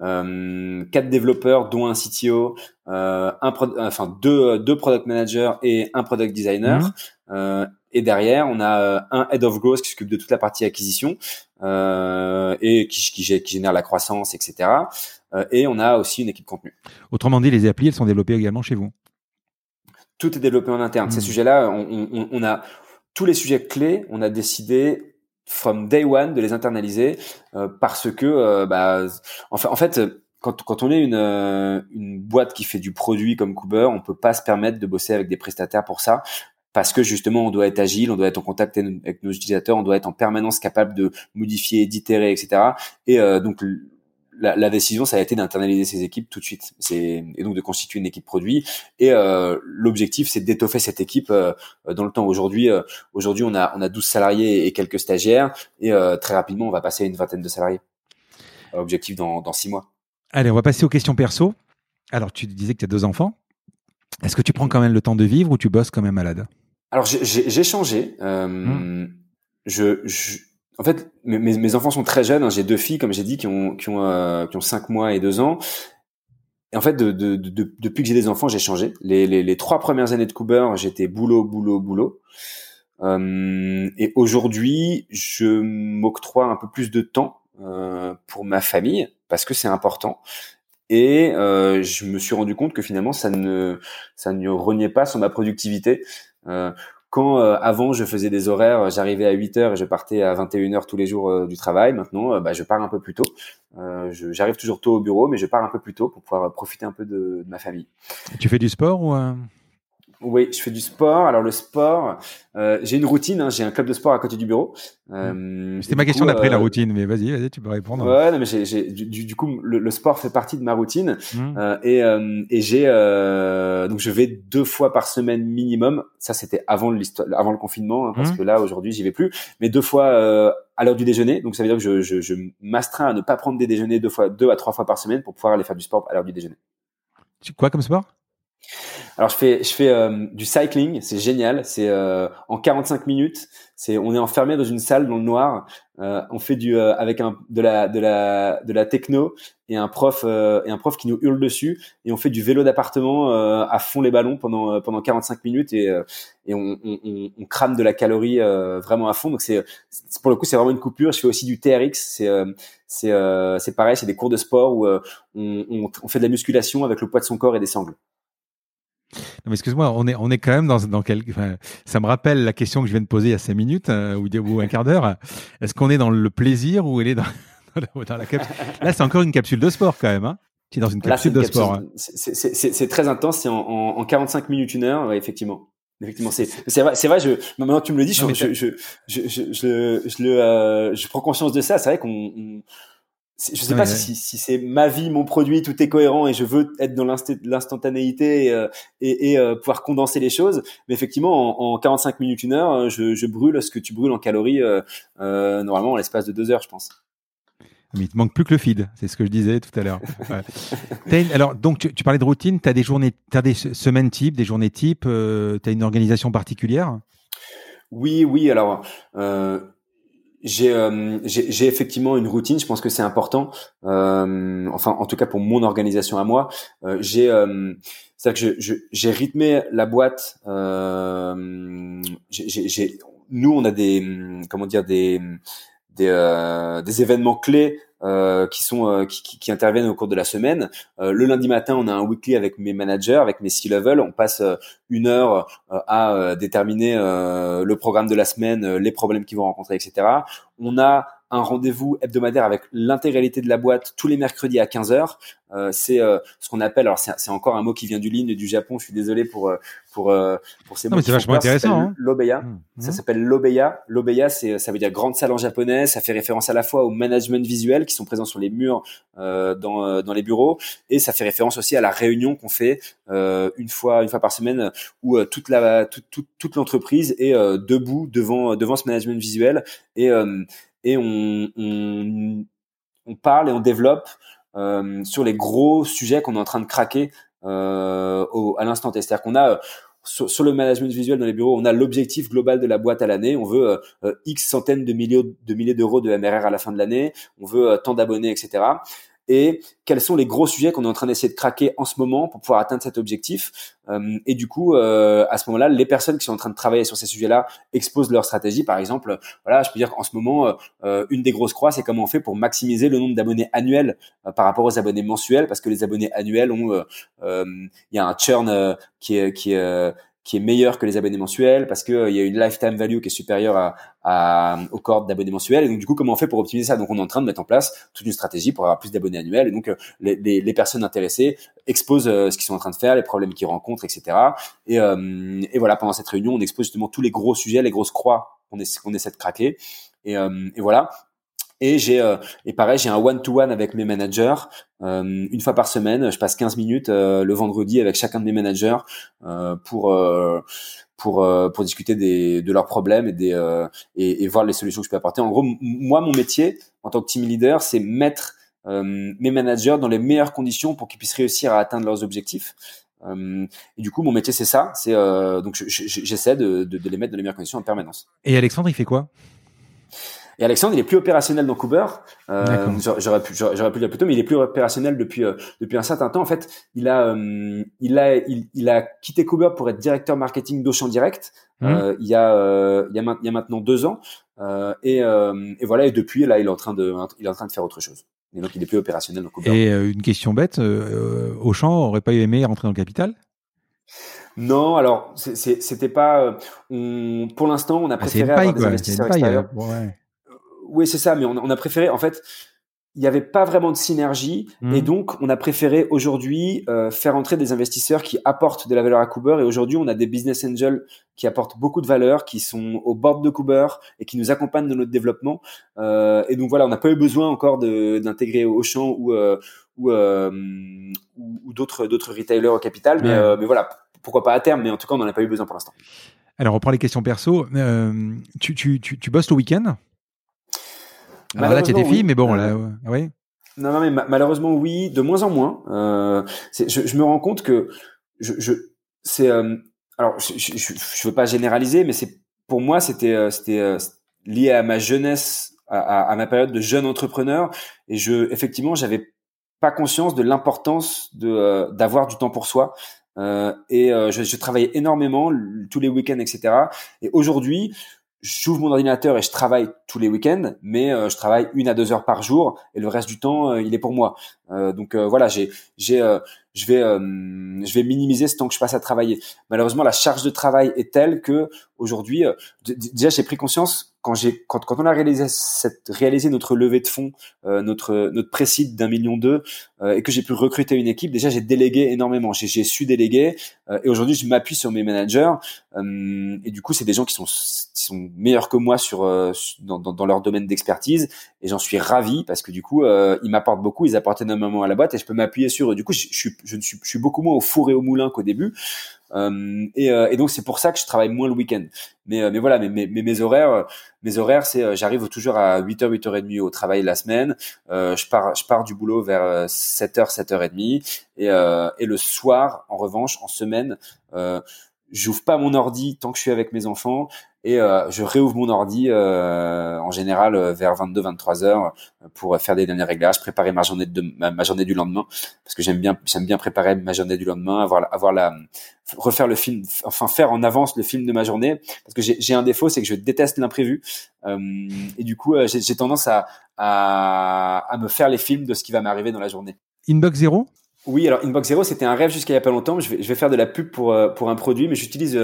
quatre développeurs, dont un CTO, un enfin deux deux product managers et un product designer. Mmh. Euh, et derrière, on a euh, un head of growth qui s'occupe de toute la partie acquisition euh, et qui, qui, génère la croissance, etc. et on a aussi une équipe contenu. Autrement dit, les applis, elles sont développées également chez vous. Tout est développé en interne. Ces hmm. sujets-là, on, on, on, a tous les sujets clés. On a décidé from day one de les internaliser parce que, bah, en fait, en fait quand, quand, on est une, une boîte qui fait du produit comme Cooper, on peut pas se permettre de bosser avec des prestataires pour ça parce que justement on doit être agile, on doit être en contact avec nos utilisateurs, on doit être en permanence capable de modifier, d'itérer, etc. Et donc la, la, décision, ça a été d'internaliser ces équipes tout de suite. C'est et donc de constituer une équipe produit. Et euh, l'objectif, c'est d'étoffer cette équipe euh, dans le temps. Aujourd'hui, euh, aujourd'hui, on a on a 12 salariés et quelques stagiaires. Et euh, très rapidement, on va passer à une vingtaine de salariés. objectif dans dans six mois. Allez, on va passer aux questions perso. Alors, tu disais que tu as deux enfants. Est-ce que tu prends quand même le temps de vivre ou tu bosses quand même malade? Alors, j'ai changé. Mmh. je, je en fait, mes, mes, enfants sont très jeunes. Hein. J'ai deux filles, comme j'ai dit, qui ont qui ont euh, qui ont cinq mois et deux ans. Et en fait, de, de, de, depuis que j'ai des enfants, j'ai changé. Les, les, les, trois premières années de Cooper, j'étais boulot, boulot, boulot. Euh, et aujourd'hui, je m'octroie un peu plus de temps euh, pour ma famille parce que c'est important. Et euh, je me suis rendu compte que finalement, ça ne ça ne reniait pas sur ma productivité. Euh, quand euh, avant je faisais des horaires, j'arrivais à 8 heures et je partais à 21 heures tous les jours euh, du travail. Maintenant, bah, je pars un peu plus tôt. j'arrive toujours tôt au bureau, mais je pars un peu plus tôt pour pouvoir profiter un peu de, de ma famille. Tu fais du sport ou oui, je fais du sport. Alors le sport, euh, j'ai une routine. Hein, j'ai un club de sport à côté du bureau. Euh, C'était ma question d'après la euh, routine, mais vas-y, vas-y, tu peux répondre. Ouais, non, mais j'ai, j'ai, du, du, coup, le, le, sport fait partie de ma routine mmh. euh, et, euh, et j'ai donc je vais deux fois par semaine minimum. Ça, c'était avant le avant le confinement, hein, parce mmh. que là aujourd'hui, j'y vais plus. Mais deux fois à l'heure du déjeuner. Donc ça veut dire que je, je, je m'astreins à ne pas prendre des déjeuners deux fois, deux à trois fois par semaine pour pouvoir aller faire du sport à l'heure du déjeuner. Quoi comme sport? Alors je fais je fais euh, du cycling, c'est génial, c'est euh, en 45 minutes, c'est on est enfermé dans une salle dans le noir, euh, on fait du avec un de la de la de la techno et un prof et un prof qui nous hurle dessus et on fait du vélo d'appartement à fond les ballons pendant pendant 45 minutes et et on, on, on, crame de la calorie vraiment à fond donc c'est pour le coup c'est vraiment une coupure. Je fais aussi du TRX, c'est c'est c'est pareil, c'est des cours de sport où on, on fait de la musculation avec le poids de son corps et des sangles mais excuse-moi, on est, on est quand même dans, dans quel, ça me rappelle la question que je viens de poser il y a cinq minutes euh, ou, un quart d'heure. Est-ce qu'on est dans le plaisir ou elle est dans, *laughs* dans la capsule Là, c'est encore une capsule de sport quand même. Hein tu es dans une capsule de sport. Hein. C'est très intense, c'est en, en, 45 minutes, une heure, effectivement. Effectivement, c'est c'est vrai, c'est vrai. Je maintenant que tu me le dis, je, je, je, je, je, je, le, euh, je prends conscience de ça. C'est vrai qu'on je sais pas si, si c'est ma vie, mon produit, tout est cohérent et je veux être dans l'instantanéité et, euh, et, et euh, pouvoir condenser les choses. Mais effectivement, en, en 45 minutes, une heure, euh, je, je, brûle ce que tu brûles en calories euh, normalement en l'espace de deux heures, je pense. Mais il te manque plus que le feed, c'est ce que je disais tout à l'heure. *laughs* alors, donc, tu, tu, parlais de routine, tu as des journées, as des semaines types, des journées types, tu as une organisation particulière? Oui, oui, alors, euh, euh, j'ai j'ai effectivement une routine. Je pense que c'est important. Euh, enfin, en tout cas pour mon organisation à moi, euh, j'ai euh, c'est que je j'ai rythmé la boîte. Euh, j'ai nous on a des comment dire des des, euh, des événements clés euh, qui sont euh, qui, qui, interviennent au cours de la semaine. Euh, le lundi matin, on a un weekly avec mes managers, avec mes C-level. On passe une heure à déterminer le programme de la semaine, les problèmes qu'ils vont rencontrer, etc. On a un rendez-vous hebdomadaire avec l'intégralité de la boîte tous les mercredis à 15h. Euh, c'est euh, ce qu'on appelle, alors c'est encore un mot qui vient du Lean et du Japon, je suis désolé pour, euh, pour, euh, pour ces mots. c'est vachement intéressant. Hein. L'Obeya. Mmh. Ça mmh. s'appelle l'Obeya. L'Obeya, c'est, ça veut dire grande salle en japonais. Ça fait référence à la fois au management visuel qui sont présents sur les murs dans, dans les bureaux et ça fait référence aussi à la réunion qu'on fait une fois une fois par semaine où toute la toute, toute, toute l'entreprise est debout devant devant ce management visuel et et on, parle et on développe euh, sur les gros sujets qu'on est en train de craquer euh, à l'instant T. C'est-à-dire qu'on a euh, sur, le management visuel dans les bureaux, on a l'objectif global de la boîte à l'année. On veut X centaines de milliers de milliers d'euros de MRR à la fin de l'année. On veut tant d'abonnés, etc et quels sont les gros sujets qu'on est en train d'essayer de craquer en ce moment pour pouvoir atteindre cet objectif. Euh, et du coup, euh, à ce moment-là, les personnes qui sont en train de travailler sur ces sujets-là exposent leur stratégie. Par exemple, voilà, je peux dire qu'en ce moment, euh, une des grosses croix, c'est comment on fait pour maximiser le nombre d'abonnés annuels par rapport aux abonnés mensuels, parce que les abonnés annuels ont, il y a un churn qui est qui est qui est meilleur que les abonnés mensuels parce que euh, il y a une lifetime value qui est supérieure à, à aux cordes d'abonnés mensuels. Et donc du coup, comment on fait pour optimiser ça? Donc on est en train de mettre en place toute une stratégie pour avoir plus d'abonnés annuels. Et donc euh, les, les, les, personnes intéressées exposent euh, ce qu'ils sont en train de faire, les problèmes qu'ils rencontrent, etc. Et, et voilà, pendant cette réunion, on expose justement tous les gros sujets, les grosses croix qu'on essaie, qu'on essaie de craquer. Et, et voilà. Et j'ai euh, et pareil, j'ai un one to one avec mes managers euh, une fois par semaine. Je passe 15 minutes euh, le vendredi avec chacun de mes managers pour pour pour discuter des, de leurs problèmes et des et, et, voir les solutions que je peux apporter. En gros, moi mon métier en tant que team leader, c'est mettre mes managers dans les meilleures conditions pour qu'ils puissent réussir à atteindre leurs objectifs. et du coup, mon métier, c'est ça. C'est donc j'essaie de, de, de les mettre dans les meilleures conditions en permanence. Et Alexandre, il fait quoi? Et Alexandre, il est plus opérationnel dans Cooper. Euh, j'aurais pu, j'aurais pu le dire plus tôt, mais il est plus opérationnel depuis euh, depuis un certain temps. En fait, il a euh, il a il, il, a quitté Cooper pour être directeur marketing d'Auchan Direct. Mmh. Euh, il y a il y a, il y a maintenant deux ans. et, et voilà. Et depuis, là, il est en train de il est en train de faire autre chose. Et donc, il est plus opérationnel dans Cooper. Et une question bête, Auchan aurait pas aimé rentrer dans le capital? Non, alors c'était pas. On, pour l'instant, on a ah, préféré avoir des investisseurs extérieurs. Ouais oui, c'est ça, mais on, a préféré, en fait, il n'y avait pas vraiment de synergie mmh. et donc on a préféré aujourd'hui euh, faire entrer des investisseurs qui apportent de la valeur à Cooper et aujourd'hui on a des business angels qui apportent beaucoup de valeur, qui sont au bord de Cooper et qui nous accompagnent dans notre développement euh, et donc voilà on n'a pas eu besoin encore d'intégrer Auchan ou euh, ou, ou, ou d'autres d'autres retailers au capital mais, mais voilà pourquoi pas à terme mais en tout cas on n'en a pas eu besoin pour l'instant. Alors on prend les questions perso. tu, tu, tu, tu bosses le week-end? Alors là, tu des filles, mais bon, là, euh, oui. Non, non, mais malheureusement, oui, de moins en moins. Euh, je, je, me rends compte que je, je c'est, euh, alors, je, je, je, veux pas généraliser, mais c'est pour moi, c'était, euh, c'était euh, lié à ma jeunesse, à, à, à, ma période de jeune entrepreneur, et je, effectivement, j'avais pas conscience de l'importance de d'avoir du temps pour soi. Euh, et je, je, travaillais énormément tous les week-ends, etc. Et aujourd'hui, j'ouvre mon ordinateur et je travaille tous les week-ends, mais euh, je travaille une à deux heures par jour et le reste du temps, euh, il est pour moi. Euh, donc voilà, j'ai, j'ai, je vais, je vais minimiser ce temps que je passe à travailler. Malheureusement, la charge de travail est telle que aujourd'hui, déjà, j'ai pris conscience quand j'ai quand, quand on a réalisé cette réalisé notre levée de fonds, euh, notre notre précide d'un million deux euh, et que j'ai pu recruter une équipe, déjà j'ai délégué énormément, j'ai su déléguer euh, et aujourd'hui je m'appuie sur mes managers et du coup c'est des gens qui sont qui sont meilleurs que moi sur dans, dans, leur domaine d'expertise et j'en suis ravi parce que du coup ils m'apportent beaucoup, ils apportent énormément à la boîte et je peux m'appuyer sur eux. Du coup je, je, suis je, je suis beaucoup moins au four et au moulin qu'au début. Euh, et, euh, et, donc c'est pour ça que je travaille moins le week-end. Mais, euh, mais voilà, mais, mes horaires, mes horaires, c'est j'arrive toujours à 8h, 8h30 au travail la semaine. je pars, je pars du boulot vers 7h, 7h30. Et, et le soir, en revanche, en semaine, j'ouvre pas mon ordi tant que je suis avec mes enfants et euh, je réouvre mon ordi euh, en général euh, vers 22-23 heures pour faire des derniers réglages, préparer ma journée de ma, journée du lendemain parce que j'aime bien j'aime bien préparer ma journée du lendemain, avoir avoir la refaire le film, enfin faire en avance le film de ma journée parce que j'ai un défaut c'est que je déteste l'imprévu et du coup j'ai tendance à, à à me faire les films de ce qui va m'arriver dans la journée. Inbox Zero? Oui, alors Inbox Zero, c'était un rêve jusqu'à il y a pas longtemps. Je vais, je vais faire de la pub pour pour un produit, mais j'utilise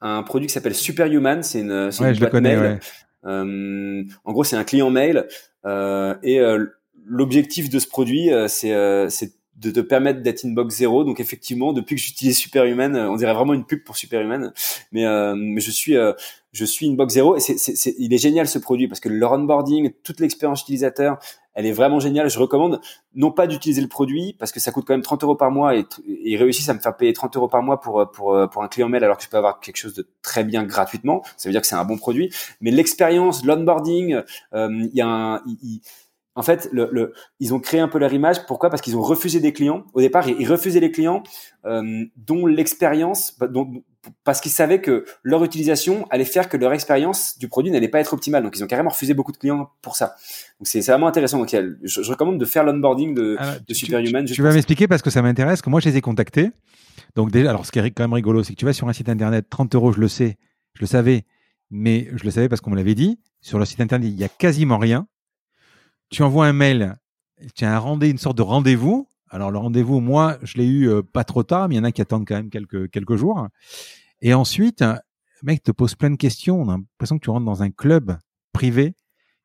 un produit qui s'appelle Superhuman. C'est une, c'est une boîte mail. Euh, en gros, c'est un client mail euh, et euh, l'objectif de ce produit, euh, c'est euh, c'est de te permettre d'être inbox zéro. Donc effectivement, depuis que j'utilise Superhuman, on dirait vraiment une pub pour Superhuman. Mais, mais je suis je suis inbox zéro et c'est, c'est, il est génial ce produit parce que le onboarding, toute l'expérience utilisateur, elle est vraiment géniale. Je recommande non pas d'utiliser le produit parce que ça coûte quand même 30 euros par mois et, ils réussissent à me faire payer 30 euros par mois pour, pour, pour un client mail alors que je peux avoir quelque chose de très bien gratuitement. Ça veut dire que c'est un bon produit. Mais l'expérience, l'onboarding, euh, il y a un, en fait, le, le, ils ont créé un peu leur image. Pourquoi? Parce qu'ils ont refusé des clients. Au départ, ils, refusaient les clients euh, dont l'expérience, bah, parce qu'ils savaient que leur utilisation allait faire que leur expérience du produit n'allait pas être optimale. Donc, ils ont carrément refusé beaucoup de clients pour ça. Donc, c'est vraiment intéressant. Donc, je, je, recommande de faire l'onboarding de, ah, de Superhuman. Tu, tu vas m'expliquer parce que ça m'intéresse, que moi, je les ai contactés. Donc, déjà, alors, ce qui est quand même rigolo, c'est que tu vas sur un site internet, 30 euros, je le sais, je le savais, mais je le savais parce qu'on me l'avait dit. Sur le site internet, il y a quasiment rien tu envoies un mail, tu as un rendez, une sorte de rendez-vous. Alors le rendez-vous, moi, je l'ai eu euh, pas trop tard, mais il y en a qui attendent quand même quelques quelques jours. Et ensuite, le mec te pose plein de questions. On a l'impression que tu rentres dans un club privé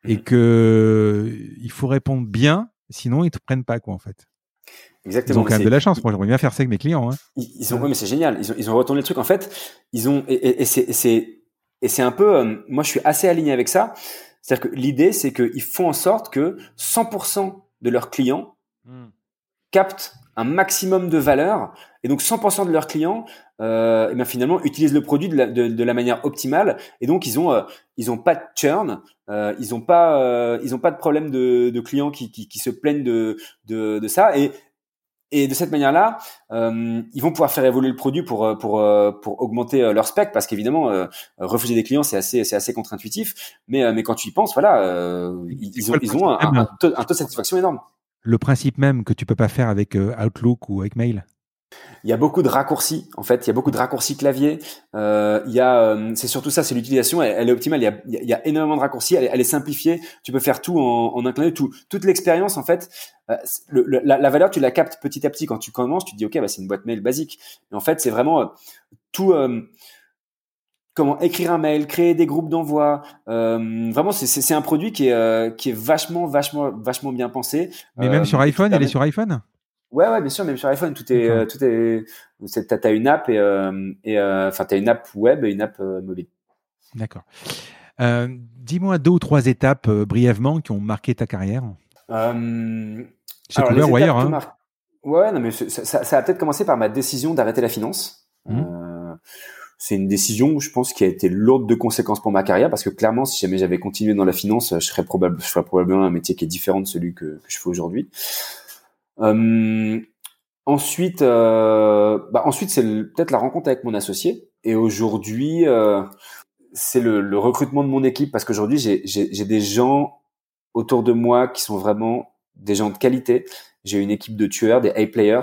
et mhm. que il faut répondre bien, sinon ils te prennent pas quoi en fait. Exactement. Ils ont quand même de la chance. Moi, j'aimerais bien faire ça avec mes clients. Hein. Ils, ont, ouais, mais c'est génial. Ils ont, ils ont retourné le truc. En fait, ils ont, et, et, c'est, et c'est un peu, euh, moi, je suis assez aligné avec ça. C'est-à-dire que l'idée, c'est qu'ils font en sorte que 100% de leurs clients hmm. captent un maximum de valeur. Et donc 100% de leurs clients, euh, et eh bien finalement, utilisent le produit de la, de, de la manière optimale. Et donc ils ont, euh, ils ont pas de churn, euh, ils ont pas, euh, ils ont pas de problème de, de clients qui, qui, qui, se plaignent de, de, de ça. Et et de cette manière-là, euh, ils vont pouvoir faire évoluer le produit pour euh, pour euh, pour augmenter leur spec, parce qu'évidemment, refuser des clients, c'est assez c'est assez contre-intuitif. Mais mais quand tu y penses, voilà, ils, ont ils ont un, un, taux, un, taux, de satisfaction énorme. Le principe même que tu peux pas faire avec Outlook ou avec Mail? Il y a beaucoup de raccourcis en fait. Il y a beaucoup de raccourcis clavier. Euh, il y a, euh, c'est surtout ça, c'est l'utilisation. Elle, est optimale. Il y, a, il y a, énormément de raccourcis. Elle, elle, est simplifiée. Tu peux faire tout en, en un clin d'œil. Tout, toute l'expérience en fait. Euh, le, la, la, valeur, tu la captes petit à petit quand tu commences. Tu te dis ok, bah, c'est une boîte mail basique. Mais en fait, c'est vraiment tout. comment écrire un mail, créer des groupes d'envoi. vraiment, c'est un produit qui est, qui est vachement, vachement, vachement bien pensé. Mais même sur iPhone, elle est sur iPhone? Ouais, ouais, bien sûr, même sur iPhone, tout est, euh, tout est, t'as as une app et, euh, et euh, enfin, t'as une app web et une app mobile. D'accord. Dis-moi deux ou trois étapes brièvement qui ont marqué ta carrière. Euh, Chez Couleur ou ailleurs, hein. Ouais, non, mais ça, ça, a peut-être commencé par ma décision d'arrêter la finance. Mmh. c'est une décision, je pense, qui a été lourde de conséquences pour ma carrière parce que clairement, si jamais j'avais continué dans la finance, je serais, probable, je ferais probablement un métier qui est différent de celui que, que je fais aujourd'hui. Euh, ensuite, euh, bah ensuite c'est peut-être la rencontre avec mon associé. Et aujourd'hui, euh, c'est le, le, recrutement de mon équipe parce qu'aujourd'hui j'ai des gens autour de moi qui sont vraiment des gens de qualité. J'ai une équipe de tueurs, des A players,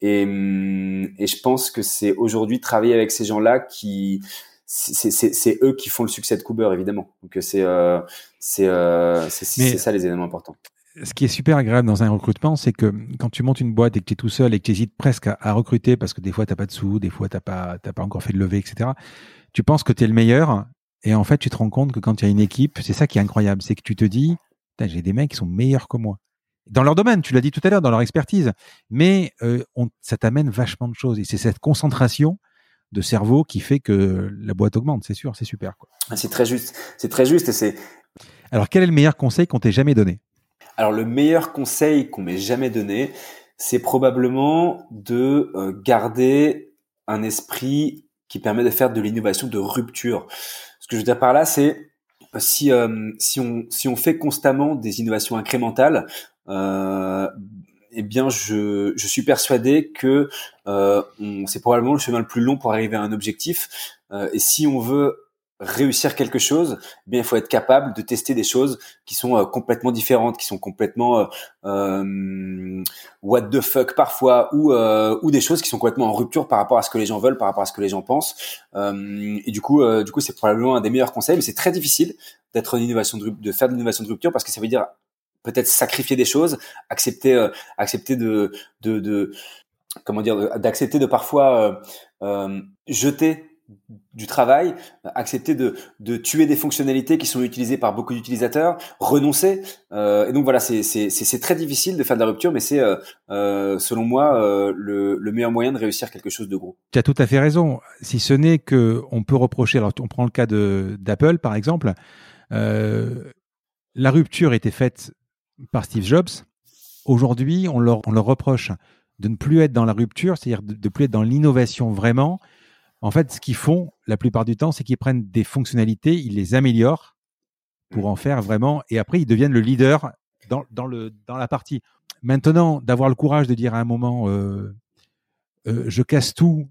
et, hum, et je pense que c'est aujourd'hui travailler avec ces gens-là qui c'est eux qui font le succès de Cooper évidemment. Donc c'est euh, c'est euh, c'est ça les éléments importants ce qui est super agréable dans un recrutement, c'est que quand tu montes une boîte et que tu es tout seul et que tu hésites presque à, recruter parce que des fois tu n'as pas de sous, des fois tu n'as pas, pas encore fait de levée, etc., tu penses que tu es le meilleur et en fait tu te rends compte que quand tu as une équipe, c'est ça qui est incroyable, c'est que tu te dis, j'ai des mecs qui sont meilleurs que moi. Dans leur domaine, tu l'as dit tout à l'heure, dans leur expertise, mais euh, on, ça t'amène vachement de choses et c'est cette concentration de cerveau qui fait que la boîte augmente, c'est sûr, c'est super. Ah, c'est très juste, c'est très juste et c'est. Alors quel est le meilleur conseil qu'on t'ait jamais donné? Alors le meilleur conseil qu'on m'ait jamais donné, c'est probablement de euh, garder un esprit qui permet de faire de l'innovation de rupture. Ce que je veux dire par là, c'est si euh, si on si on fait constamment des innovations incrémentales, euh, eh bien je je suis persuadé que euh, c'est probablement le chemin le plus long pour arriver à un objectif. et si on veut réussir quelque chose, eh bien il faut être capable de tester des choses qui sont euh, complètement différentes, qui sont complètement euh, euh, what the fuck parfois, ou ou des choses qui sont complètement en rupture par rapport à ce que les gens veulent, par rapport à ce que les gens pensent. et du coup, du coup, c'est probablement un des meilleurs conseils, mais c'est très difficile d'être innovation de, faire de l'innovation de rupture parce que ça veut dire peut-être sacrifier des choses, accepter accepter de, de comment dire d'accepter de parfois jeter du travail, accepter de, de, tuer des fonctionnalités qui sont utilisées par beaucoup d'utilisateurs, renoncer. Euh, et donc voilà, c'est très difficile de faire de la rupture, mais c'est euh, euh, selon moi le, le, meilleur moyen de réussir quelque chose de gros. Tu as tout à fait raison. Si ce n'est que on peut reprocher, alors on prend le cas d'Apple par exemple, la rupture était faite par Steve Jobs. Aujourd'hui, on leur, on leur reproche de ne plus être dans la rupture, c'est-à-dire de ne plus être dans l'innovation vraiment, en fait, ce qu'ils font la plupart du temps, c'est qu'ils prennent des fonctionnalités, ils les améliorent pour mmh. en faire vraiment, et après ils deviennent le leader dans, dans, le, dans la partie. Maintenant, d'avoir le courage de dire à un moment, euh, euh, je casse tout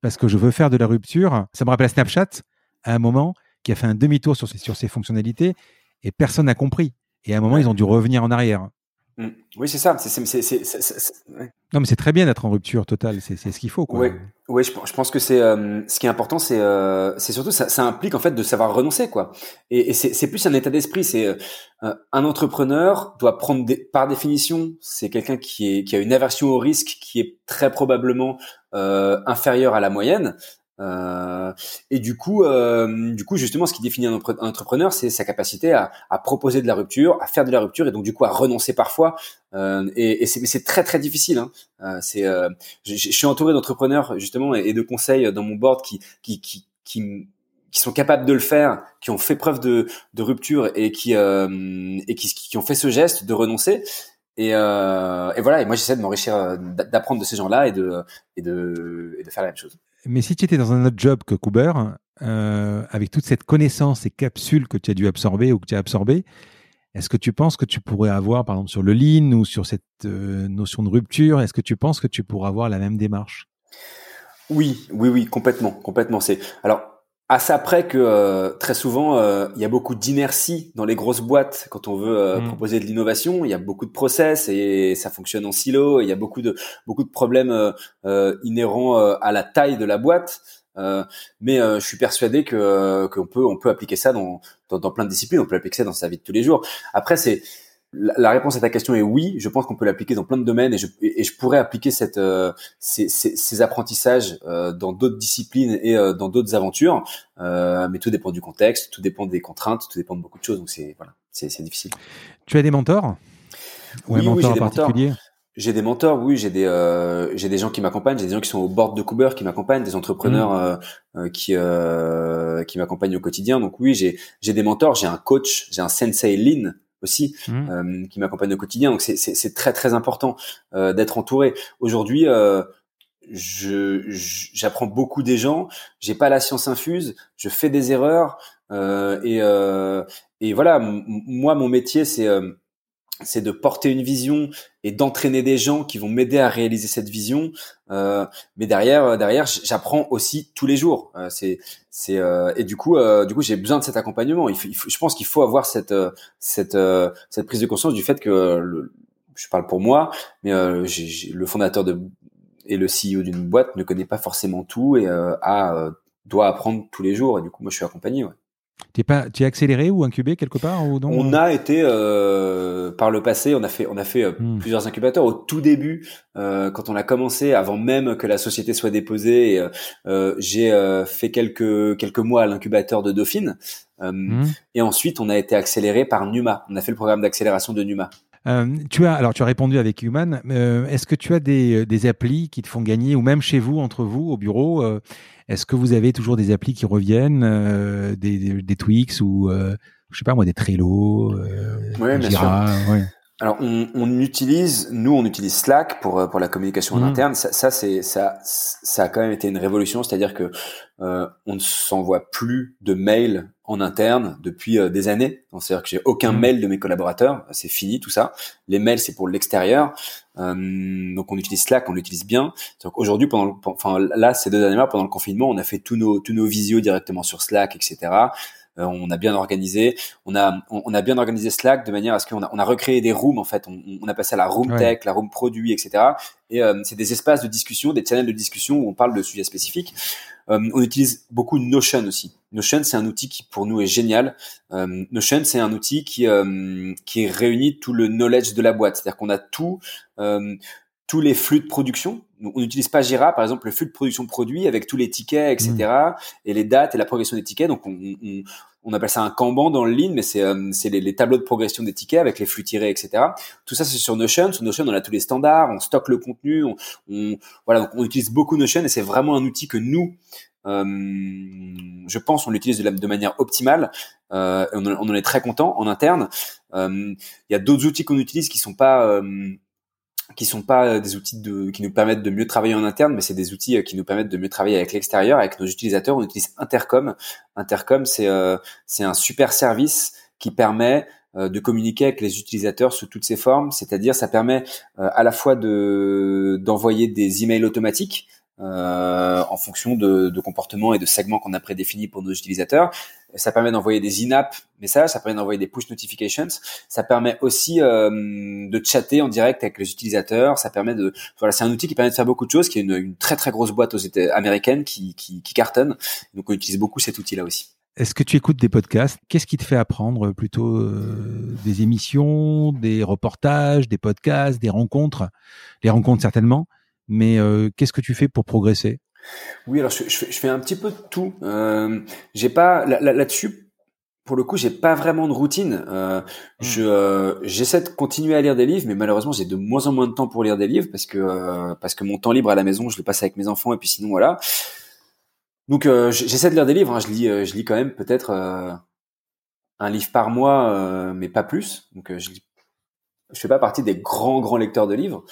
parce que je veux faire de la rupture, ça me rappelle Snapchat, à un moment, qui a fait un demi-tour sur, sur ses fonctionnalités, et personne n'a compris. Et à un moment, ils ont dû revenir en arrière. Mmh. Oui, c'est ça. Non, mais c'est très bien d'être en rupture totale. C'est ce qu'il faut. Oui, ouais, je, je, pense que c'est euh, ce qui est important, c'est euh, c'est surtout ça, ça, implique en fait de savoir renoncer, quoi. Et, et c'est plus un état d'esprit. C'est euh, un entrepreneur doit prendre des, par définition, c'est quelqu'un qui qui a une aversion au risque qui est très probablement inférieure à la moyenne. Euh, et du coup, euh, du coup, justement, ce qui définit un, entrepreneur, c'est sa capacité à, à, proposer de la rupture, à faire de la rupture, et donc du coup à renoncer parfois. Euh, et, et c'est très très difficile. Hein. Euh, c'est, euh, je, je, suis entouré d'entrepreneurs justement et, de conseils dans mon board qui qui qui, qui qui sont capables de le faire, qui ont fait preuve de, de rupture et qui euh, et qui, qui ont fait ce geste de renoncer. Et, euh, et voilà. Et moi, j'essaie de m'enrichir, d'apprendre de ces gens-là et de et de et de faire la même chose. Mais si tu étais dans un autre job que Cooper, euh, avec toute cette connaissance et capsules que tu as dû absorber ou que tu as absorbé, est-ce que tu penses que tu pourrais avoir, par exemple, sur le lean ou sur cette euh, notion de rupture, est-ce que tu penses que tu pourrais avoir la même démarche? Oui, oui, oui, complètement, complètement. C'est alors à ça près que euh, très souvent euh, il y a beaucoup d'inertie dans les grosses boîtes quand on veut euh, mm. proposer de l'innovation. Il y a beaucoup de process et ça fonctionne en silo. il y a beaucoup de beaucoup de problèmes inhérents à la taille de la boîte. mais je suis persuadé que qu'on peut on peut appliquer ça dans, dans, dans plein de disciplines. On peut appliquer ça dans sa vie de tous les jours. Après c'est la réponse à ta question est oui. Je pense qu'on peut l'appliquer dans plein de domaines et je, et je pourrais appliquer cette, euh, ces, ces, ces, apprentissages euh, dans d'autres disciplines et euh, dans d'autres aventures. mais tout dépend du contexte, tout dépend des contraintes, tout dépend de beaucoup de choses. Donc c'est voilà, c'est difficile. Tu as des mentors? Ou un mentor en particulier? J'ai des mentors, oui, j'ai des euh, j'ai des gens qui m'accompagnent, j'ai des gens qui sont au bord de Cooper qui m'accompagnent, des entrepreneurs mmh. euh, qui euh, qui m'accompagnent au quotidien. Donc oui, j'ai j'ai des mentors, j'ai un coach, j'ai un sensei lean aussi mmh. euh, qui m'accompagne au quotidien. Donc c'est très très important euh, d'être entouré. Aujourd'hui, euh, je j'apprends beaucoup des gens. J'ai pas la science infuse. Je fais des erreurs et et voilà. Moi, mon métier, c'est c'est de porter une vision et d'entraîner des gens qui vont m'aider à réaliser cette vision. Euh, mais derrière, derrière, j'apprends aussi tous les jours. Euh, c'est, c'est euh, et du coup, euh, du coup, j'ai besoin de cet accompagnement. Je pense qu'il faut avoir cette, cette, cette prise de conscience du fait que, je parle pour moi, mais le fondateur de et le CEO d'une boîte ne connaît pas forcément tout et doit apprendre tous les jours. Et du coup, moi, je suis accompagné. Ouais. Tu es accéléré ou incubé quelque part ou non On a été euh, par le passé, on a fait, on a fait euh, hmm. plusieurs incubateurs au tout début euh, quand on a commencé, avant même que la société soit déposée. Et, euh, j'ai euh, fait quelques quelques mois à l'incubateur de Dauphine hmm. et ensuite on a été accéléré par Numa. On a fait le programme d'accélération de Numa. Tu as alors tu as répondu avec Human. Est-ce que tu as des, des applis qui te font gagner ou même chez vous entre vous au bureau est-ce que vous avez toujours des applis qui reviennent, euh, des, des, des, Twix ou euh, je sais pas moi des Trello, euh, ouais, Jira, ouais. Alors on, on, utilise, nous on utilise Slack pour euh, pour la communication en mmh. interne. Ça, ça c'est ça ça a quand même été une révolution, c'est-à-dire que euh, on ne s'envoie plus de mails en interne depuis euh, des années. C'est-à-dire que j'ai aucun mmh. mail de mes collaborateurs, c'est fini tout ça. Les mails c'est pour l'extérieur. Euh, donc on utilise Slack, on l'utilise bien. Aujourd'hui pendant, enfin là ces deux derniers mois pendant le confinement, on a fait tous nos tous nos visios directement sur Slack, etc. Euh, on a bien organisé, on a on, a bien organisé Slack de manière à ce qu'on a on a recréé des rooms en fait, on, on a passé à la room tech, la room produit, etc. Et euh, c'est des espaces de discussion, des channels de discussion où on parle de sujets spécifiques. Euh, on utilise beaucoup Notion aussi. Notion, c'est un outil qui pour nous est génial. Euh, Notion, c'est un outil qui qui réunit tout le knowledge de la boîte, c'est-à-dire qu'on a tout tous les flux de production. On n'utilise pas Jira, par exemple, le flux de production produit avec tous les tickets, etc. Mm. et les dates et la progression des tickets. Donc, on, on, on appelle ça un Kanban dans le Lean, mais c'est euh, les, tableaux de progression des tickets avec les flux tirés, etc. Tout ça, c'est sur Notion. Sur Notion, on a tous les standards, on stocke le contenu, on, voilà, donc on utilise beaucoup Notion et c'est vraiment un outil que nous, euh, je pense, on l'utilise de, manière optimale. Euh, on, on, en est très content en interne. Euh, il y a d'autres outils qu'on utilise qui sont pas euh, qui sont pas euh, des outils de, qui nous permettent de mieux travailler en interne, mais c'est des outils euh, qui nous permettent de mieux travailler avec l'extérieur, avec nos utilisateurs. On utilise Intercom. Intercom, c'est euh, c'est un super service qui permet de communiquer avec les utilisateurs sous toutes ses formes, c'est-à-dire ça permet à la fois de d'envoyer des emails automatiques euh, en fonction de, de comportements et de segments qu'on a prédéfinis pour nos utilisateurs. Ça permet d'envoyer des in-app messages, ça permet d'envoyer des push notifications. Ça permet aussi euh, de chatter en direct avec les utilisateurs. Ça permet de, voilà, c'est un outil qui permet de faire beaucoup de choses, qui est une, une très très grosse boîte aux États américaines qui, qui, qui cartonne. Donc on utilise beaucoup cet outil-là aussi. Est-ce que tu écoutes des podcasts? Qu'est-ce qui te fait apprendre Plutôt euh, des émissions, des reportages, des podcasts, des rencontres? Les rencontres certainement. Mais euh, qu'est-ce que tu fais pour progresser? Oui, alors je, je, fais un petit peu de tout. Euh, j'ai pas là-dessus. pour le coup, j'ai pas vraiment de routine. Euh, hmm. Je euh, j'essaie de continuer à lire des livres, mais malheureusement, j'ai de moins en moins de temps pour lire des livres parce que euh, parce que mon temps libre à la maison, je le passe avec mes enfants et puis sinon voilà. Donc euh, j'essaie de lire des livres. Hein. Je lis je lis quand même peut-être un livre par mois, mais pas plus. Donc je lis. Je fais pas partie des grands grands lecteurs de livres.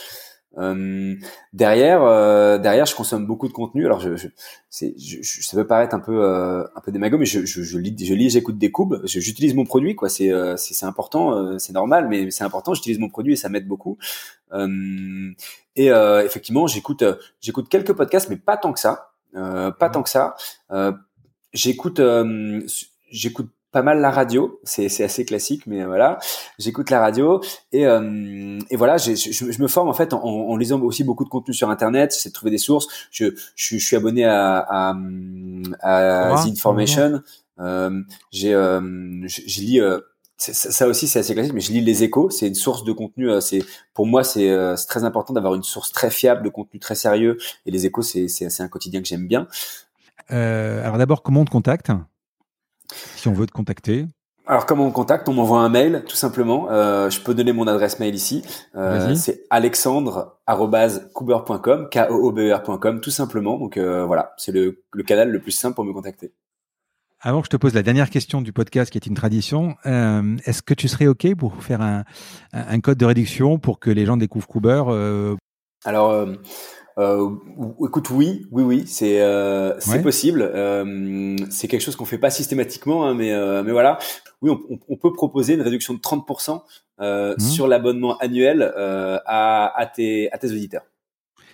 Euh, derrière, euh, derrière, je consomme beaucoup de contenu. Alors, je, je, je, je ça peut paraître un peu, euh, un peu démago, mais je, je, je lis, je lis, j'écoute des coups. J'utilise mon produit, quoi. C'est, euh, c'est, important, euh, c'est normal, mais c'est important. J'utilise mon produit et ça m'aide beaucoup. et effectivement, j'écoute, j'écoute quelques podcasts, mais pas tant que ça. pas tant que ça. j'écoute, j'écoute pas mal la radio, c'est assez classique, mais voilà, j'écoute la radio et, euh, et voilà, je, je, me forme en fait en, en, lisant aussi beaucoup de contenu sur internet, c'est de trouver des sources. Je, je, suis abonné à, à, à The Information, euh, j'ai euh, je lis ça aussi c'est assez classique, mais je lis les échos. C'est une source de contenu. C'est pour moi c'est très important d'avoir une source très fiable de contenu très sérieux. Et les échos c'est un quotidien que j'aime bien. Alors d'abord comment on te contacte? Si on veut te contacter alors, comment on me contacte On m'envoie un mail, tout simplement. Euh, je peux donner mon adresse mail ici. Euh, c'est alexandre.coober.com, k o o b e rcom tout simplement. Donc euh, voilà, c'est le, le, canal le plus simple pour me contacter. Avant que je te pose la dernière question du podcast, qui est une tradition, euh, est-ce que tu serais OK pour faire un, un, code de réduction pour que les gens découvrent Coober Alors, euh, écoute, oui, oui, oui, c'est euh, c'est possible. Euh, c'est quelque chose qu'on fait pas systématiquement, hein, mais euh, mais voilà. Oui, on, on, peut proposer une réduction de 30% euh, mmh. sur l'abonnement annuel euh, à, à tes à tes auditeurs.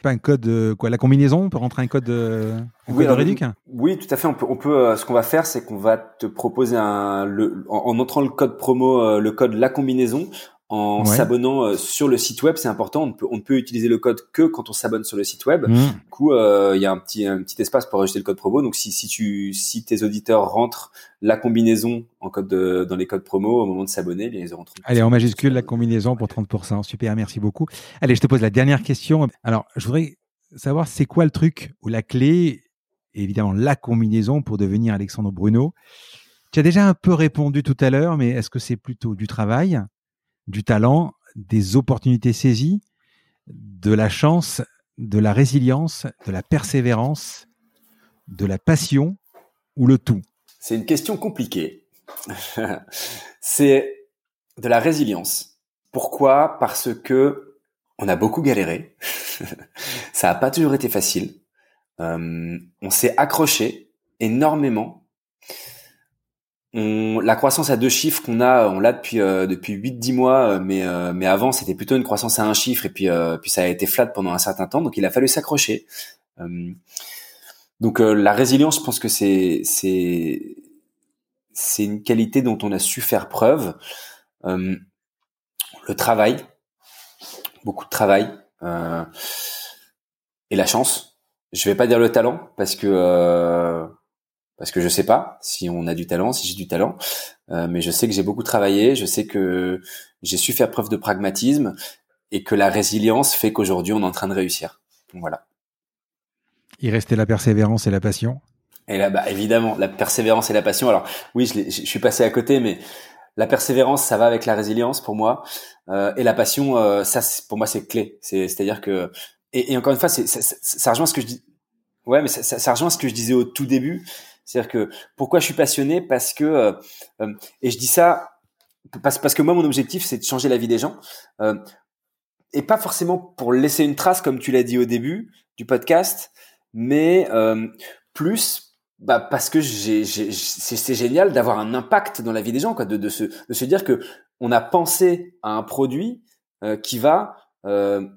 Pas un code quoi La combinaison On peut rentrer un code, un oui, code Oui, tout à fait. On peut. On peut ce qu'on va faire, c'est qu'on va te proposer un le en, en entrant le code promo, le code la combinaison en s'abonnant euh, sur le site web, c'est important. On ne, peut, on peut utiliser le code que quand on s'abonne sur le site web. Mmh. Du coup, euh, il y a un petit, un petit espace pour ajouter le code promo. Donc, si, si, tu, si tes auditeurs rentrent la combinaison en code de, dans les codes promo au moment de s'abonner, eh ils auront Allez, en majuscule, la combinaison pour 30%. Super, merci beaucoup. Allez, je te pose la dernière question. Alors, je voudrais savoir, c'est quoi le truc ou la clé, évidemment, la combinaison pour devenir Alexandre Bruno? Tu as déjà un peu répondu tout à l'heure, mais est-ce que c'est plutôt du travail? Du talent, des opportunités saisies, de la chance, de la résilience, de la persévérance, de la passion ou le tout C'est une question compliquée. *laughs* c'est de la résilience. Pourquoi? Parce que on a beaucoup galéré. *laughs* Ça n'a pas toujours été facile. Euh, on s'est accroché énormément on, la croissance à deux chiffres qu'on a, on l'a depuis euh, depuis 8-10 mois, euh, mais euh, mais avant c'était plutôt une croissance à un chiffre et puis puis ça a été flat pendant un certain temps, donc il a fallu s'accrocher. donc la résilience, je pense que c'est c'est c'est une qualité dont on a su faire preuve. le travail, beaucoup de travail et la chance. Je vais pas dire le talent parce que parce que je sais pas si on a du talent, si j'ai du talent, euh, mais je sais que j'ai beaucoup travaillé, je sais que j'ai su faire preuve de pragmatisme et que la résilience fait qu'aujourd'hui on est en train de réussir. voilà. Il restait la persévérance et la passion. Et là, bah, évidemment, la persévérance et la passion. Alors oui, je, je suis passé à côté, mais la persévérance, ça va avec la résilience pour moi, euh, et la passion, euh, ça, pour moi, c'est clé. C'est, c'est-à-dire que, et, et encore une fois, c'est, ça, ça, rejoint ce que je dis. Ouais, mais ça, ça, rejoint ce que je disais au tout début. C'est-à-dire que pourquoi je suis passionné? Parce que euh, euh, et je dis ça parce, que moi mon objectif c'est de changer la vie des gens euh, et pas forcément pour laisser une trace comme tu l'as dit au début du podcast, mais plus bah parce que c'est génial d'avoir un impact dans la vie des gens, de se dire que on a pensé à un produit qui va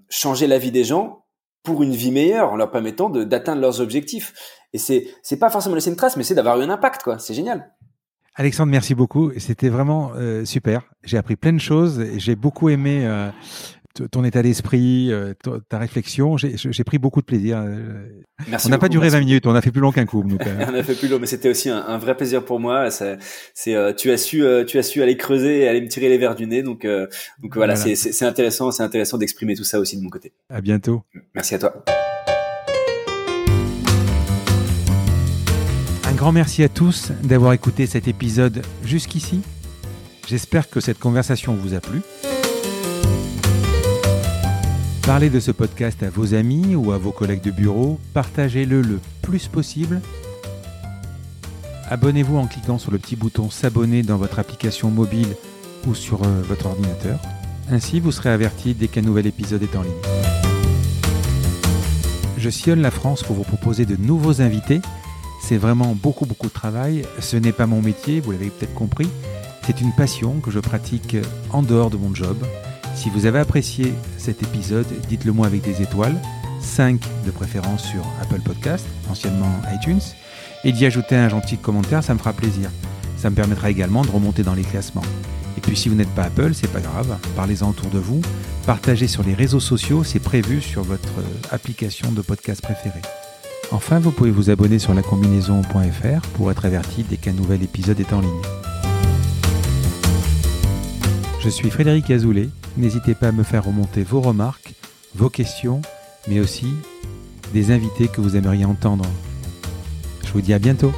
changer la vie des gens pour une vie meilleure en leur permettant d'atteindre leurs objectifs. Et c'est c'est pas forcément laisser une trace, mais c'est d'avoir eu un impact, quoi. C'est génial. Alexandre, merci beaucoup. C'était vraiment euh, super. J'ai appris plein de choses. J'ai beaucoup aimé euh, ton état d'esprit, euh, ta réflexion. J'ai pris beaucoup de plaisir. Merci on n'a pas duré 20 minutes, on a fait plus long qu'un coup. *laughs* on a fait plus long, mais c'était aussi un, vrai plaisir pour moi. C'est, tu as su, tu as su aller creuser et aller me tirer les verres du nez. Donc, donc voilà, voilà. c'est intéressant, c'est intéressant d'exprimer tout ça aussi de mon côté. À bientôt. Merci à toi. Grand merci à tous d'avoir écouté cet épisode jusqu'ici. J'espère que cette conversation vous a plu. Parlez de ce podcast à vos amis ou à vos collègues de bureau, partagez-le le plus possible. Abonnez-vous en cliquant sur le petit bouton s'abonner dans votre application mobile ou sur euh, votre ordinateur. Ainsi, vous serez averti dès qu'un nouvel épisode est en ligne. Je sillonne la France pour vous proposer de nouveaux invités. C'est vraiment beaucoup beaucoup de travail. Ce n'est pas mon métier, vous l'avez peut-être compris. C'est une passion que je pratique en dehors de mon job. Si vous avez apprécié cet épisode, dites-le moi avec des étoiles, 5 de préférence sur Apple Podcast, anciennement iTunes, et d'y ajouter un gentil commentaire, ça me fera plaisir. Ça me permettra également de remonter dans les classements. Et puis si vous n'êtes pas Apple, c'est pas grave, parlez-en autour de vous, partagez sur les réseaux sociaux, c'est prévu sur votre application de podcast préférée. Enfin, vous pouvez vous abonner sur lacombinaison.fr pour être averti dès qu'un nouvel épisode est en ligne. Je suis Frédéric Azoulay, n'hésitez pas à me faire remonter vos remarques, vos questions, mais aussi des invités que vous aimeriez entendre. Je vous dis à bientôt